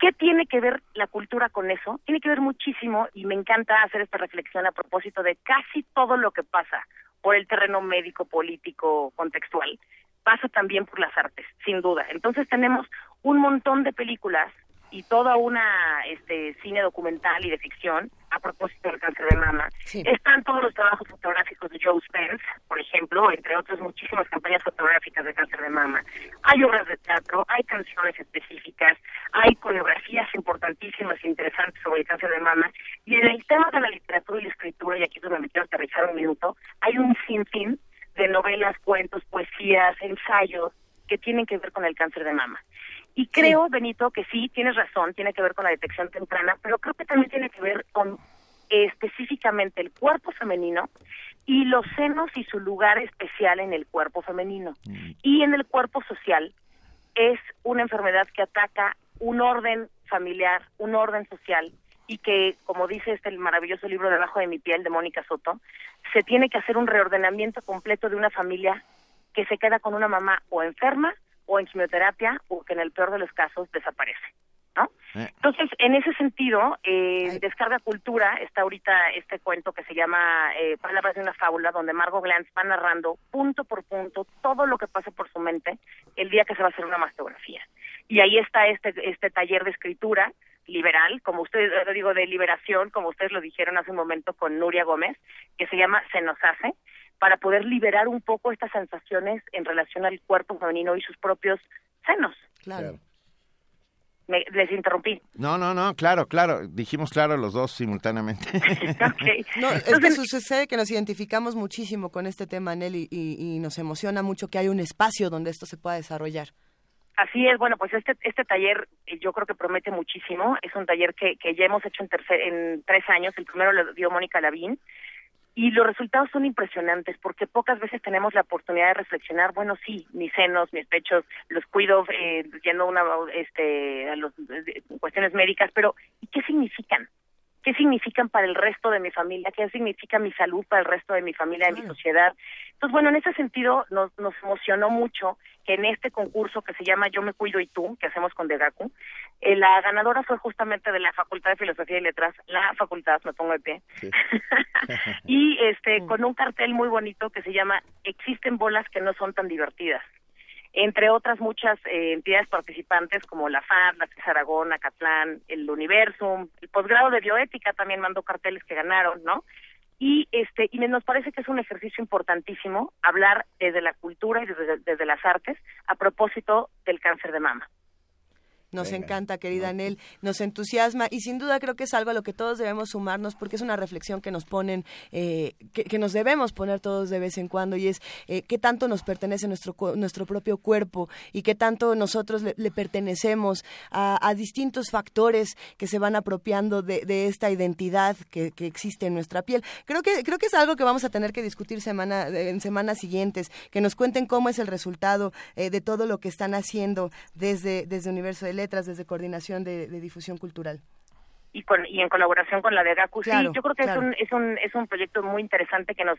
¿Qué tiene que ver la cultura con eso? Tiene que ver muchísimo y me encanta hacer esta reflexión a propósito de casi todo lo que pasa por el terreno médico, político, contextual, pasa también por las artes, sin duda. Entonces tenemos un montón de películas y toda una este cine documental y de ficción a propósito del cáncer de mama. Están todos los trabajos fotográficos de Joe Spence, por ejemplo, entre otras muchísimas campañas fotográficas de cáncer de mama. Hay obras de teatro, hay canciones específicas, hay coreografías importantísimas e interesantes sobre el cáncer de mama. Y en el tema de la literatura y la escritura, y aquí es donde me quiero aterrizar un minuto, hay un sinfín de novelas, cuentos, poesías, ensayos que tienen que ver con el cáncer de mama. Y creo, Benito, que sí, tienes razón, tiene que ver con la detección temprana, pero creo que también tiene que ver con eh, específicamente el cuerpo femenino y los senos y su lugar especial en el cuerpo femenino. Mm. Y en el cuerpo social es una enfermedad que ataca un orden familiar, un orden social y que, como dice este maravilloso libro Debajo de mi piel de Mónica Soto, se tiene que hacer un reordenamiento completo de una familia que se queda con una mamá o enferma o en quimioterapia o que en el peor de los casos desaparece. ¿no? Eh. Entonces, en ese sentido, eh, Descarga Cultura está ahorita este cuento que se llama eh, Palabras de una fábula, donde Margot Glantz va narrando punto por punto todo lo que pasa por su mente el día que se va a hacer una mastografía. Y ahí está este, este taller de escritura liberal, como ustedes, lo digo, de liberación, como ustedes lo dijeron hace un momento con Nuria Gómez, que se llama Se nos hace, para poder liberar un poco estas sensaciones en relación al cuerpo femenino y sus propios senos. Claro. Me, les interrumpí. No, no, no, claro, claro. Dijimos claro los dos simultáneamente. <laughs> <laughs> no, es que sucede que nos identificamos muchísimo con este tema, Nelly, y, y, nos emociona mucho que hay un espacio donde esto se pueda desarrollar. Así es, bueno, pues este este taller eh, yo creo que promete muchísimo. Es un taller que, que ya hemos hecho en, tercer, en tres años. El primero lo dio Mónica Lavín y los resultados son impresionantes porque pocas veces tenemos la oportunidad de reflexionar bueno sí mis senos mis pechos los cuido eh, yendo una este a los cuestiones médicas pero y qué significan qué significan para el resto de mi familia, qué significa mi salud para el resto de mi familia, de mi sociedad. Entonces, bueno, en ese sentido nos, nos emocionó mucho que en este concurso que se llama Yo me cuido y tú, que hacemos con Degaku, eh, la ganadora fue justamente de la Facultad de Filosofía y Letras, la facultad, me pongo de pie, <laughs> y este mm. con un cartel muy bonito que se llama Existen bolas que no son tan divertidas entre otras muchas eh, entidades participantes como la FAD, la CES Aragón, Acatlán, el Universum, el posgrado de bioética también mandó carteles que ganaron, ¿no? Y este y nos parece que es un ejercicio importantísimo hablar desde la cultura y desde las artes a propósito del cáncer de mama. Nos encanta, querida Anel, nos entusiasma y sin duda creo que es algo a lo que todos debemos sumarnos porque es una reflexión que nos ponen, eh, que, nos debemos poner todos de vez en cuando y es eh, qué tanto nos pertenece nuestro, nuestro propio cuerpo y qué tanto nosotros le, pertenecemos a, distintos factores que se van apropiando de, esta identidad que, existe en nuestra piel. Creo que, creo que es algo que vamos a tener que discutir semana, en semanas siguientes, que nos cuenten cómo es el resultado eh, de todo lo que están haciendo desde, desde Universo de letras desde coordinación de, difusión cultural y con y en colaboración con la de Gaku. sí, yo creo que es un es un es un proyecto muy interesante que nos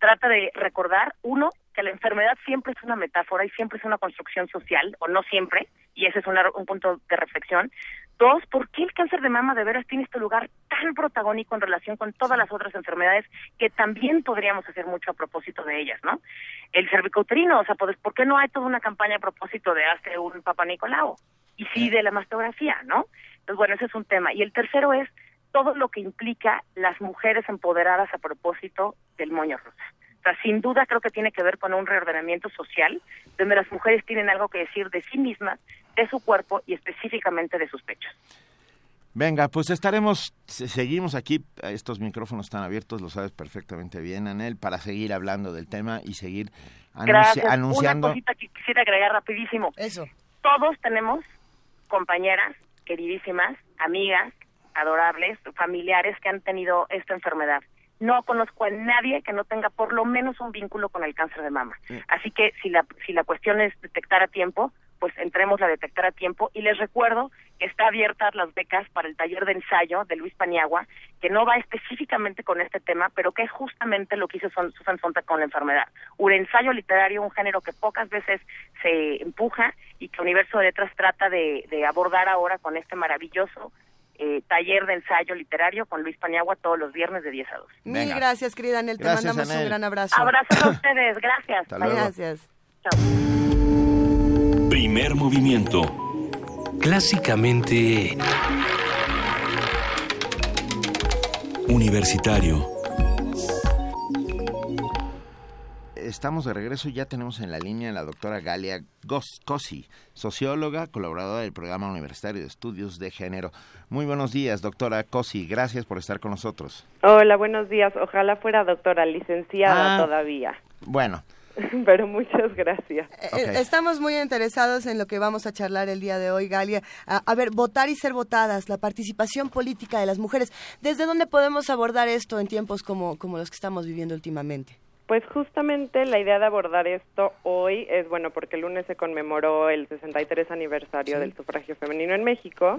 trata de recordar uno que la enfermedad siempre es una metáfora y siempre es una construcción social o no siempre y ese es un punto de reflexión. Dos, ¿por qué el cáncer de mama de veras tiene este lugar tan protagónico en relación con todas las otras enfermedades que también podríamos hacer mucho a propósito de ellas, ¿no? El cervicouterino, o sea, pues, ¿por qué no hay toda una campaña a propósito de hace un Papa Nicolau? Y sí de la mastografía, ¿no? Entonces, bueno, ese es un tema. Y el tercero es todo lo que implica las mujeres empoderadas a propósito del moño rosa. O sea, sin duda creo que tiene que ver con un reordenamiento social, donde las mujeres tienen algo que decir de sí mismas, de su cuerpo y específicamente de sus pechos. Venga, pues estaremos, seguimos aquí, estos micrófonos están abiertos, lo sabes perfectamente bien, Anel, para seguir hablando del tema y seguir anunciando. Una cosita que quisiera agregar rapidísimo. Eso. Todos tenemos compañeras queridísimas, amigas, adorables, familiares que han tenido esta enfermedad. No conozco a nadie que no tenga por lo menos un vínculo con el cáncer de mama. Así que si la, si la cuestión es detectar a tiempo, pues entremos a detectar a tiempo y les recuerdo que está abiertas las becas para el taller de ensayo de Luis Paniagua, que no va específicamente con este tema, pero que es justamente lo que hizo Susan Sontag con la enfermedad. Un ensayo literario, un género que pocas veces se empuja y que Universo de Letras trata de, abordar ahora con este maravilloso eh, taller de ensayo literario con Luis Paniagua todos los viernes de 10 a 2. Mil gracias, querida Anel. Te mandamos un gran abrazo. Abrazos a ustedes. Gracias. Gracias. Chao. Primer movimiento. Clásicamente... Universitario. Estamos de regreso y ya tenemos en la línea a la doctora Galia Cosi, socióloga, colaboradora del Programa Universitario de Estudios de Género. Muy buenos días, doctora Cosi. Gracias por estar con nosotros. Hola, buenos días. Ojalá fuera doctora, licenciada Ah. todavía. Bueno, <laughs> Pero muchas gracias. Eh, Estamos muy interesados en lo que vamos a charlar el día de hoy, Galia. A, a ver, votar y ser votadas, la participación política de las mujeres. ¿Desde dónde podemos abordar esto en tiempos como, como los que estamos viviendo últimamente? Pues justamente la idea de abordar esto hoy es, bueno, porque el lunes se conmemoró el 63 aniversario Sí. del sufragio femenino en México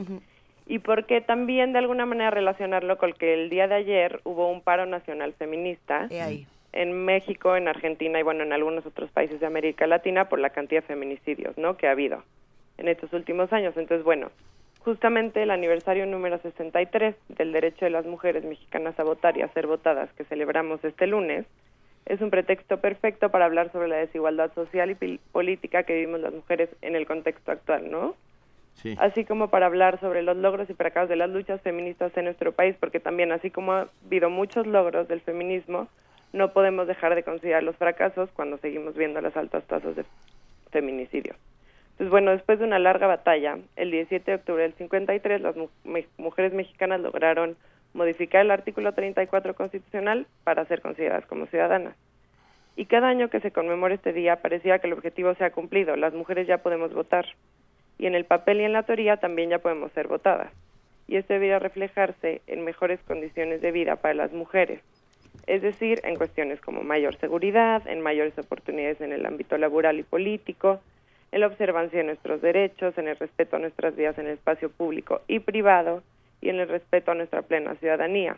y porque también de alguna manera relacionarlo con que el día de ayer hubo un paro nacional feminista He ahí. En México, en Argentina y bueno, en algunos otros países de América Latina por la cantidad de feminicidios, ¿no? Que ha habido en estos últimos años. Entonces, bueno, justamente el aniversario número 63 del derecho de las mujeres mexicanas a votar y a ser votadas que celebramos este lunes es un pretexto perfecto para hablar sobre la desigualdad social y política que vivimos las mujeres en el contexto actual, ¿no? sí. así como para hablar sobre los logros y fracasos de las luchas feministas en nuestro país, porque también así como ha habido muchos logros del feminismo, no podemos dejar de considerar los fracasos cuando seguimos viendo las altas tasas de feminicidio. Entonces, bueno, después de una larga batalla, el 17 de octubre del 53, las me- mujeres mexicanas lograron modificar el artículo 34 constitucional para ser consideradas como ciudadanas. Y cada año que se conmemora este día parecía que el objetivo se ha cumplido, las mujeres ya podemos votar y en el papel y en la teoría también ya podemos ser votadas. Y esto debería reflejarse en mejores condiciones de vida para las mujeres, es decir, en cuestiones como mayor seguridad, en mayores oportunidades en el ámbito laboral y político, en la observancia de nuestros derechos, en el respeto a nuestras vidas en el espacio público y privado y en el respeto a nuestra plena ciudadanía.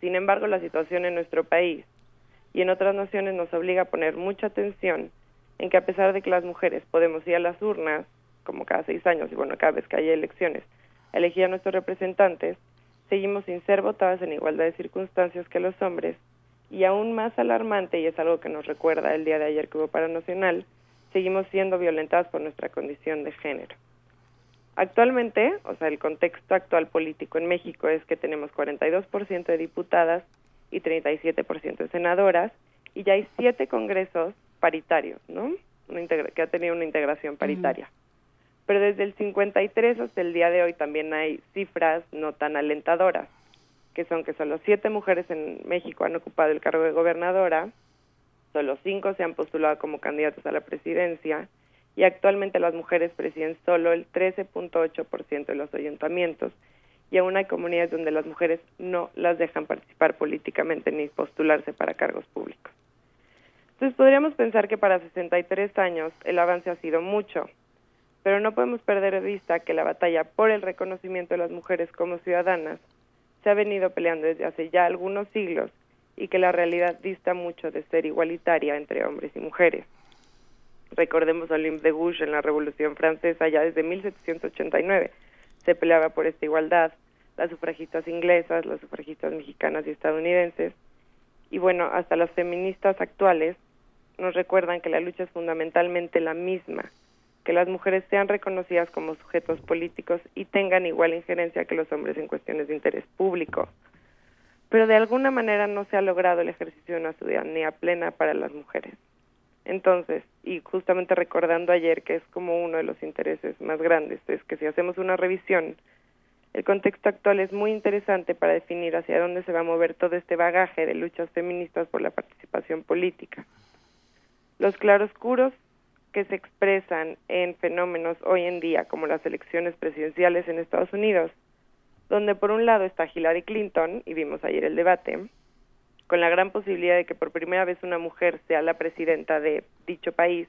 Sin embargo, la situación en nuestro país y en otras naciones nos obliga a poner mucha atención en que a pesar de que las mujeres podemos ir a las urnas, como cada seis años y bueno, cada vez que haya elecciones, elegir a nuestros representantes, seguimos sin ser votadas en igualdad de circunstancias que los hombres y aún más alarmante, y es algo que nos recuerda el día de ayer que hubo paro nacional, seguimos siendo violentadas por nuestra condición de género. Actualmente, o sea, el contexto actual político en México es que tenemos 42% de diputadas y 37% de senadoras y ya hay siete congresos paritarios, ¿no? Una que ha tenido una integración paritaria. Pero desde el 53 hasta el día de hoy también hay cifras no tan alentadoras, que son que solo siete mujeres en México han ocupado el cargo de gobernadora, solo cinco se han postulado como candidatos a la presidencia y actualmente las mujeres presiden solo el 13.8% de los ayuntamientos y aún hay comunidades donde las mujeres no las dejan participar políticamente ni postularse para cargos públicos. Entonces podríamos pensar que para 63 años el avance ha sido mucho, pero no podemos perder de vista que la batalla por el reconocimiento de las mujeres como ciudadanas se ha venido peleando desde hace ya algunos siglos y que la realidad dista mucho de ser igualitaria entre hombres y mujeres. Recordemos a Olympe de Gouges en la Revolución Francesa ya desde 1789 se peleaba por esta igualdad, las sufragistas inglesas, las sufragistas mexicanas y estadounidenses, y bueno, hasta las feministas actuales nos recuerdan que la lucha es fundamentalmente la misma, que las mujeres sean reconocidas como sujetos políticos y tengan igual injerencia que los hombres en cuestiones de interés público. Pero de alguna manera no se ha logrado el ejercicio de una ciudadanía plena para las mujeres. Entonces, y justamente recordando ayer que es como uno de los intereses más grandes, es que si hacemos una revisión, el contexto actual es muy interesante para definir hacia dónde se va a mover todo este bagaje de luchas feministas por la participación política. Los claroscuros que se expresan en fenómenos hoy en día como las elecciones presidenciales en Estados Unidos, donde por un lado está Hillary Clinton, y vimos ayer el debate, con la gran posibilidad de que por primera vez una mujer sea la presidenta de dicho país,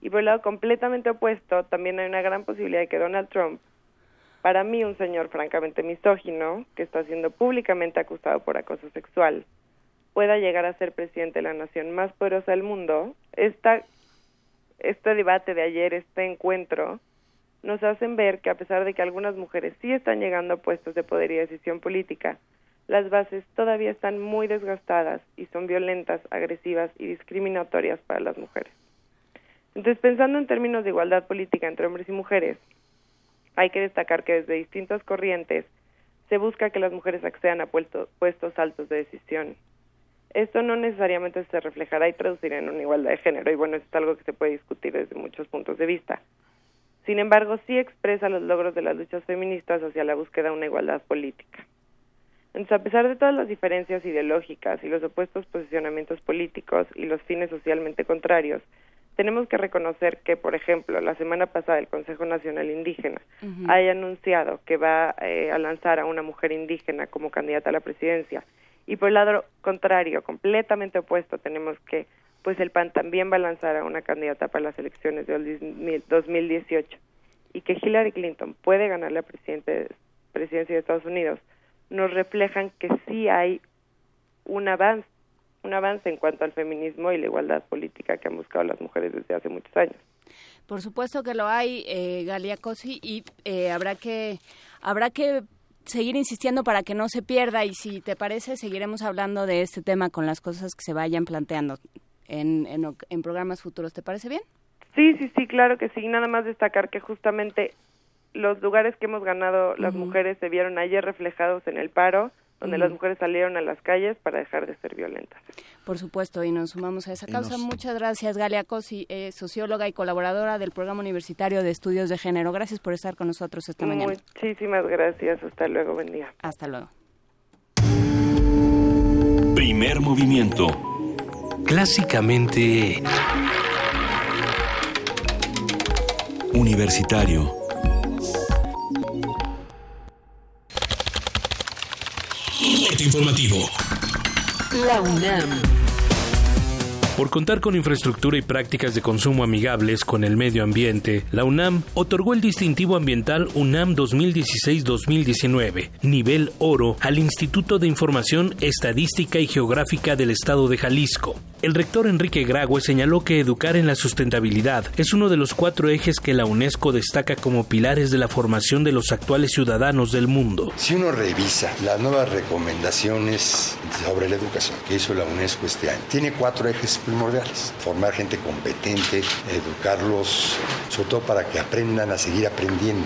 y por el lado completamente opuesto también hay una gran posibilidad de que Donald Trump para mí un señor francamente misógino, que está siendo públicamente acusado por acoso sexual, pueda llegar a ser presidente de la nación más poderosa del mundo, esta, este debate de ayer, este encuentro, nos hacen ver que a pesar de que algunas mujeres sí están llegando a puestos de poder y decisión política, las bases todavía están muy desgastadas y son violentas, agresivas y discriminatorias para las mujeres. Entonces, pensando en términos de igualdad política entre hombres y mujeres, hay que destacar que desde distintas corrientes se busca que las mujeres accedan a puestos altos de decisión. Esto no necesariamente se reflejará y traducirá en una igualdad de género, y bueno, eso es algo que se puede discutir desde muchos puntos de vista. Sin embargo, sí expresa los logros de las luchas feministas hacia la búsqueda de una igualdad política. Entonces, a pesar de todas las diferencias ideológicas y los opuestos posicionamientos políticos y los fines socialmente contrarios, tenemos que reconocer que, por ejemplo, la semana pasada el Consejo Nacional Indígena haya anunciado que va eh, a lanzar a una mujer indígena como candidata a la presidencia y por el lado contrario, completamente opuesto, tenemos que pues el PAN también va a lanzar a una candidata para las elecciones de 2018 y que Hillary Clinton puede ganar la presidencia de Estados Unidos, nos reflejan que sí hay un avance un avance en cuanto al feminismo y la igualdad política que han buscado las mujeres desde hace muchos años. Por supuesto que lo hay, eh, Galia Cosi, y eh, habrá que habrá que seguir insistiendo para que no se pierda y si te parece seguiremos hablando de este tema con las cosas que se vayan planteando en, en, programas futuros. ¿Te parece bien? Sí, sí, sí, claro que sí. Nada más destacar que justamente los lugares que hemos ganado las mujeres se vieron ayer reflejados en el paro donde las mujeres salieron a las calles para dejar de ser violentas. Por supuesto, y nos sumamos a esa causa. Muchas gracias, Galia Cosi, eh, socióloga y colaboradora del Programa Universitario de Estudios de Género. Gracias por estar con nosotros esta mañana. Muchísimas gracias. Hasta luego. Buen día. Hasta luego. Primer movimiento. Clásicamente... Universitario informativo. La UNAM. Por contar con infraestructura y prácticas de consumo amigables con el medio ambiente, la UNAM otorgó el distintivo ambiental UNAM 2016-2019, nivel oro, al Instituto de Información Estadística y Geográfica del Estado de Jalisco. El rector Enrique Grague señaló que educar en la sustentabilidad es uno de los cuatro ejes que la UNESCO destaca como pilares de la formación de los actuales ciudadanos del mundo. Si uno revisa las nuevas recomendaciones sobre la educación que hizo la UNESCO este año, tiene cuatro ejes primordiales. Formar gente competente, educarlos, sobre todo para que aprendan a seguir aprendiendo.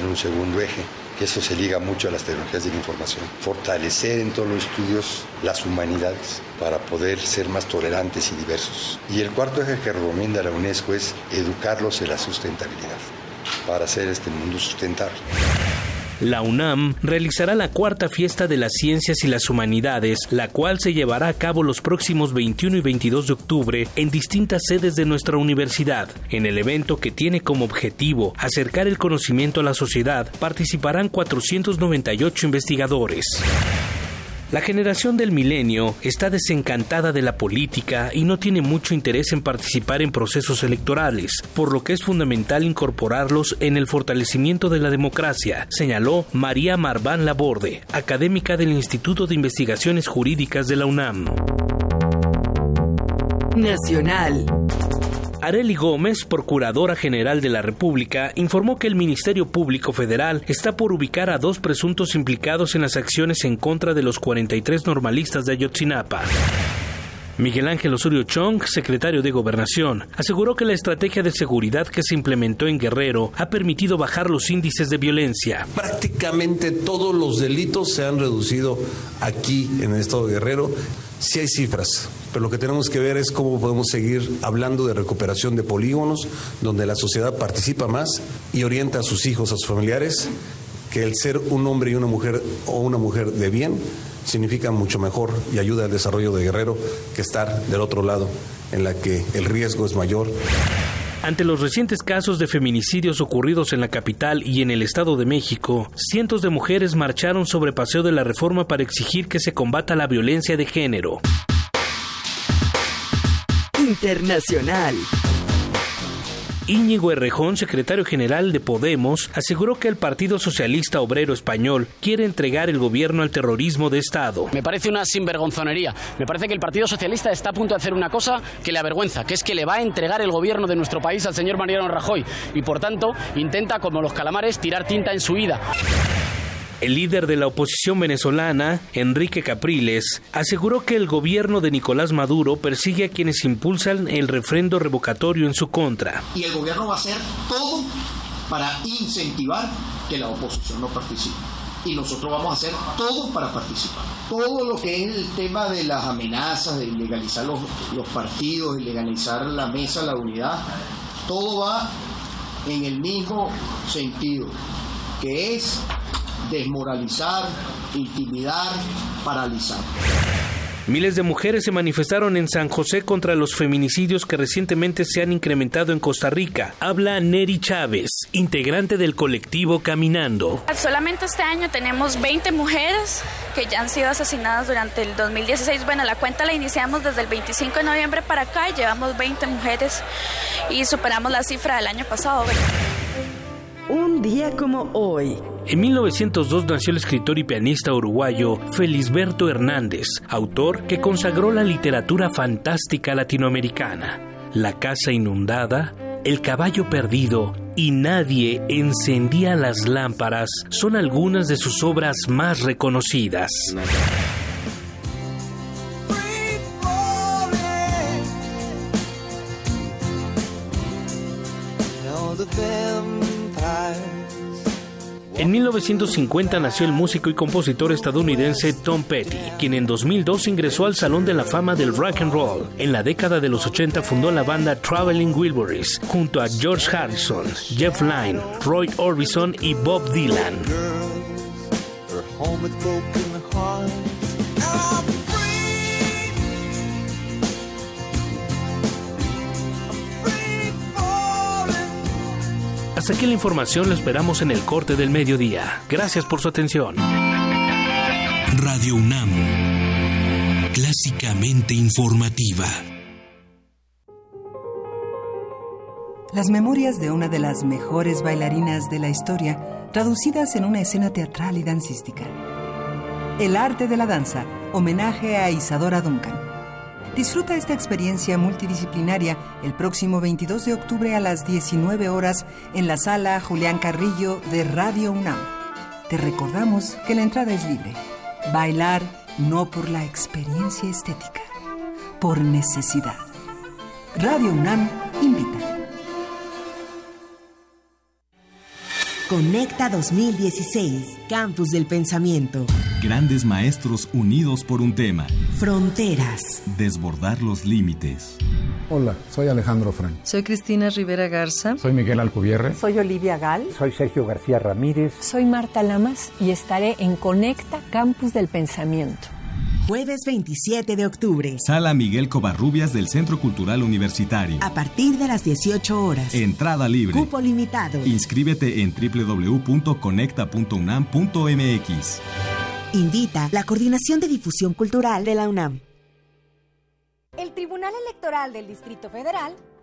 En un segundo eje, que eso se liga mucho a las tecnologías de la información. Fortalecer en todos los estudios las humanidades para poder ser más tolerantes y diversos. Y el cuarto eje que recomienda la UNESCO es educarlos en la sustentabilidad para hacer este mundo sustentable. La UNAM realizará la cuarta fiesta de las ciencias y las humanidades, la cual se llevará a cabo los próximos 21 y 22 de octubre en distintas sedes de nuestra universidad. En el evento que tiene como objetivo acercar el conocimiento a la sociedad, participarán 498 investigadores. La generación del milenio está desencantada de la política y no tiene mucho interés en participar en procesos electorales, por lo que es fundamental incorporarlos en el fortalecimiento de la democracia, señaló María Marván Laborde, académica del Instituto de Investigaciones Jurídicas de la UNAM. Nacional. Areli Gómez, Procuradora General de la República, informó que el Ministerio Público Federal está por ubicar a dos presuntos implicados en las acciones en contra de los 43 normalistas de Ayotzinapa. Miguel Ángel Osorio Chong, secretario de Gobernación, aseguró que la estrategia de seguridad que se implementó en Guerrero ha permitido bajar los índices de violencia. Prácticamente todos los delitos se han reducido aquí en el estado de Guerrero. Sí hay cifras, pero lo que tenemos que ver es cómo podemos seguir hablando de recuperación de polígonos, donde la sociedad participa más y orienta a sus hijos, a sus familiares, que el ser un hombre y una mujer o una mujer de bien significa mucho mejor y ayuda al desarrollo de Guerrero que estar del otro lado, en la que el riesgo es mayor. Ante los recientes casos de feminicidios ocurridos en la capital y en el Estado de México, cientos de mujeres marcharon sobre Paseo de la Reforma para exigir que se combata la violencia de género. Internacional. Íñigo Errejón, secretario general de Podemos, aseguró que el Partido Socialista Obrero Español quiere entregar el gobierno al terrorismo de Estado. Me parece una sinvergonzonería. Me parece que el Partido Socialista está a punto de hacer una cosa que le avergüenza, que es que le va a entregar el gobierno de nuestro país al señor Mariano Rajoy y por tanto intenta, como los calamares, tirar tinta en su ida. El líder de la oposición venezolana, Enrique Capriles, aseguró que el gobierno de Nicolás Maduro persigue a quienes impulsan el refrendo revocatorio en su contra. Y el gobierno va a hacer todo para incentivar que la oposición no participe. Y nosotros vamos a hacer todo para participar. Todo lo que es el tema de las amenazas, de ilegalizar los, los partidos, ilegalizar la mesa, la unidad, todo va en el mismo sentido, que es desmoralizar, intimidar, paralizar. Miles de mujeres se manifestaron en San José contra los feminicidios que recientemente se han incrementado en Costa Rica. Habla Neri Chávez, integrante del colectivo Caminando. Solamente este año tenemos 20 mujeres que ya han sido asesinadas durante el 2016. Bueno, la cuenta la iniciamos desde el 25 de noviembre para acá y llevamos 20 mujeres y superamos la cifra del año pasado. Un día como hoy. En 1902 nació el escritor y pianista uruguayo Felisberto Hernández, autor que consagró la literatura fantástica latinoamericana. La casa inundada, El caballo perdido y Nadie encendía las lámparas son algunas de sus obras más reconocidas. 1950 nació el músico y compositor estadounidense Tom Petty, quien en 2002 ingresó al Salón de la Fama del Rock and Roll. En la década de los 80 fundó la banda Traveling Wilburys junto a George Harrison, Jeff Lynne, Roy Orbison y Bob Dylan. Hasta aquí la información, lo esperamos en el corte del mediodía. Gracias por su atención. Radio UNAM, clásicamente informativa. Las memorias de una de las mejores bailarinas de la historia, traducidas en una escena teatral y dancística. El arte de la danza, homenaje a Isadora Duncan. Disfruta esta experiencia multidisciplinaria el próximo 22 de octubre a las 19 horas en la sala Julián Carrillo de Radio UNAM. Te recordamos que la entrada es libre. Bailar no por la experiencia estética, por necesidad. Radio UNAM invita. Conecta 2016, Campus del Pensamiento. Grandes maestros unidos por un tema. Fronteras. Desbordar los límites. Hola, soy Alejandro Frank. Soy Cristina Rivera Garza. Soy Miguel Alcubierre. Soy Olivia Gal. Soy Sergio García Ramírez. Soy Marta Lamas y estaré en Conecta Campus del Pensamiento. Jueves 27 de octubre. Sala Miguel Covarrubias del Centro Cultural Universitario. A partir de las 18 horas. Entrada libre. Cupo limitado. Inscríbete en www.conecta.unam.mx. Invita la Coordinación de Difusión Cultural de la UNAM. El Tribunal Electoral del Distrito Federal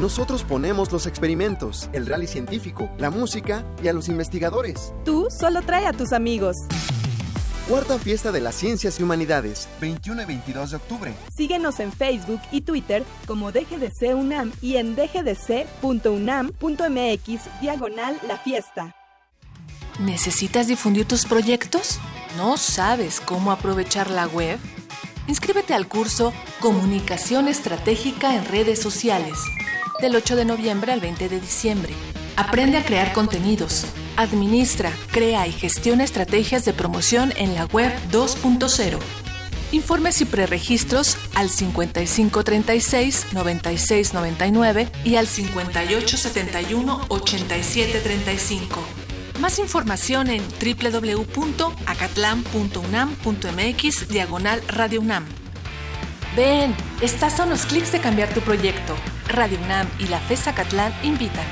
Nosotros ponemos los experimentos, el rally científico, la música y a los investigadores. Tú solo trae a tus amigos. Cuarta Fiesta de las Ciencias y Humanidades, 21 y 22 de octubre. Síguenos en Facebook y Twitter como DGDC UNAM y en dgdc.unam.mx diagonal la fiesta. ¿Necesitas difundir tus proyectos? ¿No sabes cómo aprovechar la web? Inscríbete al curso Comunicación Estratégica en Redes Sociales, del 8 de noviembre al 20 de diciembre. Aprende a crear contenidos, administra, crea y gestiona estrategias de promoción en la web 2.0. Informes y preregistros al 5536-9699 y al 5871-8735. Más información en www.acatlan.unam.mx diagonal Radio UNAM. Ven, estás a unos clics de cambiar tu proyecto. Radio UNAM y la FES Acatlán invitan.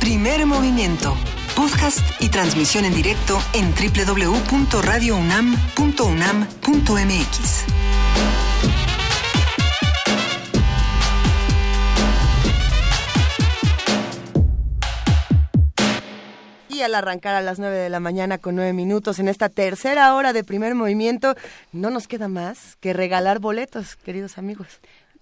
Primer movimiento podcast y transmisión en directo en www.radiounam.unam.mx. Y al arrancar a las 9 de la mañana con 9 minutos en esta tercera hora de primer movimiento, no nos queda más que regalar boletos, queridos amigos.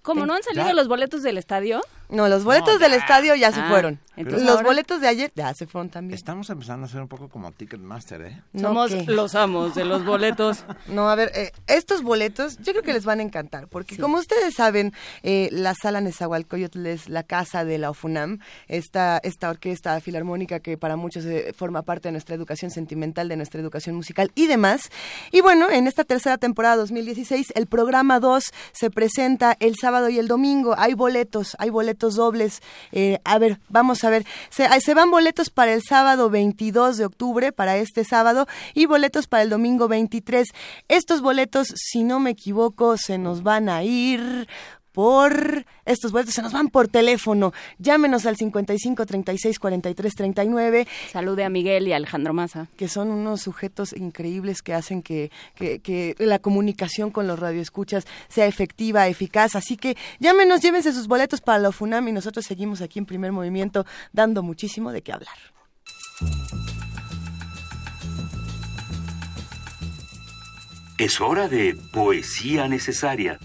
¿Cómo no han salido los boletos del estadio? No, los boletos del estadio ya se ah, fueron. los boletos de ayer ya se fueron también. Estamos empezando a ser un poco como Ticketmaster, ¿eh? Somos los amos de los boletos. <laughs> no, a ver, eh, estos boletos yo creo que les van a encantar, porque como ustedes saben, eh, la Sala Nezahualcóyotl es la casa de la OFUNAM, esta, esta orquesta filarmónica que para muchos eh, forma parte de nuestra educación sentimental, de nuestra educación musical y demás. Y bueno, en esta tercera temporada 2016, el programa 2 se presenta el sábado y el domingo. Hay boletos, hay boletos dobles. Eh, a ver, vamos a ver. Se, se van boletos para el sábado 22 de octubre, para este sábado, y boletos para el domingo 23. Estos boletos, si no me equivoco, se nos van a ir por estos boletos, se nos van por teléfono. Llámenos al 55 36 43 39. Salude a Miguel y a Alejandro Maza. Que son unos sujetos increíbles que hacen que, que, que, la comunicación con los radioescuchas sea efectiva, eficaz. Así que llámenos, llévense sus boletos para la FUNAM y nosotros seguimos aquí en primer movimiento dando muchísimo de qué hablar. Es hora de poesía necesaria.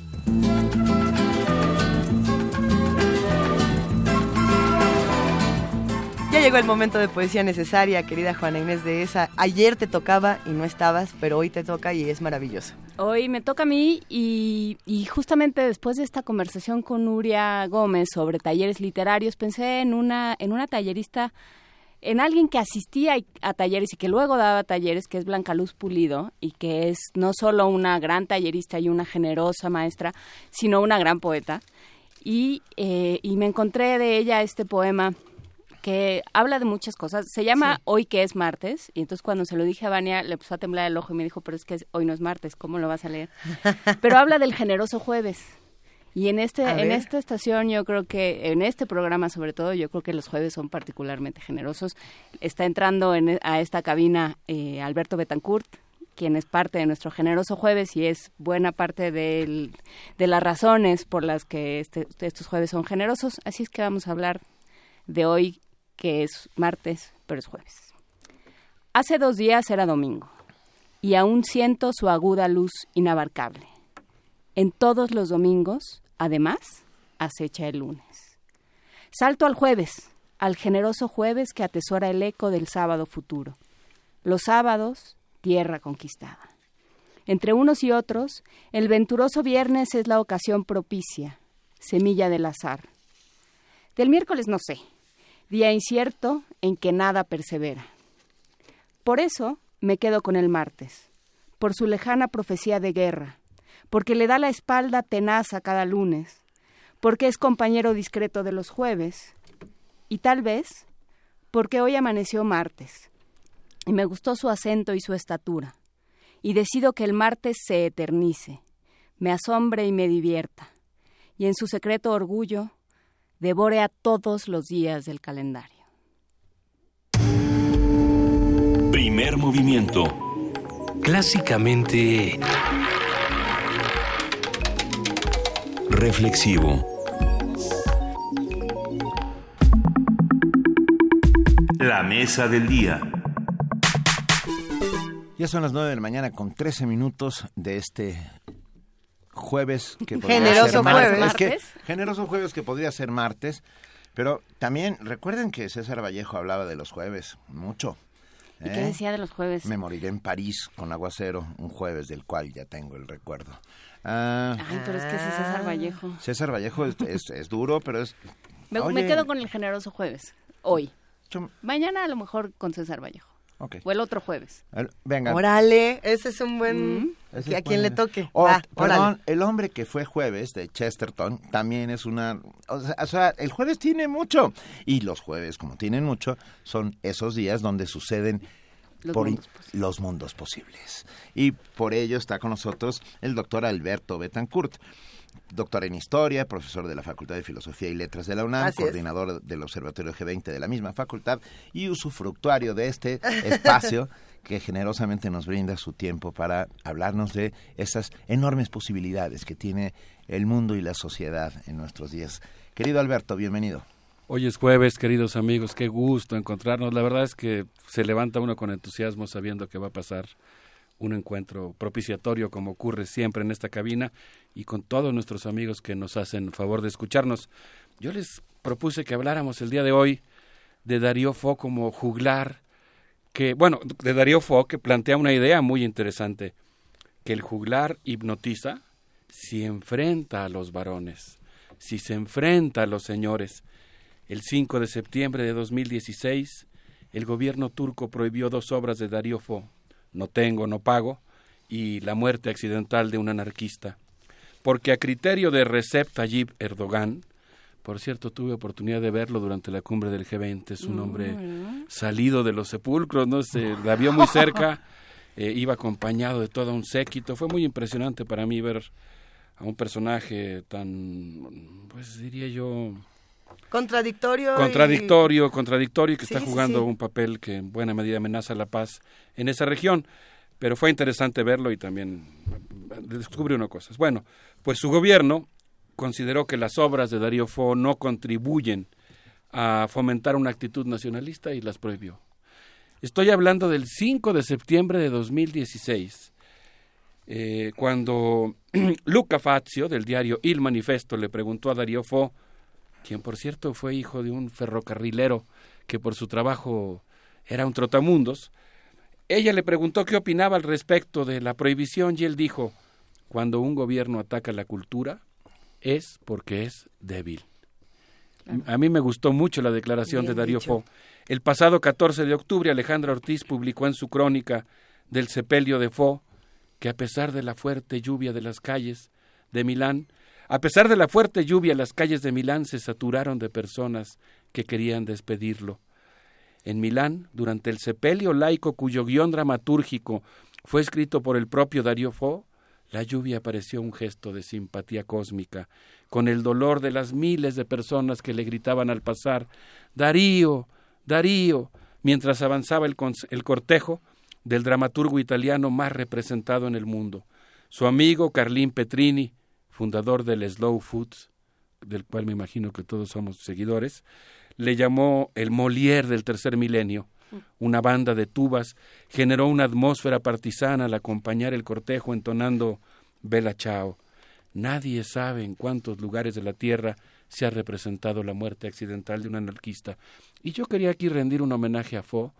Ya llegó el momento de poesía necesaria, querida Juana Inés de esa. Ayer te tocaba y no estabas, pero hoy te toca y es maravilloso. Hoy me toca a mí y, justamente después de esta conversación con Nuria Gómez sobre talleres literarios, pensé en una, en una tallerista, en alguien que asistía a talleres y que luego daba talleres, que es Blanca Luz Pulido, y que es no solo una gran tallerista y una generosa maestra, sino una gran poeta. Y, eh, y me encontré de ella este poema que habla de muchas cosas. Se llama Hoy que es martes, y entonces cuando se lo dije a Vania le puso a temblar el ojo y me dijo, pero es que hoy no es martes, ¿cómo lo vas a leer? <laughs> pero habla del generoso jueves. Y en este en esta estación yo creo que en este programa sobre todo yo creo que los jueves son particularmente generosos. Está entrando en, a esta cabina eh, Alberto Betancourt, quien es parte de nuestro generoso jueves y es buena parte de las razones por las que este, estos jueves son generosos. Así es que vamos a hablar de hoy que es martes, pero es jueves. Hace dos días era domingo, y aún siento su aguda luz inabarcable. En todos los domingos, además, acecha el lunes. Salto al jueves, al generoso jueves que atesora el eco del sábado futuro. Los sábados, tierra conquistada. Entre unos y otros, el venturoso viernes es la ocasión propicia, semilla del azar. Del miércoles no sé, día incierto en que nada persevera. Por eso me quedo con el martes, por su lejana profecía de guerra, porque le da la espalda tenaz a cada lunes, porque es compañero discreto de los jueves, y tal vez porque hoy amaneció martes, y me gustó su acento y su estatura, y decido que el martes se eternice, me asombre y me divierta, y en su secreto orgullo devore a todos los días del calendario. Primer movimiento. Clásicamente... Reflexivo. La mesa del día. Ya son las 9 de la mañana con 13 minutos de este jueves que podría generoso ser jueves. que, generoso jueves que podría ser martes. Pero también recuerden que César Vallejo hablaba de los jueves mucho. ¿Y qué ¿eh? decía de los jueves? Me moriré en París con aguacero, un jueves del cual ya tengo el recuerdo. Ah, Ay, pero es que es César Vallejo. César Vallejo es, duro, pero es... Me, quedo con el generoso jueves, hoy. Mañana a lo mejor con César Vallejo. O el otro jueves. venga. Órale, ese es un buen... Mm. a quien le toque. Oh, perdón, el hombre que fue jueves de Chesterton también es una... O sea, el jueves tiene mucho. Y los jueves, como tienen mucho, son esos días donde suceden los, por mundos los mundos posibles. Y por ello está con nosotros el doctor Alberto Betancourt doctor en Historia, profesor de la Facultad de Filosofía y Letras de la UNAM, coordinador del Observatorio G20 de la misma facultad y usufructuario de este <laughs> espacio que generosamente nos brinda su tiempo para hablarnos de esas enormes posibilidades que tiene el mundo y la sociedad en nuestros días. Querido Alberto, bienvenido. Hoy es jueves, queridos amigos, qué gusto encontrarnos. La verdad es que se levanta uno con entusiasmo sabiendo que va a pasar un encuentro propiciatorio como ocurre siempre en esta cabina y con todos nuestros amigos que nos hacen favor de escucharnos. Yo les propuse que habláramos el día de hoy de Darío Fo como juglar, que, bueno, de Darío Fo que plantea una idea muy interesante, que el juglar hipnotiza si enfrenta a los varones, si se enfrenta a los señores. El 5 de septiembre de 2016, el gobierno turco prohibió dos obras de Darío Fo, no tengo, no pago, y la muerte accidental de un anarquista. Porque a criterio de Recep Tayyip Erdogan, por cierto, tuve oportunidad de verlo durante la cumbre del G20, es un hombre salido de los sepulcros, no se la vio muy cerca, <laughs> eh, iba acompañado de todo un séquito, fue muy impresionante para mí ver a un personaje tan, pues diría yo, Contradictorio. Contradictorio, contradictorio, que está jugando un papel que en buena medida amenaza la paz en esa región. Pero fue interesante verlo y también descubrió una cosa. Bueno, pues su gobierno consideró que las obras de Darío Fo no contribuyen a fomentar una actitud nacionalista y las prohibió. Estoy hablando del 5 de septiembre de 2016, eh, cuando <clears throat> Luca Fazio, del diario Il Manifesto, le preguntó a Darío Fo quien por cierto fue hijo de un ferrocarrilero que por su trabajo era un trotamundos, ella le preguntó qué opinaba al respecto de la prohibición y él dijo, cuando un gobierno ataca la cultura es porque es débil. A mí me gustó mucho la declaración de Darío Fo. El pasado 14 de octubre Alejandra Ortiz publicó en su crónica del sepelio de Fo que a pesar de la fuerte lluvia de las calles de Milán, a pesar de la fuerte lluvia, las calles de Milán se saturaron de personas que querían despedirlo. En Milán, durante el sepelio laico cuyo guion dramatúrgico fue escrito por el propio Darío Fo, la lluvia pareció un gesto de simpatía cósmica, con el dolor de las miles de personas que le gritaban al pasar Darío, Darío, mientras avanzaba el, el cortejo del dramaturgo italiano más representado en el mundo. Su amigo Carlín Petrini, fundador del Slow Foods, del cual me imagino que todos somos seguidores, le llamó el Molière del tercer milenio. Una banda de tubas generó una atmósfera partisana al acompañar el cortejo entonando Bella Chao. Nadie sabe en cuántos lugares de la tierra se ha representado la muerte accidental de un anarquista. Y yo quería aquí rendir un homenaje a Fo,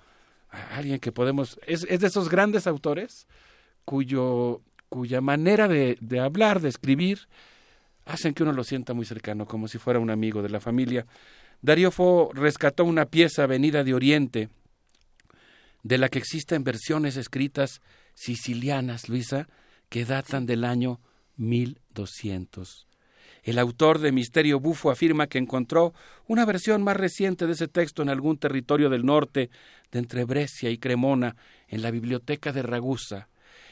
a alguien que podemos, es, es de esos grandes autores cuyo cuya manera de, hablar, de escribir, hacen que uno lo sienta muy cercano, como si fuera un amigo de la familia. Darío Fo rescató una pieza venida de Oriente, de la que existen versiones escritas sicilianas, Luisa, que datan del año 1200. El autor de Misterio Bufo afirma que encontró una versión más reciente de ese texto en algún territorio del norte, de entre Brescia y Cremona, en la biblioteca de Ragusa.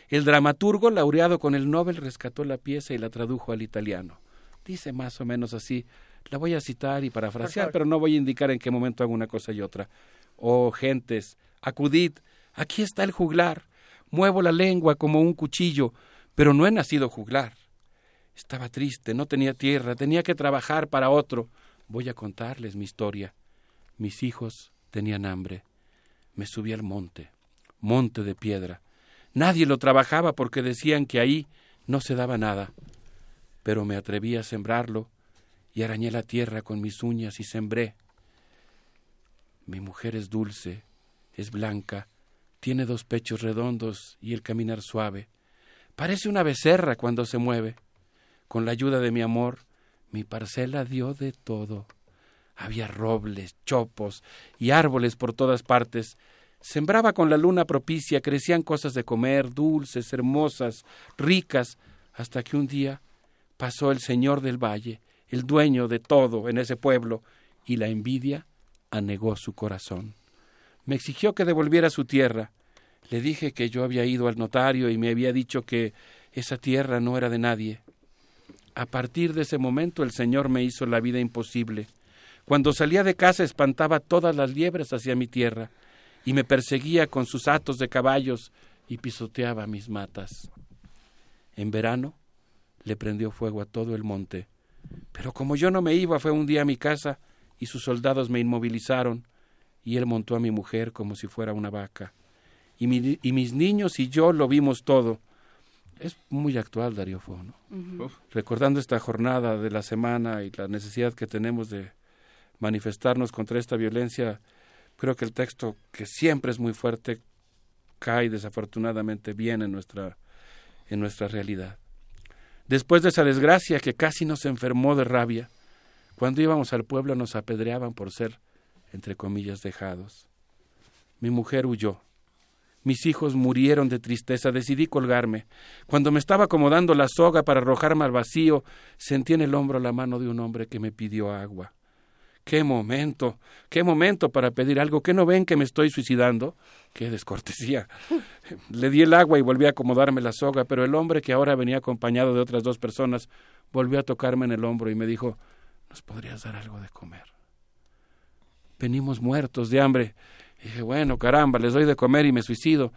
El dramaturgo laureado con el Nobel rescató la pieza y la tradujo al italiano. Dice más o menos así, la voy a citar y parafrasear, pero no voy a indicar en qué momento hago una cosa y otra. Oh, gentes, acudid, aquí está el juglar. Muevo la lengua como un cuchillo, pero no he nacido juglar. Estaba triste, no tenía tierra, tenía que trabajar para otro. Voy a contarles mi historia. Mis hijos tenían hambre. Me subí al monte, monte de piedra. Nadie lo trabajaba porque decían que ahí no se daba nada. Pero me atreví a sembrarlo y arañé la tierra con mis uñas y sembré. Mi mujer es dulce, es blanca, tiene dos pechos redondos y el caminar suave. Parece una becerra cuando se mueve. Con la ayuda de mi amor, mi parcela dio de todo. Había robles, chopos y árboles por todas partes, Sembraba con la luna propicia, crecían cosas de comer, dulces, hermosas, ricas, hasta que un día pasó el señor del valle, el dueño de todo en ese pueblo, y la envidia anegó su corazón. Me exigió que devolviera su tierra. Le dije que yo había ido al notario y me había dicho que esa tierra no era de nadie. A partir de ese momento el Señor me hizo la vida imposible. Cuando salía de casa espantaba todas las liebres hacia mi tierra y me perseguía con sus atos de caballos y pisoteaba mis matas. En verano le prendió fuego a todo el monte. Pero como yo no me iba, fue un día a mi casa y sus soldados me inmovilizaron y él montó a mi mujer como si fuera una vaca. Y, mis niños y yo lo vimos todo. Es muy actual, Darío Fo, Recordando esta jornada de la semana y la necesidad que tenemos de manifestarnos contra esta violencia, creo que el texto, que siempre es muy fuerte, cae desafortunadamente bien en nuestra, en nuestra realidad. Después de esa desgracia que casi nos enfermó de rabia, cuando íbamos al pueblo nos apedreaban por ser entre comillas, dejados. Mi mujer huyó. Mis hijos murieron de tristeza. Decidí colgarme. Cuando me estaba acomodando la soga para arrojarme al vacío, sentí en el hombro la mano de un hombre que me pidió agua. ¡Qué momento! ¡Qué momento para pedir algo! ¿Qué no ven que me estoy suicidando? ¡Qué descortesía! <laughs> Le di el agua y volví a acomodarme la soga, pero el hombre que ahora venía acompañado de otras dos personas volvió a tocarme en el hombro y me dijo ¿Nos podrías dar algo de comer? venimos muertos de hambre. dije, bueno, caramba, les doy de comer y me suicido.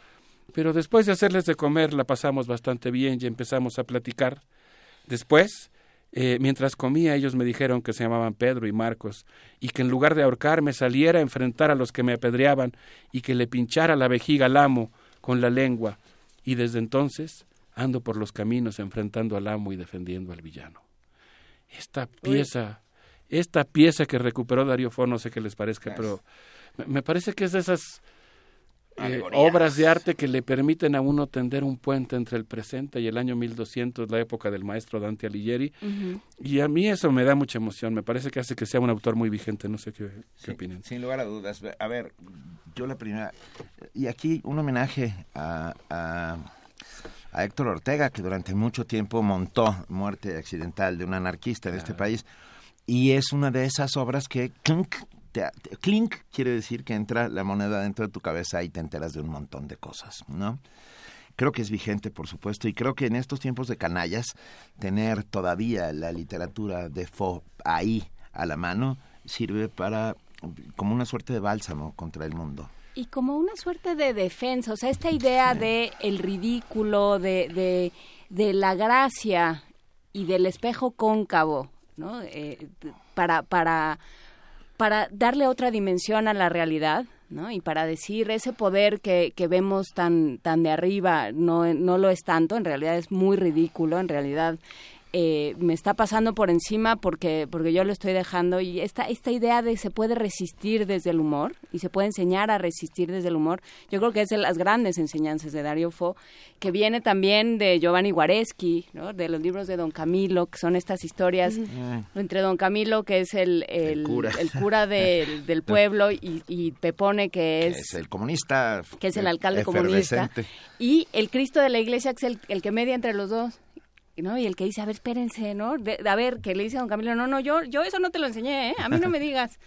Pero después de hacerles de comer la pasamos bastante bien y empezamos a platicar. Después, eh, mientras comía, ellos me dijeron que se llamaban Pedro y Marcos, y que en lugar de ahorcarme saliera a enfrentar a los que me apedreaban y que le pinchara la vejiga al amo con la lengua. Y desde entonces ando por los caminos enfrentando al amo y defendiendo al villano. Esta pieza esta pieza que recuperó Darío Fo, no sé qué les parezca, pero me parece que es de esas eh, obras de arte que le permiten a uno tender un puente entre el presente y el año 1200, la época del maestro Dante Alighieri. Y a mí eso me da mucha emoción, me parece que hace que sea un autor muy vigente, no sé qué, opinan. Sin lugar a dudas. A ver, yo la primera... Y aquí un homenaje a, a, a Héctor Ortega, que durante mucho tiempo montó Muerte Accidental de un anarquista en este país y es una de esas obras que clink, clink quiere decir que entra la moneda dentro de tu cabeza y te enteras de un montón de cosas, ¿no? Creo que es vigente, por supuesto, y creo que en estos tiempos de canallas, tener todavía la literatura de Fo ahí a la mano sirve para como una suerte de bálsamo contra el mundo. Y como una suerte de defensa, o sea, esta idea de el ridículo, de, de, de la gracia y del espejo cóncavo, ¿no? Eh, para, para, para darle otra dimensión a la realidad, ¿no? Y para decir ese poder que, que vemos tan, tan de arriba no, no lo es tanto, en realidad es muy ridículo, en realidad eh, me está pasando por encima porque, porque yo lo estoy dejando y esta, esta idea de se puede resistir desde el humor y se puede enseñar a resistir desde el humor, yo creo que es de las grandes enseñanzas de Dario Fo, que viene también de Giovanni Guareschi, ¿no? de los libros de Don Camilo, que son estas historias entre Don Camilo, que es el, el, cura, del, <laughs> pueblo, y, Pepone, que es, el comunista, que es el alcalde comunista, y el Cristo de la iglesia, que es el, el que media entre los dos. ¿No? Y el que dice, a ver, espérense, ¿no? a ver, que le dice a don Camilo, no, no, yo, yo eso no te lo enseñé, ¿eh? A mí no me digas.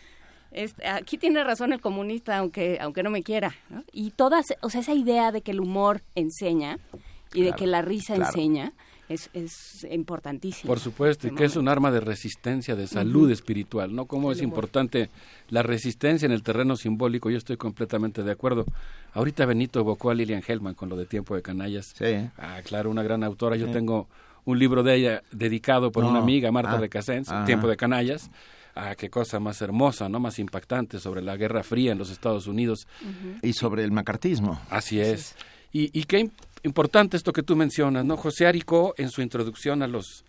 Este, aquí tiene razón el comunista, aunque, aunque no me quiera, ¿no? Y todas, o sea, esa idea de que el humor enseña y de que la risa enseña, es, es importantísimo. Por supuesto, y que es un arma de resistencia, de salud espiritual, ¿no? Cómo es importante la resistencia en el terreno simbólico, yo estoy completamente de acuerdo. Ahorita Benito evocó a Lilian Hellman con lo de Tiempo de Canallas. Sí. Ah, claro, una gran autora. Yo tengo un libro de ella dedicado por una amiga, Marta ah, de Casens, Tiempo de Canallas. Ah, qué cosa más hermosa, ¿no? Más impactante sobre la Guerra Fría en los Estados Unidos. Y sobre el macartismo. Así es. Y, y qué importante esto que tú mencionas, ¿no? José Arico, en su introducción a los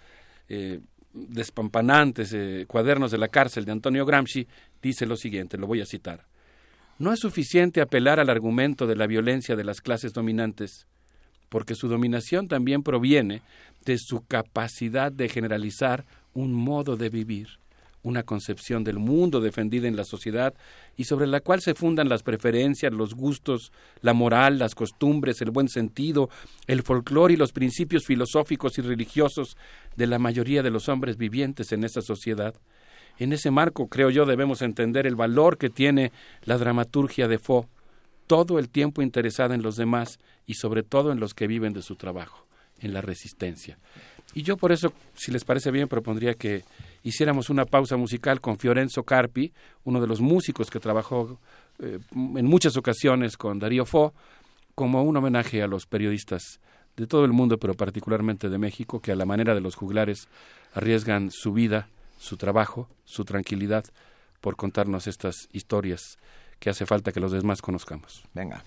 eh, despampanantes eh, cuadernos de la cárcel de Antonio Gramsci, dice lo siguiente, lo voy a citar. No es suficiente apelar al argumento de la violencia de las clases dominantes, porque su dominación también proviene de su capacidad de generalizar un modo de vivir, una concepción del mundo defendida en la sociedad y sobre la cual se fundan las preferencias, los gustos, la moral, las costumbres, el buen sentido, el folclore y los principios filosóficos y religiosos de la mayoría de los hombres vivientes en esa sociedad. En ese marco, creo yo, debemos entender el valor que tiene la dramaturgia de Fo, todo el tiempo interesada en los demás y sobre todo en los que viven de su trabajo, en la resistencia. Y yo por eso, si les parece bien, propondría que hiciéramos una pausa musical con Fiorenzo Carpi, uno de los músicos que trabajó eh, en muchas ocasiones con Darío Fo, como un homenaje a los periodistas de todo el mundo, pero particularmente de México, que a la manera de los juglares arriesgan su vida, su trabajo, su tranquilidad por contarnos estas historias que hace falta que los demás conozcamos. Venga.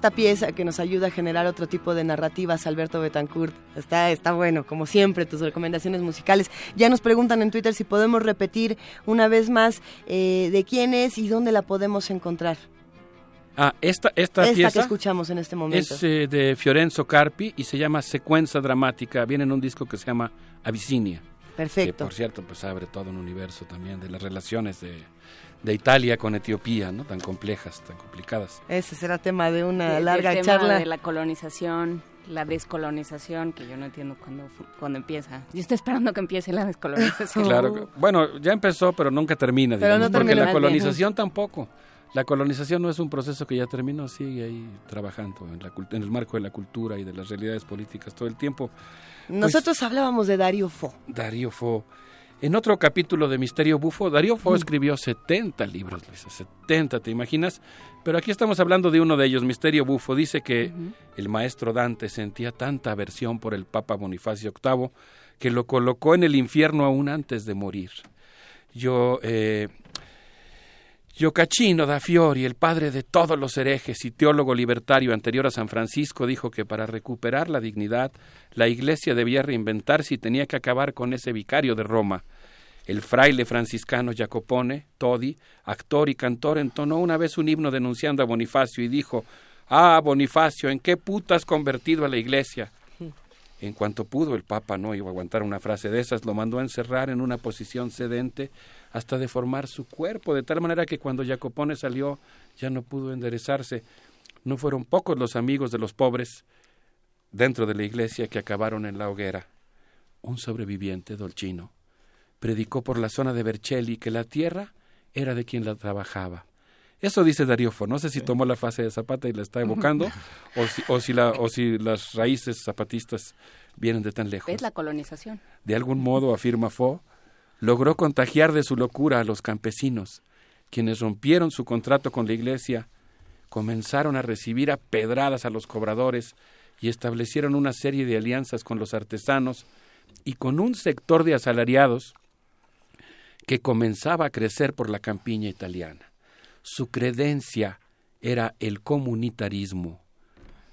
Esta, pieza que nos ayuda a generar otro tipo de narrativas, Alberto Betancourt. Está, está bueno, como siempre, tus recomendaciones musicales. Ya nos preguntan en Twitter si podemos repetir una vez más eh, de quién es y dónde la podemos encontrar. Ah, esta, esta, pieza que escuchamos en este momento. Es eh, de Fiorenzo Carpi y se llama Secuencia Dramática. Viene en un disco que se llama Abisinia. Perfecto. Que por cierto, pues abre todo un universo también de las relaciones de de Italia con Etiopía, ¿no? Tan complejas, tan complicadas. Ese será tema de una larga charla. de la colonización, la descolonización, que yo no entiendo cuándo, cuándo empieza. Yo estoy esperando que empiece la descolonización. claro, bueno, ya empezó, pero nunca termina, digamos, porque la colonización tampoco. La colonización no es un proceso que ya terminó, sigue ahí trabajando en, la, en el marco de la cultura y de las realidades políticas todo el tiempo. Nosotros hablábamos de Dario Fo. Dario Fo. En otro capítulo de Misterio Bufo, Darío Fo escribió 70 libros, Luisa, 70, ¿te imaginas? Pero aquí estamos hablando de uno de ellos, Misterio Bufo. Dice que el maestro Dante sentía tanta aversión por el Papa Bonifacio VIII que lo colocó en el infierno aún antes de morir. Yo eh, Giocacino da Fiori, el padre de todos los herejes y teólogo libertario anterior a San Francisco, dijo que para recuperar la dignidad la Iglesia debía reinventarse y tenía que acabar con ese vicario de Roma. El fraile franciscano Jacopone, Todi, actor y cantor, entonó una vez un himno denunciando a Bonifacio y dijo Ah, Bonifacio, ¿en qué puta has convertido a la Iglesia? En cuanto pudo, el Papa no iba a aguantar una frase de esas, lo mandó a encerrar en una posición sedente hasta deformar su cuerpo, de tal manera que cuando Jacopone salió ya no pudo enderezarse. No fueron pocos los amigos de los pobres dentro de la iglesia que acabaron en la hoguera. Un sobreviviente, Dolcino, predicó por la zona de Vercelli que la tierra era de quien la trabajaba. Eso dice Dariofo. No sé si tomó la fase de Zapata y la está evocando, <laughs> o, si, o, si la, o si las raíces zapatistas vienen de tan lejos. Es la colonización. De algún modo, afirma Fo, logró contagiar de su locura a los campesinos, quienes rompieron su contrato con la iglesia comenzaron a recibir a pedradas a los cobradores y establecieron una serie de alianzas con los artesanos y con un sector de asalariados que comenzaba a crecer por la campiña italiana. Su credencia era el comunitarismo.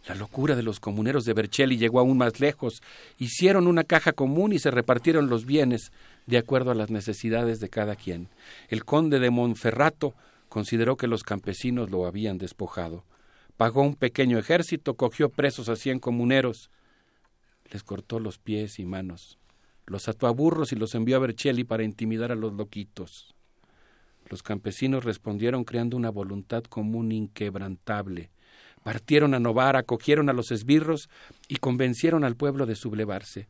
La locura de los comuneros de Vercelli llegó aún más lejos. Hicieron una caja común y se repartieron los bienes de acuerdo a las necesidades de cada quien. El conde de Monferrato consideró que los campesinos lo habían despojado. Pagó un pequeño ejército, cogió presos a cien comuneros, les cortó los pies y manos, los ató a burros y los envió a Vercelli para intimidar a los loquitos. Los campesinos respondieron creando una voluntad común inquebrantable. Partieron a Novara, acogieron a los esbirros y convencieron al pueblo de sublevarse.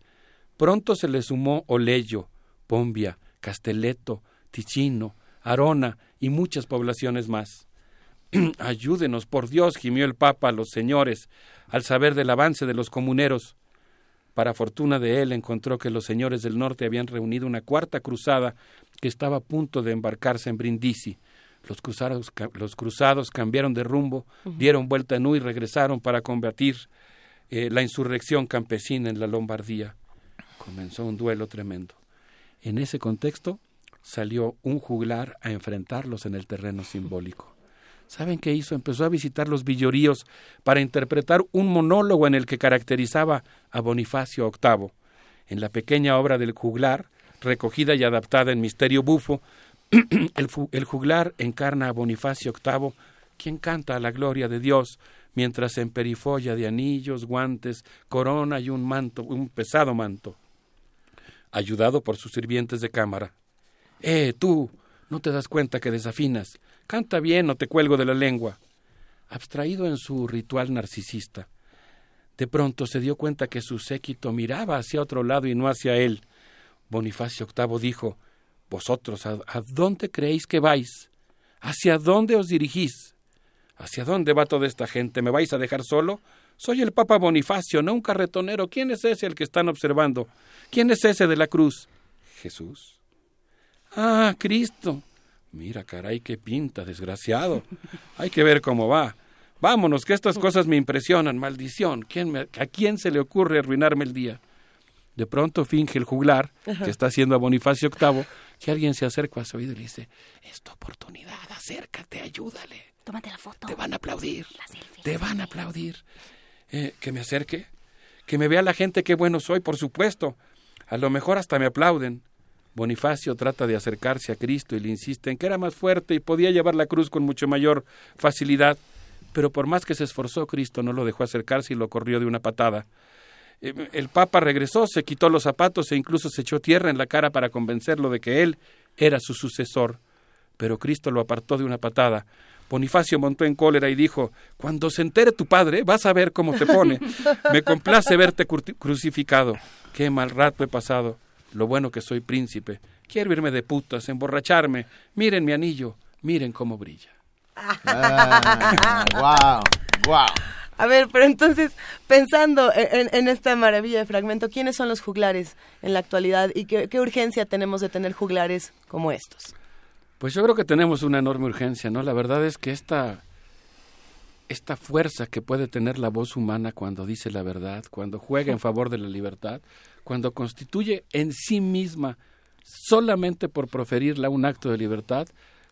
Pronto se le sumó Oleyo, Pombia, Castelletto, Ticino, Arona y muchas poblaciones más. <clears throat> Ayúdenos, por Dios, gimió el Papa a los señores, al saber del avance de los comuneros. Para fortuna de él, encontró que los señores del norte habían reunido una cuarta cruzada que estaba a punto de embarcarse en Brindisi. Los cruzados, los cruzados cambiaron de rumbo, dieron vuelta en U y regresaron para combatir eh, la insurrección campesina en la Lombardía. Comenzó un duelo tremendo. En ese contexto salió un juglar a enfrentarlos en el terreno simbólico. ¿Saben qué hizo? Empezó a visitar los villoríos para interpretar un monólogo en el que caracterizaba a Bonifacio VIII. En la pequeña obra del juglar, recogida y adaptada en Misterio Bufo, el, juglar encarna a Bonifacio VIII, quien canta a la gloria de Dios, mientras en perifolla de anillos, guantes, corona y un manto, un pesado manto, ayudado por sus sirvientes de cámara. Eh, tú, no te das cuenta que desafinas. Canta bien o te cuelgo de la lengua. Abstraído en su ritual narcisista, de pronto se dio cuenta que su séquito miraba hacia otro lado y no hacia él. Bonifacio VIII dijo Vosotros, ¿a, dónde creéis que vais? ¿Hacia dónde os dirigís? ¿Hacia dónde va toda esta gente? ¿Me vais a dejar solo? Soy el Papa Bonifacio, no un carretonero. ¿Quién es ese el que están observando? ¿Quién es ese de la cruz? Jesús. Ah, Cristo. Mira, caray, qué pinta, desgraciado. Hay que ver cómo va. Vámonos, que estas cosas me impresionan. Maldición. ¿Quién ¿A quién se le ocurre arruinarme el día? De pronto finge el juglar, que está haciendo a Bonifacio VIII, que alguien se acerca a su oído y le dice, es tu oportunidad, acércate, ayúdale. Tómate la foto. Te van a aplaudir. Te van a aplaudir. Eh, que me acerque, que me vea la gente qué bueno soy, por supuesto. A lo mejor hasta me aplauden. Bonifacio trata de acercarse a Cristo y le insiste en que era más fuerte y podía llevar la cruz con mucho mayor facilidad, pero por más que se esforzó, Cristo no lo dejó acercarse y lo corrió de una patada. Eh, el Papa regresó, se quitó los zapatos e incluso se echó tierra en la cara para convencerlo de que él era su sucesor. Pero Cristo lo apartó de una patada. Bonifacio montó en cólera y dijo, Cuando se entere tu padre, vas a ver cómo te pone. Me complace verte crucificado. Qué mal rato he pasado. Lo bueno que soy príncipe. Quiero irme de putas, emborracharme. Miren mi anillo, miren cómo brilla. wow, wow. A ver, pero entonces, pensando en, esta maravilla de fragmento, ¿quiénes son los juglares en la actualidad y qué, urgencia tenemos de tener juglares como estos? Pues yo creo que tenemos una enorme urgencia, ¿no? La verdad es que esta, esta fuerza que puede tener la voz humana cuando dice la verdad, cuando juega en favor de la libertad, cuando constituye en sí misma, solamente por proferirla un acto de libertad,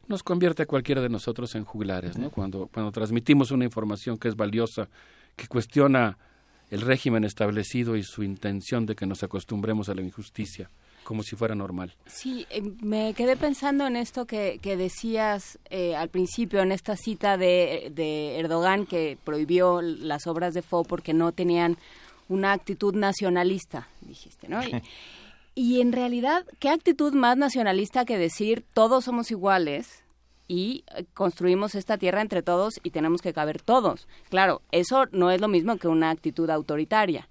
nos convierte a cualquiera de nosotros en juglares, ¿no? Cuando, cuando transmitimos una información que es valiosa, que cuestiona el régimen establecido y su intención de que nos acostumbremos a la injusticia como si fuera normal. Sí, eh, me quedé pensando en esto que, que decías eh, al principio, en esta cita de, de, Erdogan que prohibió las obras de Fo porque no tenían una actitud nacionalista, dijiste, ¿no? Y <laughs> en realidad, ¿qué actitud más nacionalista que decir todos somos iguales y eh, construimos esta tierra entre todos y tenemos que caber todos? Claro, eso no es lo mismo que una actitud autoritaria.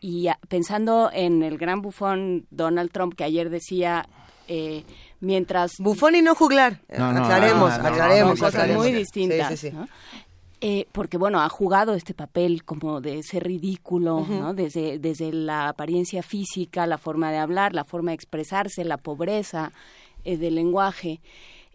Y ah, pensando en el gran bufón Donald Trump que ayer decía, eh, mientras... Bufón y no juglar. aclaremos, aclaremos. cosas muy distintas. Sí, sí, eh, porque bueno, ha jugado este papel como de ser ridículo, ¿no? Desde, desde la apariencia física, la forma de hablar, la forma de expresarse, la pobreza eh, del lenguaje.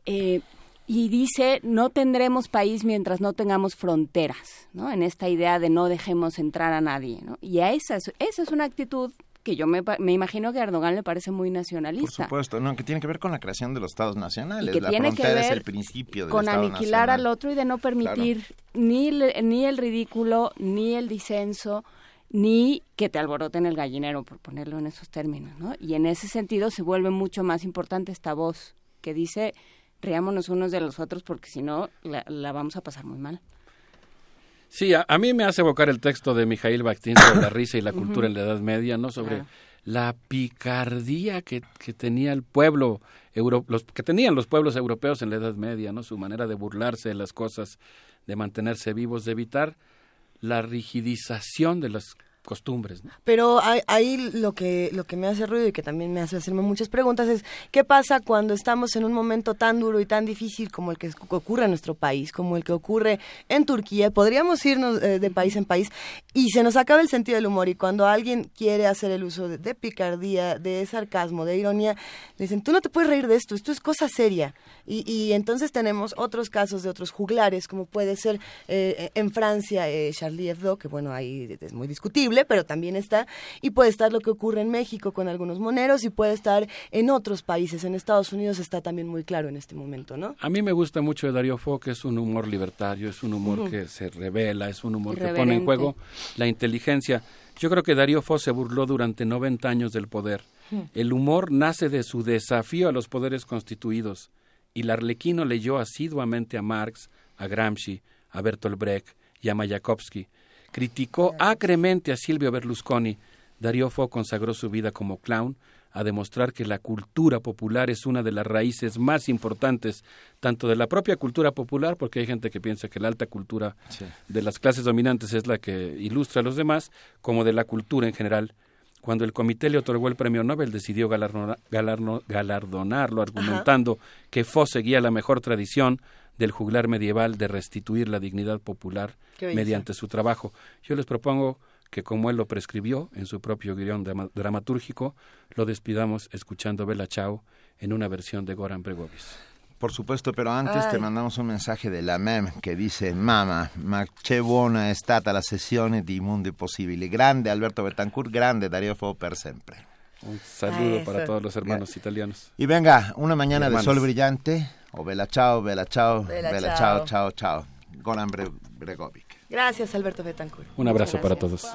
Eh, y dice no tendremos país mientras no tengamos fronteras, ¿no? En esta idea de no dejemos entrar a nadie, ¿no? Y a esa, esa es una actitud que yo me, me, imagino que a Erdogan le parece muy nacionalista. Por supuesto, no, que tiene que ver con la creación de los estados nacionales. que la tiene que ver es el principio del con aniquilar al otro y de no permitir ni, ni el ridículo, ni el disenso, ni que te alboroten el gallinero, por ponerlo en esos términos, ¿no? Y en ese sentido se vuelve mucho más importante esta voz que dice riámonos unos de los otros porque si no la, vamos a pasar muy mal. Sí, a, mí me hace evocar el texto de Mijail Bakhtin sobre la <coughs> risa y la cultura en la Edad Media, ¿no? Sobre la picardía que, que tenía el pueblo, los, que tenían los pueblos europeos en la Edad Media, ¿no? Su manera de burlarse de las cosas, de mantenerse vivos, de evitar la rigidización de las costumbres. Pero ahí, lo que lo que me hace ruido y que también me hace hacerme muchas preguntas es qué pasa cuando estamos en un momento tan duro y tan difícil como el que ocurre en nuestro país, como el que ocurre en Turquía. Podríamos irnos eh, de país en país y se nos acaba el sentido del humor y cuando alguien quiere hacer el uso de, picardía, de sarcasmo, de ironía, le dicen tú no te puedes reír de esto, esto es cosa seria. Y, entonces tenemos otros casos de otros juglares como puede ser eh, en Francia eh, Charlie Hebdo que bueno ahí es muy discutible pero también está, y puede estar lo que ocurre en México con algunos moneros, y puede estar en otros países. En Estados Unidos está también muy claro en este momento, ¿no? A mí me gusta mucho de Darío Fo, que es un humor libertario, es un humor que se revela, es un humor que pone en juego la inteligencia. Yo creo que Darío Fo se burló durante 90 años del poder. El humor nace de su desafío a los poderes constituidos, y Larlequino leyó asiduamente a Marx, a Gramsci, a Bertolt Brecht y a Mayakovsky, Criticó acremente a Silvio Berlusconi. Darío Fo consagró su vida como clown a demostrar que la cultura popular es una de las raíces más importantes, tanto de la propia cultura popular, porque hay gente que piensa que la alta cultura de las clases dominantes es la que ilustra a los demás, como de la cultura en general. Cuando el comité le otorgó el premio Nobel, decidió galardonarlo, argumentando que Fo seguía la mejor tradición del juglar medieval de restituir la dignidad popular mediante su trabajo. Yo les propongo que como él lo prescribió en su propio guion dramatúrgico, lo despidamos escuchando Bella Chao en una versión de Goran Bregovic. Por supuesto, pero antes te mandamos un mensaje de la MEM que dice Mama, ma che buona è stata la sessione di Mondi Possibili. Grande Alberto Betancourt, grande Dario Fo per sempre. Un saludo para todos los hermanos italianos. Y venga, una mañana de sol brillante. O Bella Chao, Bella Chao, Bella, Chao, Chao, Chao. Goran Bregovic. Gracias, Alberto Betancourt. Un abrazo para todos.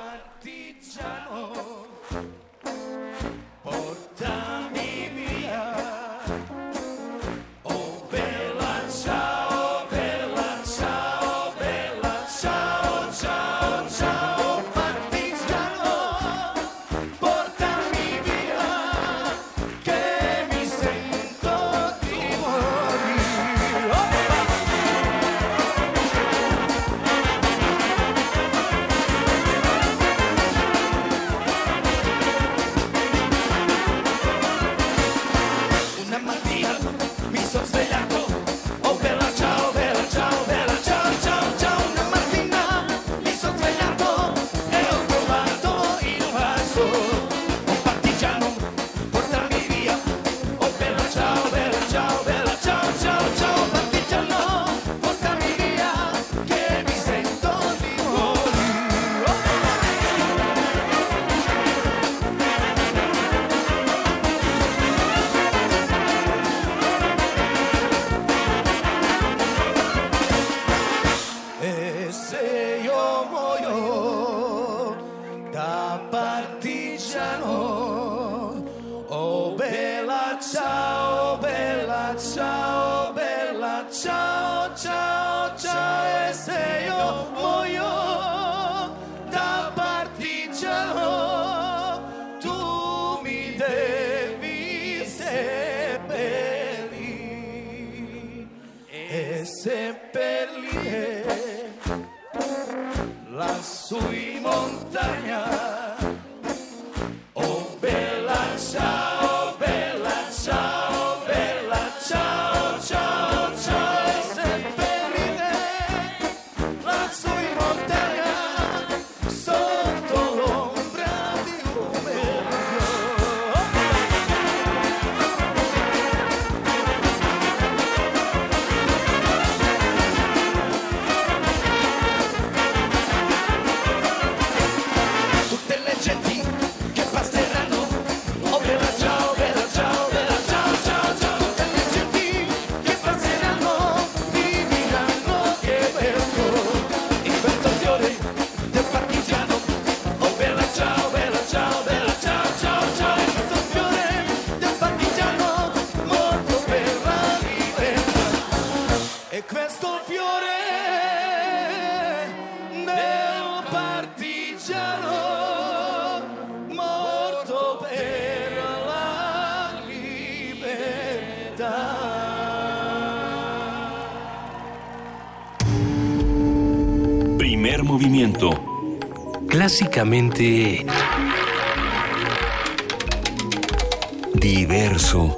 Diverso.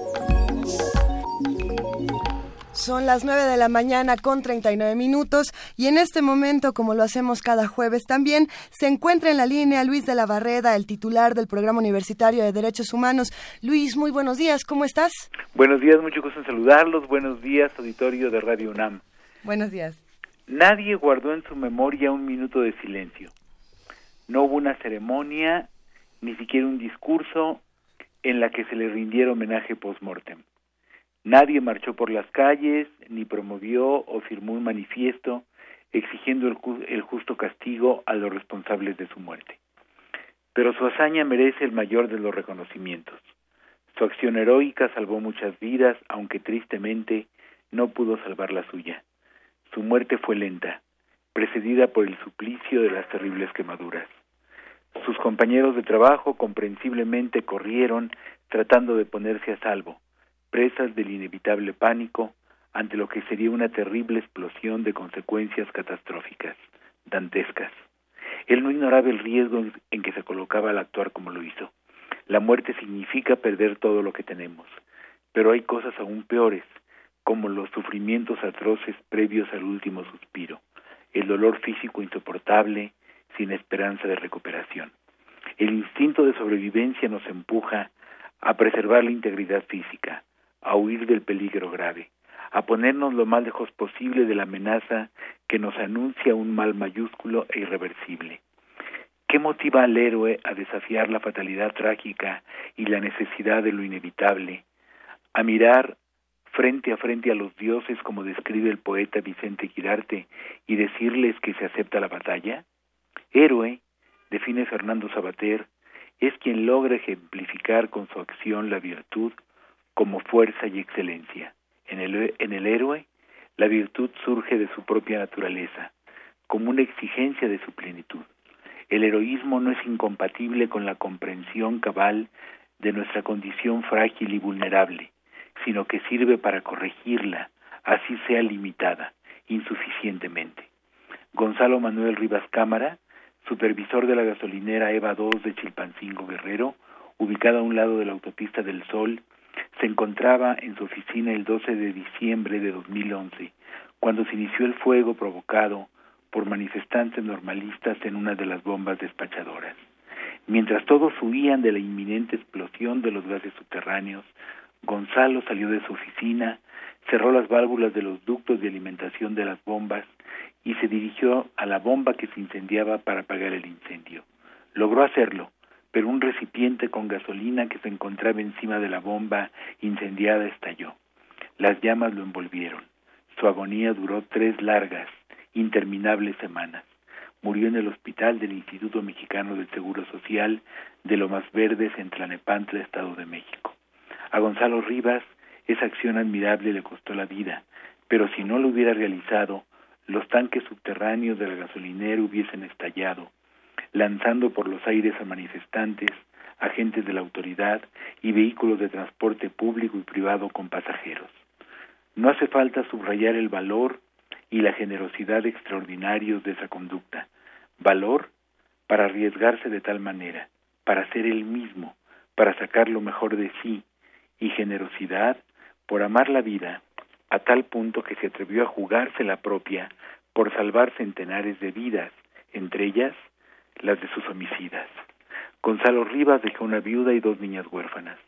Son las 9 de la mañana con 39 minutos y en este momento, como lo hacemos cada jueves también, se encuentra en la línea Luis de la Barreda, el titular del Programa Universitario de Derechos Humanos. Luis, muy buenos días, ¿cómo estás? Buenos días, mucho gusto en saludarlos. Buenos días, auditorio de Radio UNAM. Buenos días. Nadie guardó en su memoria un minuto de silencio. No hubo una ceremonia, ni siquiera un discurso en la que se le rindiera homenaje post-mortem. Nadie marchó por las calles, ni promovió o firmó un manifiesto exigiendo el, el, justo castigo a los responsables de su muerte. Pero su hazaña merece el mayor de los reconocimientos. Su acción heroica salvó muchas vidas, aunque tristemente no pudo salvar la suya. Su muerte fue lenta, precedida por el suplicio de las terribles quemaduras. Sus compañeros de trabajo comprensiblemente corrieron tratando de ponerse a salvo, presas del inevitable pánico ante lo que sería una terrible explosión de consecuencias catastróficas, dantescas. Él no ignoraba el riesgo en que se colocaba al actuar como lo hizo. La muerte significa perder todo lo que tenemos, pero hay cosas aún peores, como los sufrimientos atroces previos al último suspiro, el dolor físico insoportable, sin esperanza de recuperación. El instinto de sobrevivencia nos empuja a preservar la integridad física, a huir del peligro grave, a ponernos lo más lejos posible de la amenaza que nos anuncia un mal mayúsculo e irreversible. ¿Qué motiva al héroe a desafiar la fatalidad trágica y la necesidad de lo inevitable, a mirar frente a frente a los dioses como describe el poeta Vicente Quirarte y decirles que se acepta la batalla? Héroe, define Fernando Sabater, es quien logra ejemplificar con su acción la virtud como fuerza y excelencia. En el, en el héroe, la virtud surge de su propia naturaleza, como una exigencia de su plenitud. El heroísmo no es incompatible con la comprensión cabal de nuestra condición frágil y vulnerable, sino que sirve para corregirla, así sea limitada, insuficientemente. Gonzalo Manuel Rivas Cámara, supervisor de la gasolinera Eva 2 de Chilpancingo Guerrero, ubicada a un lado de la autopista del Sol, se encontraba en su oficina el 12 de diciembre de 2011, cuando se inició el fuego provocado por manifestantes normalistas en una de las bombas despachadoras. Mientras todos huían de la inminente explosión de los gases subterráneos, Gonzalo salió de su oficina, cerró las válvulas de los ductos de alimentación de las bombas y se dirigió a la bomba que se incendiaba para apagar el incendio. Logró hacerlo, pero un recipiente con gasolina que se encontraba encima de la bomba incendiada estalló. Las llamas lo envolvieron. Su agonía duró tres largas, interminables semanas. Murió en el hospital del Instituto Mexicano del Seguro Social de Lomas Verdes en Tlanepantla, Estado de México. A Gonzalo Rivas esa acción admirable le costó la vida, pero si no lo hubiera realizado, los tanques subterráneos de la gasolinera hubiesen estallado, lanzando por los aires a manifestantes, agentes de la autoridad y vehículos de transporte público y privado con pasajeros. No hace falta subrayar el valor y la generosidad extraordinarios de esa conducta. Valor para arriesgarse de tal manera, para ser él mismo, para sacar lo mejor de sí, y generosidad por amar la vida a tal punto que se atrevió a jugarse la propia por salvar centenares de vidas, entre ellas las de sus homicidas. Gonzalo Rivas dejó una viuda y dos niñas huérfanas.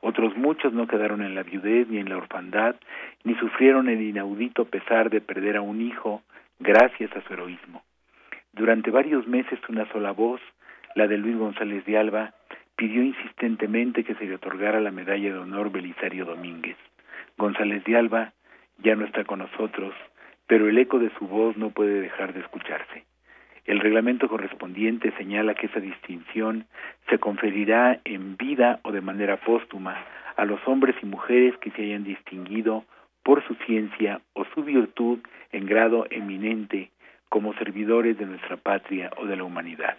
Otros muchos no quedaron en la viudez ni en la orfandad, ni sufrieron el inaudito pesar de perder a un hijo gracias a su heroísmo. Durante varios meses una sola voz, la de Luis González de Alba, pidió insistentemente que se le otorgara la medalla de honor Belisario Domínguez. González de Alba ya no está con nosotros, pero el eco de su voz no puede dejar de escucharse. El reglamento correspondiente señala que esa distinción se conferirá en vida o de manera póstuma a los hombres y mujeres que se hayan distinguido por su ciencia o su virtud en grado eminente como servidores de nuestra patria o de la humanidad.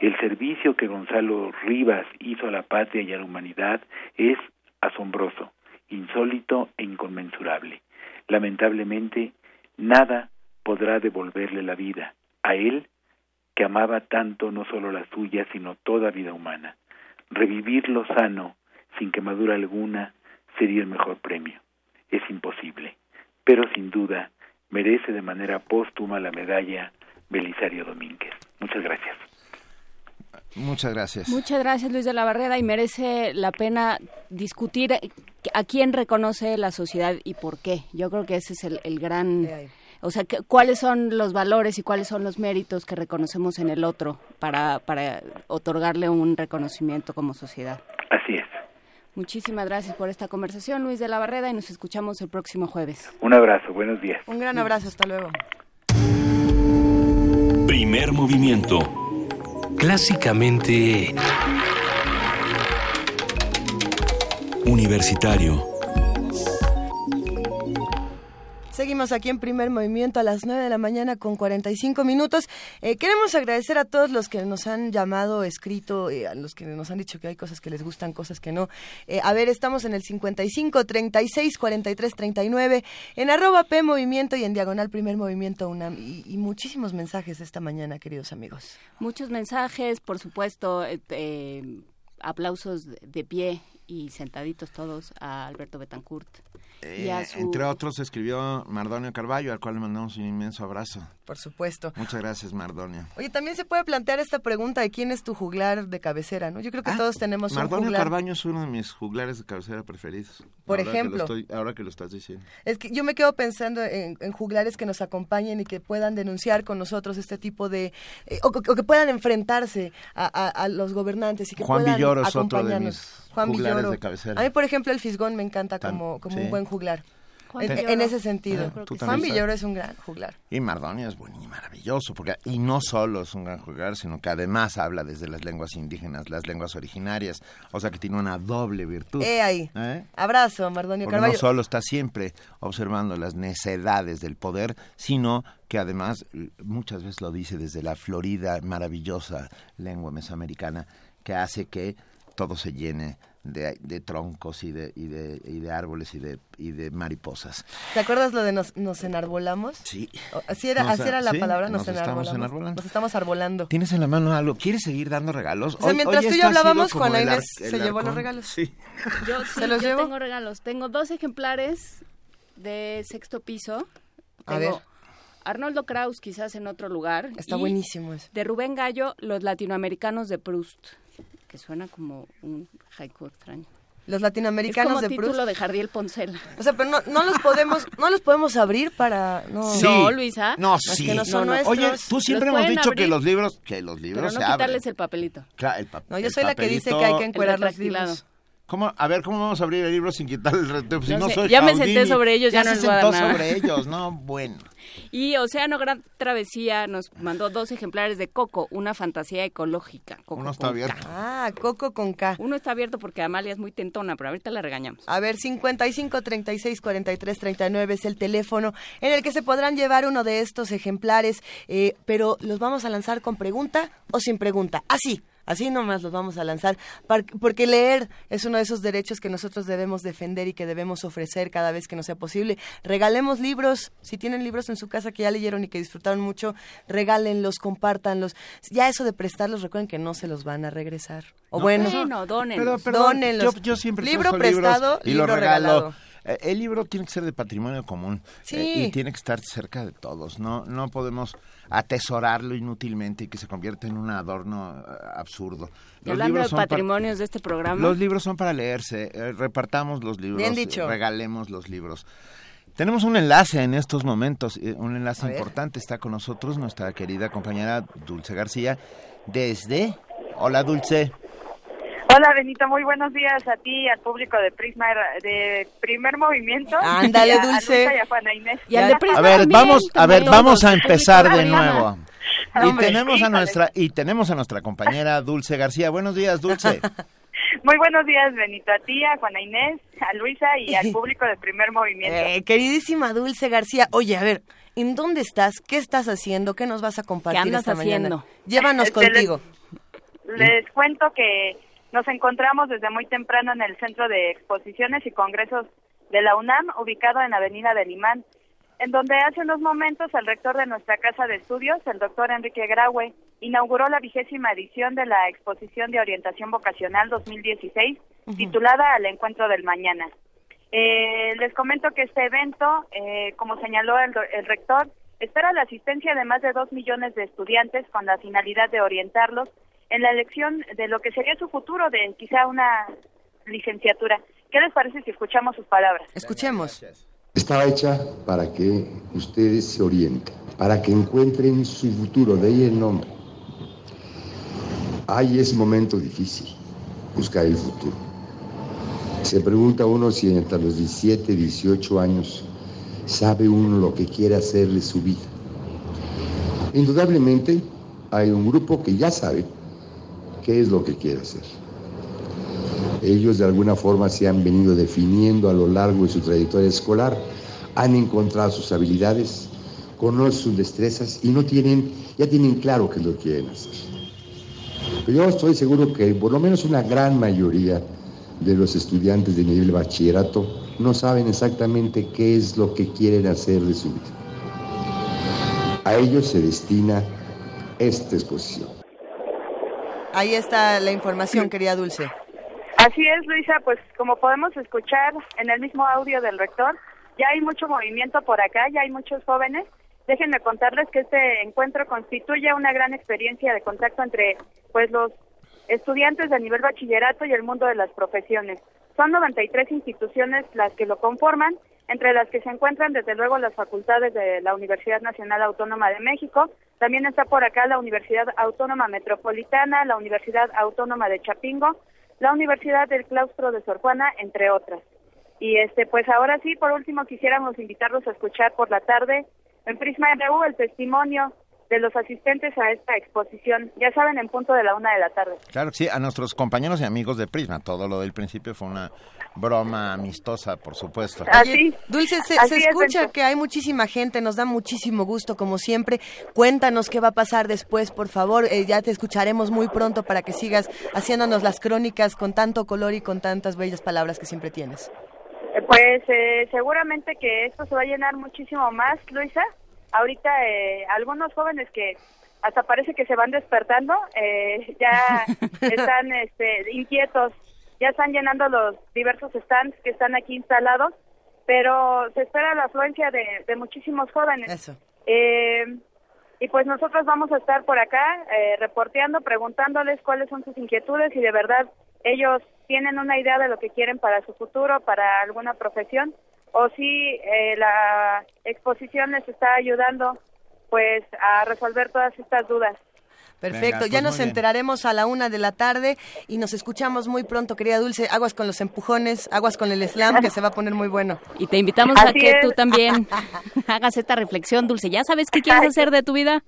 El servicio que Gonzalo Rivas hizo a la patria y a la humanidad es asombroso, insólito e inconmensurable. Lamentablemente, nada podrá devolverle la vida a él que amaba tanto no solo la suya, sino toda vida humana. Revivir lo sano, sin quemadura alguna, sería el mejor premio. Es imposible, pero sin duda merece de manera póstuma la medalla Belisario Domínguez. Muchas gracias. Muchas gracias. Muchas gracias, Luis de la Barrera, y merece la pena discutir a quién reconoce la sociedad y por qué. Yo creo que ese es el, gran... O sea, cuáles son los valores y cuáles son los méritos que reconocemos en el otro para, para otorgarle un reconocimiento como sociedad. Así es. Muchísimas gracias por esta conversación, Luis de la Barrera, y nos escuchamos el próximo jueves. Un abrazo, buenos días. Un gran abrazo, hasta luego. Primer movimiento. Clásicamente... Universitario. Seguimos aquí en primer movimiento a las 9 de la mañana con 45 minutos. Eh, queremos agradecer a todos los que nos han llamado, escrito, eh, a los que nos han dicho que hay cosas que les gustan, cosas que no. Eh, a ver, estamos en el 55 36 43 39, en arroba P Movimiento y en diagonal primer movimiento UNAM. Y, muchísimos mensajes esta mañana, queridos amigos. Muchos mensajes, por supuesto, aplausos de pie y sentaditos todos a Alberto Betancourt. Eh, entre otros escribió Mardonio Carballo, al cual le mandamos un inmenso abrazo. Por supuesto. Muchas gracias, Mardonio. Oye, también se puede plantear esta pregunta de quién es tu juglar de cabecera, ¿no? Yo creo que ah, todos tenemos Mardonio un juglar. Carballo es uno de mis juglares de cabecera preferidos. Por ejemplo. ahora que lo estás diciendo. Es que yo me quedo pensando en, juglares que nos acompañen y que puedan denunciar con nosotros este tipo de... Eh, o, que puedan enfrentarse a, los gobernantes y que Juan puedan Villoro es otro de mis Juan juglares de cabecera. A mí, por ejemplo, el Fisgón me encanta como, como un buen juglar. En, ese sentido. Juan Villoro es un gran juglar. Y Mardonio es bueno y maravilloso, porque y no solo es un gran juglar, sino que además habla desde las lenguas indígenas, las lenguas originarias, o sea que tiene una doble virtud. Eh ahí. ¿Eh? Abrazo, Mardonio porque No solo está siempre observando las necedades del poder, sino que además muchas veces lo dice desde la florida, maravillosa lengua mesoamericana, que hace que todo se llene de, troncos y de, y de, y de árboles y de, y de mariposas. ¿Te acuerdas lo de nos, nos enarbolamos? Sí. Así era, así era la palabra, nos, estamos enarbolando. Nos estamos arbolando. ¿Tienes en la mano algo? ¿Quieres seguir dando regalos? O sea, mientras tú y yo hablábamos, Juan Inés se llevó los regalos. Sí. <laughs> Yo, sí, ¿Se los yo tengo regalos. Tengo dos ejemplares de sexto piso. A ver. Arnoldo Kraus, quizás en otro lugar. Está buenísimo eso. De Rubén Gallo, Los latinoamericanos de Proust que suena como un haiku extraño. Los latinoamericanos es como de título de Jardiel Poncela. O sea, pero no, los podemos no los podemos abrir para no, no Luisa. No, sí. que no son Oye, tú siempre hemos dicho que los libros que los libros pero no quitarles el papelito. Claro, el papel. No, yo soy la que dice que hay que encuadrar los libros. ¿Cómo? A ver, ¿cómo vamos a abrir el libro sin quitar el reto? Si no, soy ya me senté sobre ellos, ya, ya no se sentó sobre <laughs> ellos, no, bueno. Y Océano Gran Travesía nos mandó dos ejemplares de Coco, una fantasía ecológica. Uno está abierto. Ah, Coco con K. Uno está abierto porque Amalia es muy tentona, pero ahorita la regañamos. A ver, 55 36 43 39 es el teléfono en el que se podrán llevar uno de estos ejemplares, eh, pero los vamos a lanzar con pregunta o sin pregunta. Así. Así nomás los vamos a lanzar, porque leer es uno de esos derechos que nosotros debemos defender y que debemos ofrecer cada vez que nos sea posible. Regalemos libros, si tienen libros en su casa que ya leyeron y que disfrutaron mucho, regálenlos, compártanlos. Ya eso de prestarlos, recuerden que no se los van a regresar. O bueno, no, Yo, yo, siempre libro prestado, y libro regalado. Eh, el libro tiene que ser de patrimonio común eh, y tiene que estar cerca de todos. No, no podemos atesorarlo inútilmente y que se convierta en un adorno eh, absurdo. Los hablando de patrimonios de este programa. Los libros son para leerse. repartamos los libros. Bien dicho. Regalemos los libros. Tenemos un enlace en estos momentos, un enlace importante. Está con nosotros nuestra querida compañera Dulce García desde... Hola Dulce. Hola Benito, muy buenos días a ti, al público de Prisma de Primer Movimiento. Ándale, Dulce. Y a, a ver, vamos, a ver, vamos a empezar de nuevo. <laughs> Y tenemos a nuestra y tenemos a nuestra compañera Dulce García. Buenos días, Dulce. <laughs> Muy buenos días, Benito, a ti, a Juana Inés, a Luisa y al <laughs> público de Primer Movimiento. Eh, queridísima Dulce García, oye, a ver, ¿en dónde estás? ¿Qué estás haciendo? ¿Qué nos vas a compartir ¿Qué andas esta haciendo? mañana? Llévanos contigo. les cuento que nos encontramos desde muy temprano en el Centro de Exposiciones y Congresos de la UNAM, ubicado en Avenida del Imán, en donde hace unos momentos el rector de nuestra casa de estudios, el doctor Enrique Graue, inauguró la vigésima edición de la exposición de orientación vocacional 2016, titulada Al Encuentro del Mañana. Eh, les comento que este evento, eh, como señaló el, el rector, espera la asistencia de más de dos millones de estudiantes con la finalidad de orientarlos en la elección de lo que sería su futuro de quizá una licenciatura. ¿Qué les parece si escuchamos sus palabras? Escuchemos. Estaba hecha para que ustedes se orienten, para que encuentren su futuro, de ahí el nombre. Hay ese momento difícil, buscar el futuro. Se pregunta uno si hasta los 17, 18 años sabe uno lo que quiere hacer de su vida. Indudablemente hay un grupo que ya sabe es lo que quiere hacer. Ellos de alguna forma se han venido definiendo a lo largo de su trayectoria escolar, han encontrado sus habilidades, conocen sus destrezas y no tienen, ya tienen claro qué es lo que quieren hacer. Pero yo estoy seguro que por lo menos una gran mayoría de los estudiantes de nivel bachillerato no saben exactamente qué es lo que quieren hacer de su vida. A ellos se destina esta exposición. Ahí está la información, querida Dulce. Así es, Luisa, pues como podemos escuchar en el mismo audio del rector, ya hay mucho movimiento por acá, ya hay muchos jóvenes. Déjenme contarles que este encuentro constituye una gran experiencia de contacto entre pues los estudiantes de nivel bachillerato y el mundo de las profesiones. Son 93 instituciones las que lo conforman, entre las que se encuentran desde luego las facultades de la Universidad Nacional Autónoma de México, también está por acá la Universidad Autónoma Metropolitana, la Universidad Autónoma de Chapingo, la Universidad del Claustro de Sor Juana, entre otras. Y este, pues ahora sí, por último quisiéramos invitarlos a escuchar por la tarde en Prisma RU el testimonio de los asistentes a esta exposición. Ya saben, en punto de la una de la tarde. Claro sí, a nuestros compañeros y amigos de Prisma. Todo lo del principio fue una broma amistosa, por supuesto. Así, Dulce, se, escucha que hay muchísima gente, nos da muchísimo gusto, como siempre. Cuéntanos qué va a pasar después, por favor. Eh, ya te escucharemos muy pronto para que sigas haciéndonos las crónicas con tanto color y con tantas bellas palabras que siempre tienes. Eh, pues eh, seguramente que esto se va a llenar muchísimo más, Luisa ahorita eh, algunos jóvenes que hasta parece que se van despertando, eh, ya <laughs> están este, inquietos, ya están llenando los diversos stands que están aquí instalados, pero se espera la afluencia de, de muchísimos jóvenes. Eh, y pues nosotros vamos a estar por acá eh, reporteando, preguntándoles cuáles son sus inquietudes y de verdad ellos tienen una idea de lo que quieren para su futuro, para alguna profesión o si eh, la exposición les está ayudando pues a resolver todas estas dudas. Perfecto, ya pues nos enteraremos a la una de la tarde y nos escuchamos muy pronto, querida Dulce. Aguas con los empujones, aguas con el slam, que se va a poner muy bueno. Y te invitamos a que tú también <laughs> hagas esta reflexión, Dulce. ¿Ya sabes qué quieres hacer de tu vida?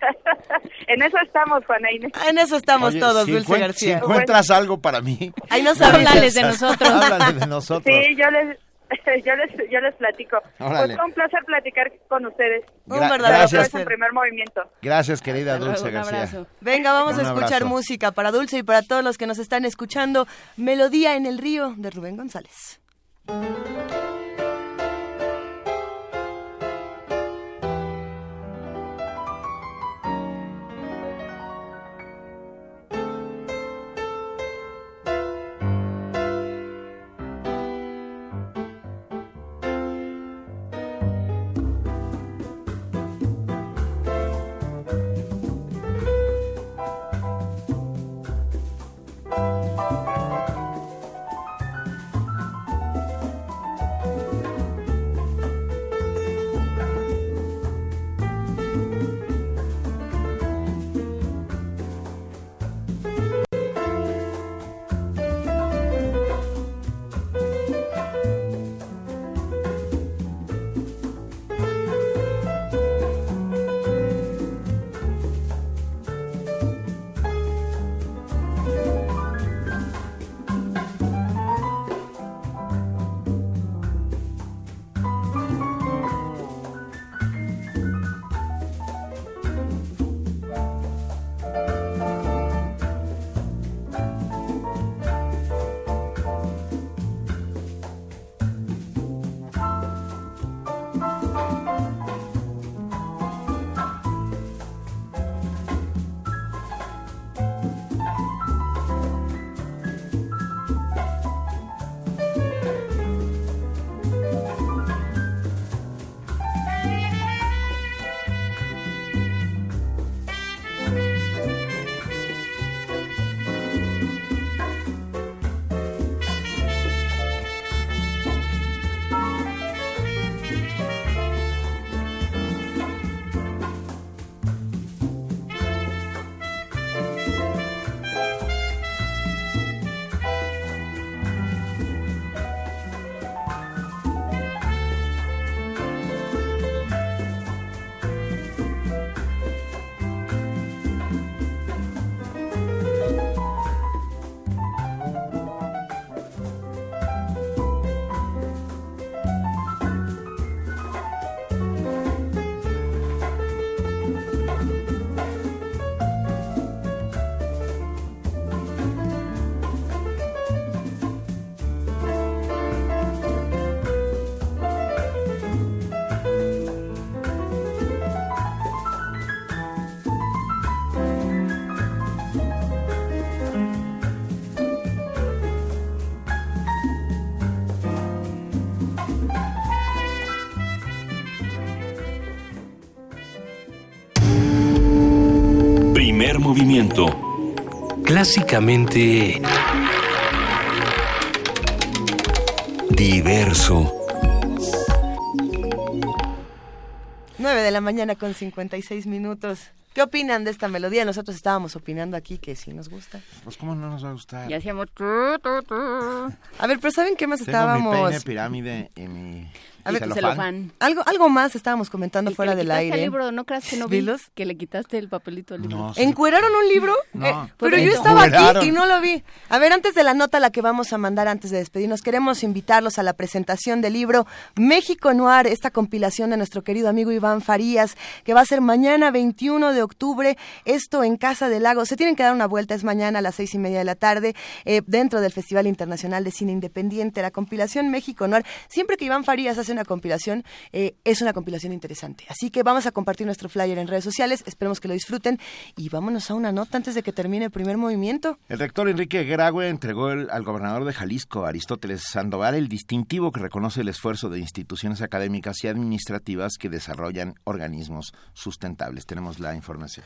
<laughs> en eso estamos, Juana Inés. En eso estamos todos, Dulce García. Si encuentras algo para mí. Ahí nos háblales de nosotros. <laughs> Háblales de nosotros. Sí, yo les <laughs> yo les yo les platico. Pues fue un placer platicar con ustedes. un verdadero placer. primer movimiento. Gracias, querida Dulce García. Venga, vamos a escuchar música para Dulce y para todos los que nos están escuchando. Melodía en el río de Rubén González. Movimiento. Clásicamente... Diverso. 9 de la mañana con 56 minutos. ¿Qué opinan de esta melodía? Nosotros estábamos opinando aquí que sí nos gusta. Pues cómo no nos va a gustar. Y hacíamos... A ver, pero ¿saben qué más Tengo estábamos? mi peine pirámide y mi A ver, celofán. Algo, algo más estábamos comentando El fuera del aire. al libro, ¿no creas que no vi ¿Vilos? que le quitaste el papelito al libro? ¿Encueraron un libro? No. Eh, pero yo no. estaba aquí y no lo vi. A ver, antes de la nota la que vamos a mandar antes de despedirnos, queremos invitarlos a la presentación del libro México Noir, esta compilación de nuestro querido amigo Iván Farías, que va a ser mañana 21 de octubre, esto en Casa del Lago. Se tienen que dar una vuelta, es mañana a las seis y media de la tarde, eh, dentro del Festival Internacional de Cine Independiente, la compilación México Noir. Siempre que Iván Farías hace una compilación, eh, es una compilación interesante. Así que vamos a compartir nuestro flyer en redes sociales, esperemos que lo disfruten y vámonos a una nota antes de que termine el primer movimiento. El rector Enrique Graue entregó al gobernador de Jalisco, Aristóteles Sandoval, el distintivo que reconoce el esfuerzo de instituciones académicas y administrativas que desarrollan organismos sustentables. Tenemos la información.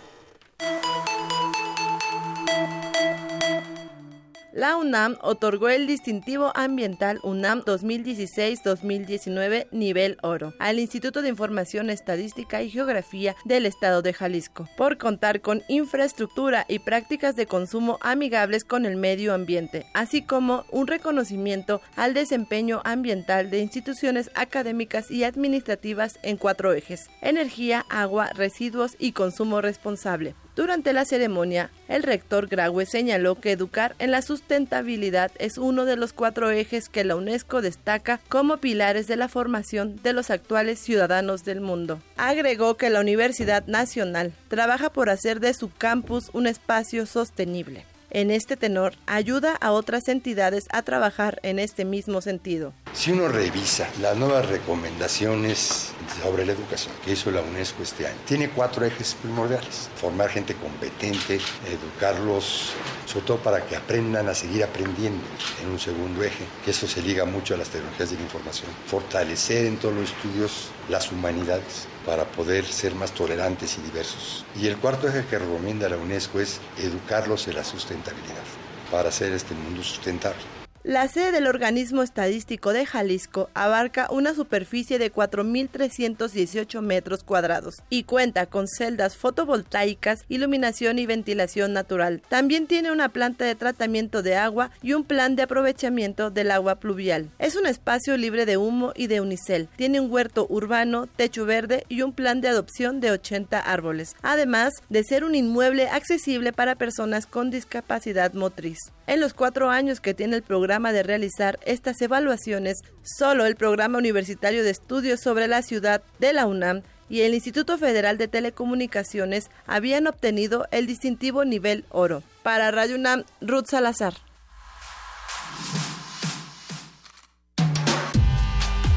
La UNAM otorgó el distintivo ambiental UNAM 2016-2019 nivel oro al Instituto de Información Estadística y Geografía del Estado de Jalisco por contar con infraestructura y prácticas de consumo amigables con el medio ambiente, así como un reconocimiento al desempeño ambiental de instituciones académicas y administrativas en cuatro ejes: energía, agua, residuos y consumo responsable. Durante la ceremonia, el rector Graue señaló que educar en la sustentabilidad es uno de los cuatro ejes que la UNESCO destaca como pilares de la formación de los actuales ciudadanos del mundo. Agregó que la Universidad Nacional trabaja por hacer de su campus un espacio sostenible. En este tenor, ayuda a otras entidades a trabajar en este mismo sentido. Si uno revisa las nuevas recomendaciones sobre la educación que hizo la UNESCO este año, tiene cuatro ejes primordiales. Formar gente competente, educarlos, sobre todo para que aprendan a seguir aprendiendo en un segundo eje, que eso se liga mucho a las tecnologías de la información. Fortalecer en todos los estudios las humanidades para poder ser más tolerantes y diversos. Y el cuarto eje que recomienda la UNESCO es educarlos en la sustentabilidad, para hacer este mundo sustentable. La sede del organismo estadístico de Jalisco abarca una superficie de 4.318 metros cuadrados y cuenta con celdas fotovoltaicas, iluminación y ventilación natural. También tiene una planta de tratamiento de agua y un plan de aprovechamiento del agua pluvial. Es un espacio libre de humo y de unicel. Tiene un huerto urbano, techo verde y un plan de adopción de 80 árboles, además de ser un inmueble accesible para personas con discapacidad motriz. En los cuatro años que tiene el programa de realizar estas evaluaciones, solo el Programa Universitario de Estudios sobre la Ciudad de la UNAM y el Instituto Federal de Telecomunicaciones habían obtenido el distintivo nivel oro. Para Radio UNAM, Ruth Salazar.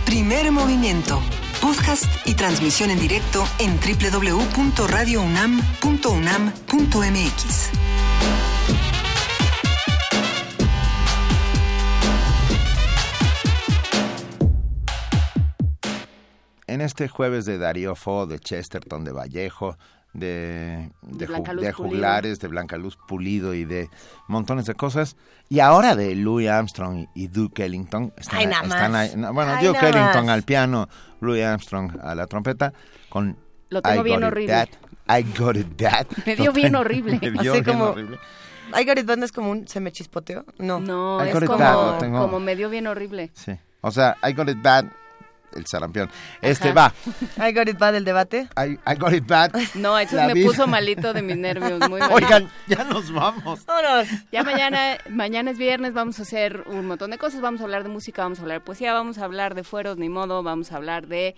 Primer movimiento. Podcast y transmisión en directo en www.radiounam.unam.mx. En este jueves de Darío Fo, de Chesterton, de Vallejo, de, de, Ju- de Pulido. Juglares, de Blanca Luz Pulido y de montones de cosas. Y ahora de Louis Armstrong y Duke Ellington. Están, Ay, nada están más. ahí- no, bueno, Ay, Duke nada Ellington más. al piano, Louis Armstrong a la trompeta, con Lo tengo I bien Got It horrible. That, I Got It That. <laughs> Me dio bien horrible. <laughs> Me dio Así bien como- horrible. I Got It Bad no es como un se me chispoteo. No. No, I es como, lo tengo. como me dio bien horrible. Sí. O sea, I Got It Bad, el sarampión. Este Ajá. va. I Got It Bad el debate. I, I Got It Bad. <laughs> No, eso me vida. puso malito de mis nervios, muy <laughs> malito. Oigan, ya nos vamos. Vámonos. Ya mañana, mañana es viernes, vamos a hacer un montón de cosas, vamos a hablar de música, vamos a hablar de poesía, vamos a hablar de fueros, ni modo, vamos a hablar de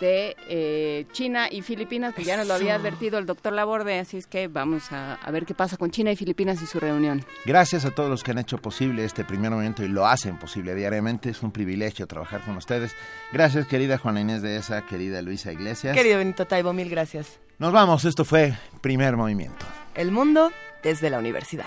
de eh, China y Filipinas, que ya nos lo había advertido el doctor Laborde, así es que vamos a, a ver qué pasa con China y Filipinas y su reunión. Gracias a todos los que han hecho posible este primer momento y lo hacen posible diariamente. Es un privilegio trabajar con ustedes. Gracias, querida Juana Inés de esa, querida Luisa Iglesias. Querido Benito Taibo, mil gracias. Nos vamos, esto fue Primer Movimiento. El mundo desde la universidad.